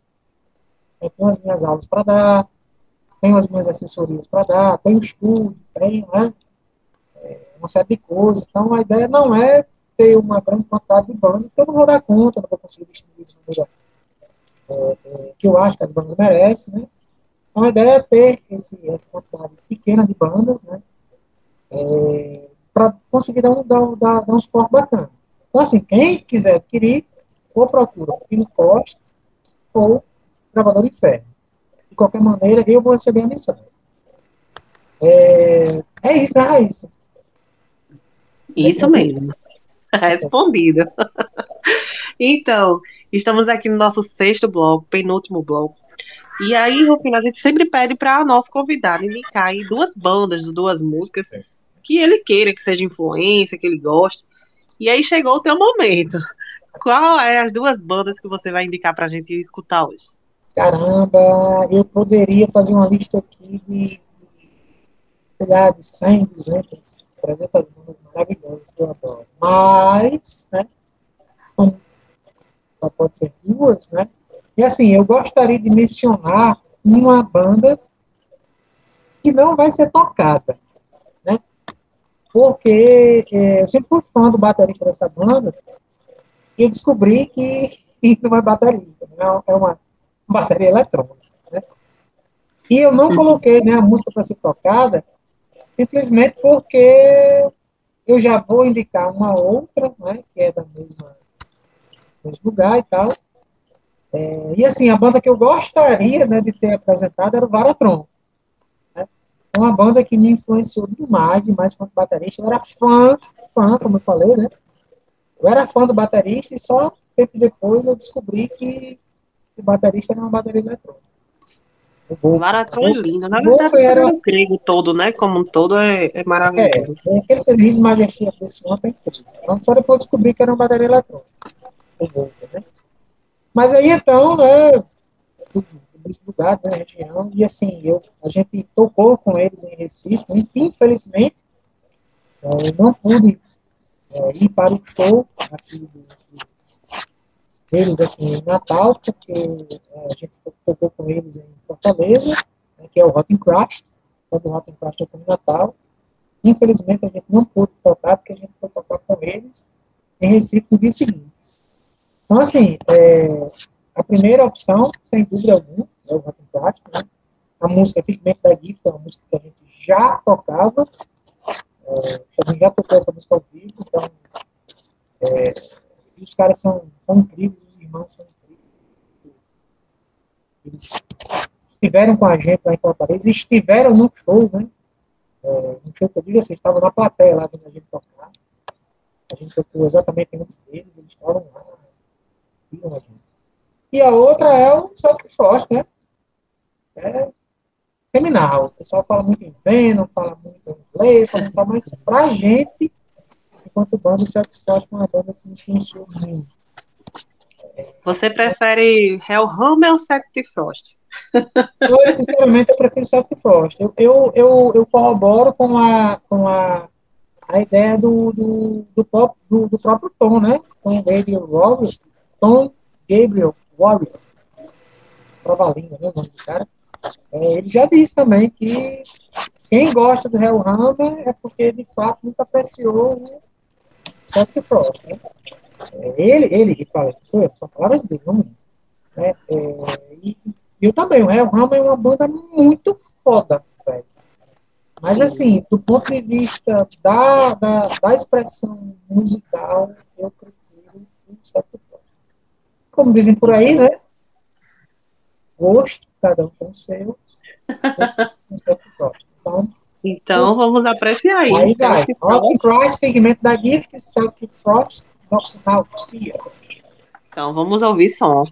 Eu tenho as minhas aulas para dar, tenho as minhas assessorias para dar, tenho estudo, tenho né, é, uma série de coisas. Então, a ideia não é ter uma grande quantidade de bandas, porque eu não vou dar conta, não vou conseguir distribuir isso é, é, que eu acho que as bandas merecem, né? Então, a ideia é ter esse, essa quantidade pequena de bandas, né? É, para conseguir dar um, dar, dar um suporte bacana. Então, assim, quem quiser adquirir, ou procura o Pino Costa ou Gravador Inferno. De qualquer maneira, eu vou receber a mensagem. É, é isso, né, Raíssa? Isso mesmo. [LAUGHS] Respondido. então, estamos aqui no nosso sexto bloco, penúltimo bloco. E aí, Rufino, a gente sempre pede para nosso convidado indicar aí duas bandas, duas músicas que ele queira que seja influência, que ele goste. E aí chegou o teu momento. Qual é as duas bandas que você vai indicar para a gente escutar hoje? Caramba, eu poderia fazer uma lista aqui de, sei lá, de 100, 200, 300 bandas maravilhosas que eu adoro. Mas, né, só pode ser duas, né? E assim, eu gostaria de mencionar uma banda que não vai ser tocada porque é, eu sempre fui fã do baterista dessa banda e descobri que [LAUGHS] não é baterista, né? é uma bateria eletrônica. Né? E eu não coloquei né, a música para ser tocada simplesmente porque eu já vou indicar uma outra, né, que é da mesma mesmo lugar e tal. É, e assim, a banda que eu gostaria né, de ter apresentado era o Varatron. É uma banda que me influenciou demais, demais quanto baterista. Eu era fã, fã, como eu falei, né? Eu era fã do baterista e só tempo depois eu descobri que o baterista era uma bateria eletrônica. O Maratona é lindo. Na verdade, era... o grego todo, né? Como um todo, é, é maravilhoso. É, é aquele serviço majestia desse homem é incrível. Então, só depois descobri que era uma bateria eletrônica. Né? Mas aí, então, né, nesse lugar, na região, e assim, eu, a gente tocou com eles em Recife, infelizmente, é, eu não pude é, ir para o show aqui do, deles aqui em Natal, porque é, a gente tocou com eles em Fortaleza, né, que é o Rotten Crash, quando o Rotten Crash tocou em Natal. Infelizmente a gente não pôde tocar, porque a gente foi tocar com eles em Recife no dia seguinte. Então, assim, é, a primeira opção, sem dúvida alguma, é o Rock Plástico, né? A música Figment da Gift é uma música que a gente já tocava, é, a gente já tocou essa música ao vivo, então é, os caras são, são incríveis, os irmãos são incríveis. Eles estiveram com a gente lá em Fortaleza, estiveram no show, né? É, no show que eu digo assim, estavam na plateia lá vendo a gente tocar. A gente tocou exatamente antes deles, eles estavam lá, viram a gente. E a outra é o Celtic Frost, né? É seminal. O pessoal fala muito em Venom, fala muito em inglês, fala muito, mas pra gente, enquanto banda, Celtic Frost é uma banda que influenciou muito. Você prefere Hellhammer ou Celtic Frost? [LAUGHS] Eu, sinceramente, eu prefiro Celtic Frost. Eu, eu, eu, eu, corroboro com a, com a, a ideia do, do, do, pop, do, do próprio Tom, né? Com e o Rob, Tom Gabriel Warrior, Provalinho, né, o nome do cara, é, ele já disse também que quem gosta do Hellhammer é porque de fato nunca apreciou o Celtic Frost. Né? É, ele, ele que fala, são palavras dele, não? É, e eu também, o Hellhammer é uma banda muito foda, velho. Mas assim, do ponto de vista da, da, da expressão musical, eu prefiro o Celtic Frost. Como dizem por aí, né? Gosto, cada um com o seu. Então, então vamos apreciar aí. Aí vai. Celtic Christ, Pigmento da Gift, Celtic Frost, nosso Nautia. Então vamos ouvir som.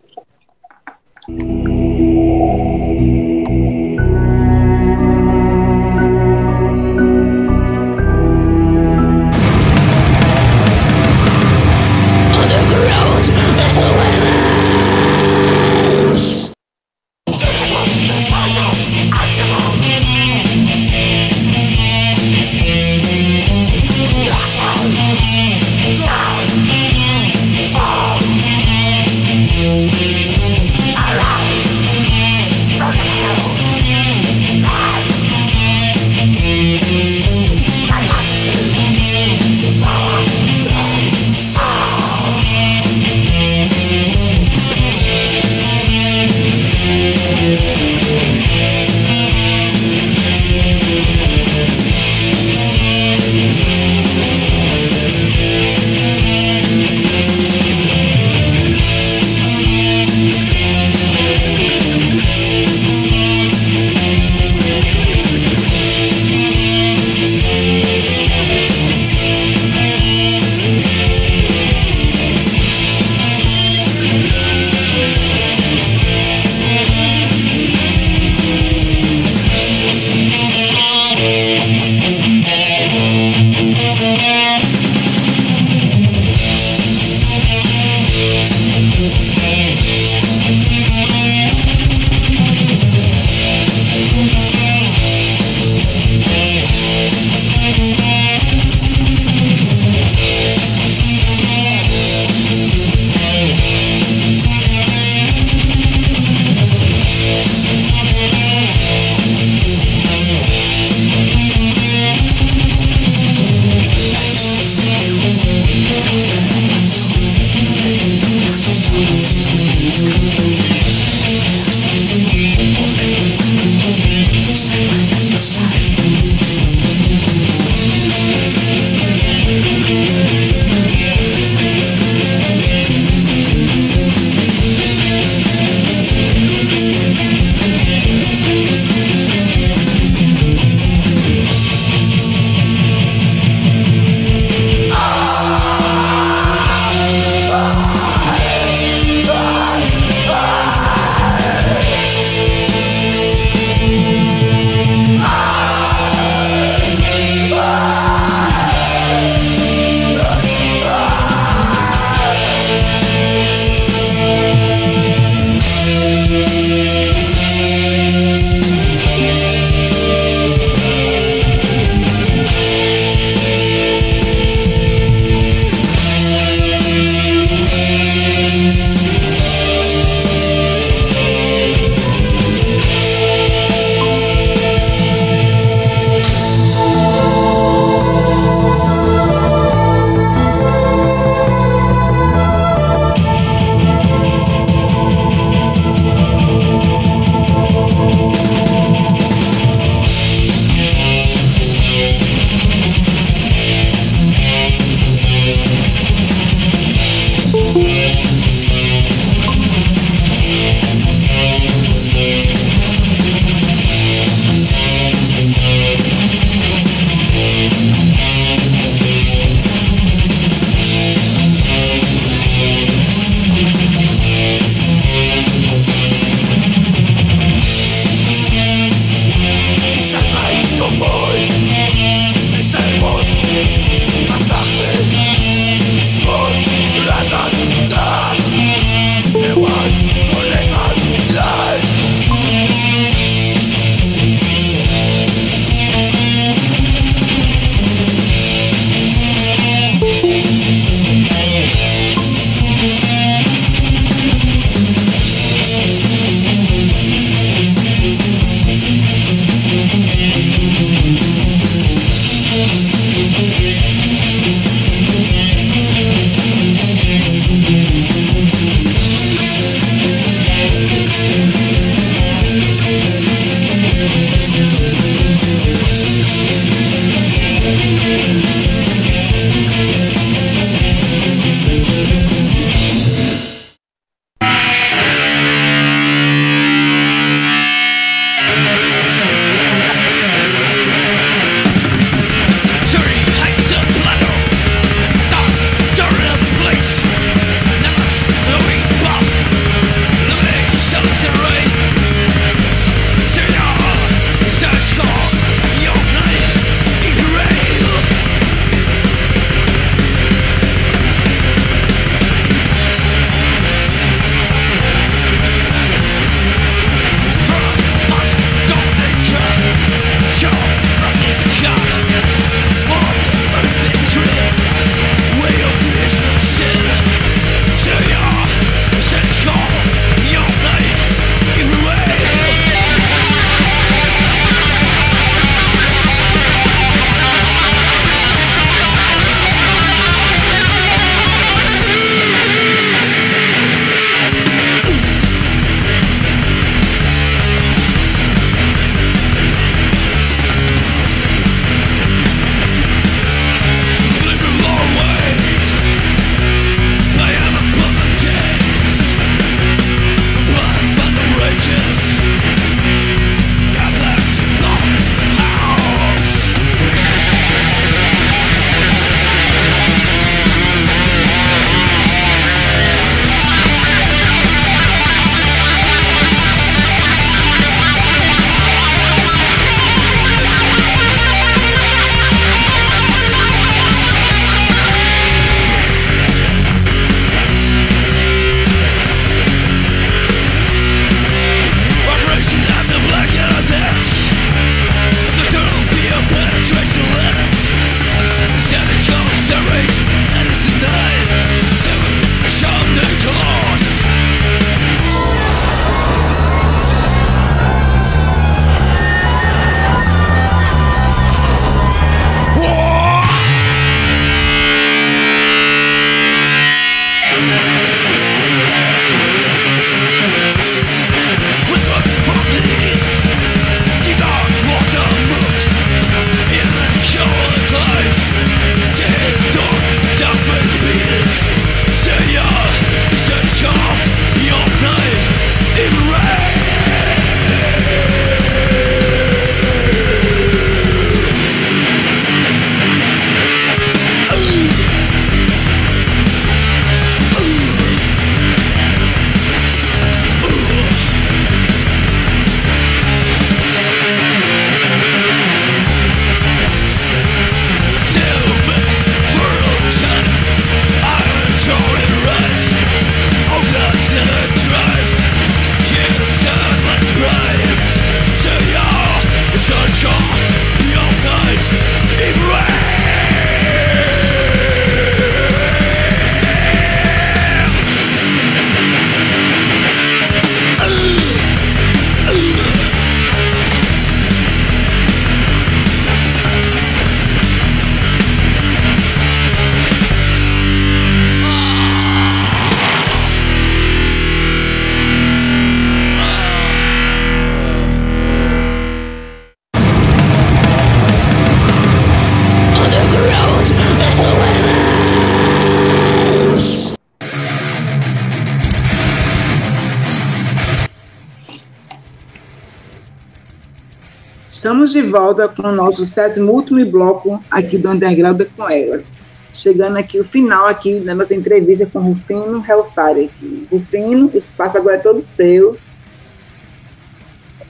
Estamos de volta com o nosso sétimo último bloco aqui do Underground com elas. Chegando aqui o final aqui da nossa entrevista com Rufino Hellfire. Rufino, o espaço agora é todo seu.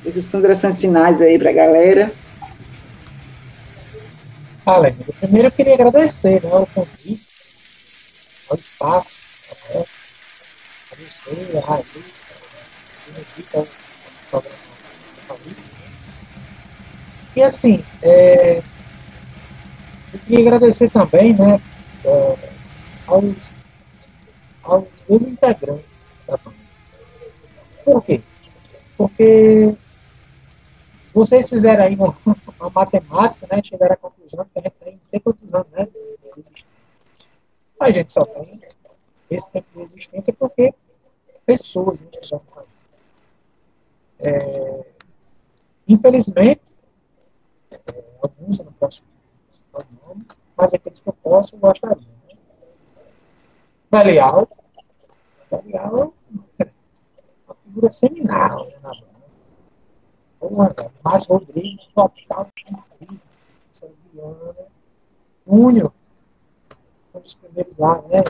Essas considerações finais aí para a galera. Fala, primeiro eu queria agradecer né, o convite, ao espaço, né, a você, a Raíssa, a E assim, é, eu queria agradecer também né, é, aos, aos ex-integrantes da banda. Por quê? Porque vocês fizeram aí uma, uma matemática, né? Chegaram à conclusão que a gente tem, tem quantos anos, né? A gente só tem esse tempo de existência porque pessoas né. É, infelizmente, alguns eu não posso falar o nome, mas aqueles que eu posso, eu gostaria. Né? Belial. Belial é uma figura seminal né, na banda Porra, Márcio Rodrigues, total, Viana, Júnior, um dos primeiros lá, né?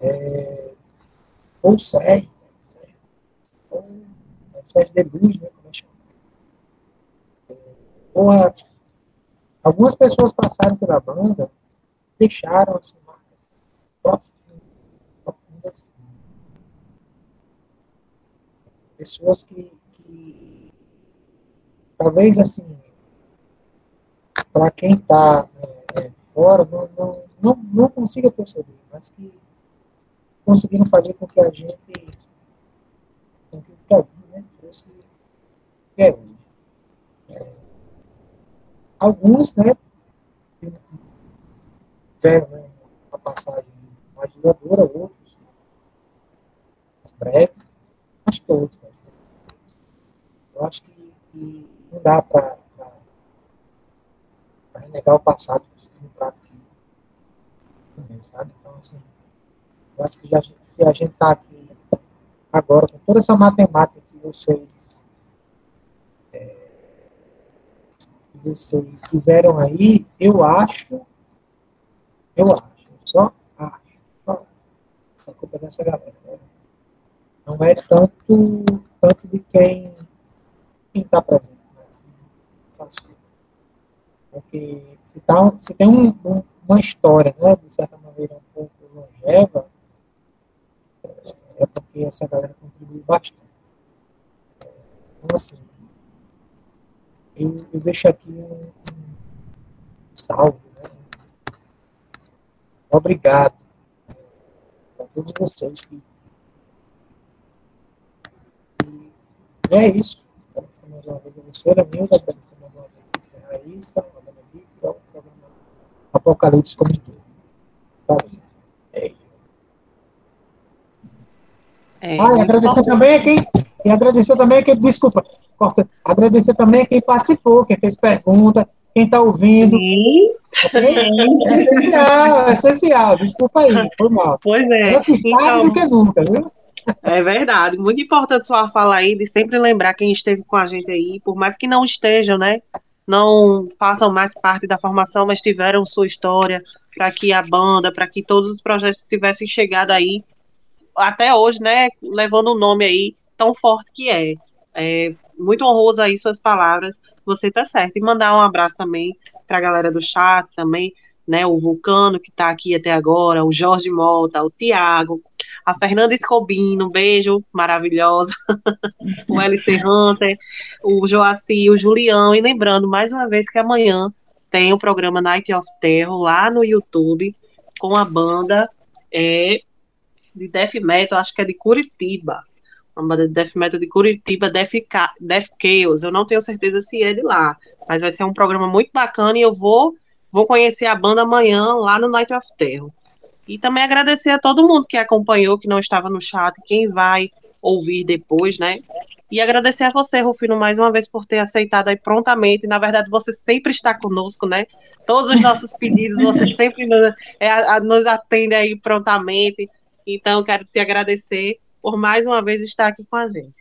É, ou Sérgio, ou Sérgio de Luz, né? Como é que chama? Porra, algumas pessoas passaram pela banda, deixaram assim, marcas profundas, pessoas que, que talvez assim, para quem está é, é, fora, não, não, não, não consiga perceber, mas que conseguiram fazer com que a gente, com que o né, que é. É, alguns, né, tiveram né, uma passagem mais duradoura, outros mais breve, mas todos. Né? Eu acho que, que não dá para renegar o passado para aqui. Sabe? Então, assim, eu acho que já, se a gente está aqui agora, com toda essa matemática que vocês, é, que vocês fizeram aí, eu acho, eu acho, só acho, a culpa dessa galera. Né? Não é tanto, tanto de quem está presente, mas faço. Porque se, tá, se tem um, um, uma história, né, de certa maneira, um pouco longeva, é porque essa galera contribuiu bastante. Então, assim, eu, eu deixo aqui um, um salve, né? Obrigado a todos vocês que. E é isso mais uma vez a você, Nilda, agradecer mais uma vez a você, Raíssa, a e ao programa Apocalipse como tudo. Valeu. É. É, ah, e agradecer também a quem. E agradecer também a quem. Desculpa, corta. Agradecer também a quem participou, quem fez pergunta, quem está ouvindo. Sim. É essencial, é essencial. Desculpa aí, foi mal. Pois é. Antes então, do que nunca, viu? É verdade. Muito importante sua fala aí de sempre lembrar quem esteve com a gente aí, por mais que não estejam, né? Não façam mais parte da formação, mas tiveram sua história para que a banda, para que todos os projetos tivessem chegado aí até hoje, né? Levando o nome aí tão forte que é. É muito honroso aí suas palavras. Você tá certo. E mandar um abraço também para a galera do chat também, né? O Vulcano que está aqui até agora, o Jorge Mota, o Tiago, a Fernanda Escobino, um beijo, maravilhosa, [LAUGHS] o LC Hunter, o Joaci, o Julião, e lembrando mais uma vez que amanhã tem o programa Night of Terror lá no YouTube, com a banda é, de Death Metal, acho que é de Curitiba, uma banda de Death Metal de Curitiba, Death, Death Chaos, eu não tenho certeza se é de lá, mas vai ser um programa muito bacana e eu vou, vou conhecer a banda amanhã lá no Night of Terror. E também agradecer a todo mundo que acompanhou, que não estava no chat, quem vai ouvir depois, né? E agradecer a você, Rufino, mais uma vez por ter aceitado aí prontamente. Na verdade, você sempre está conosco, né? Todos os nossos [LAUGHS] pedidos, você sempre nos, é, a, nos atende aí prontamente. Então, quero te agradecer por mais uma vez estar aqui com a gente.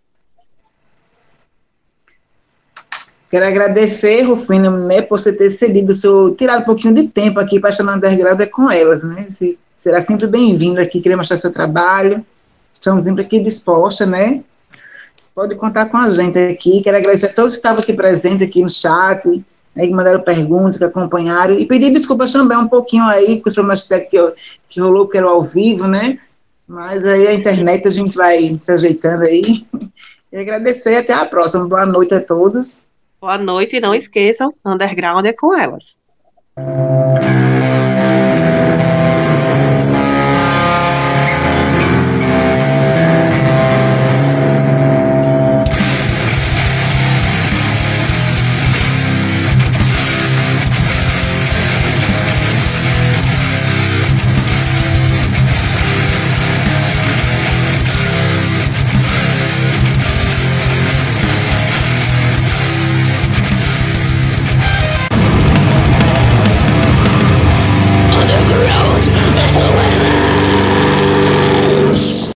Quero agradecer, Rufino, né, por você ter cedido o seu, tirado um pouquinho de tempo aqui para chamar Underground é com elas, né? Você será sempre bem-vindo aqui, querer mostrar seu trabalho. Estamos sempre aqui dispostas, né? Você pode contar com a gente aqui. Quero agradecer a todos que estavam aqui presentes aqui no chat, né, que mandaram perguntas, que acompanharam, e pedir desculpas também um pouquinho aí com os problemas que, que rolou, que era ao vivo, né? Mas aí a internet a gente vai se ajeitando aí. E agradecer até a próxima. Boa noite a todos. Boa noite e não esqueçam, Underground é com elas.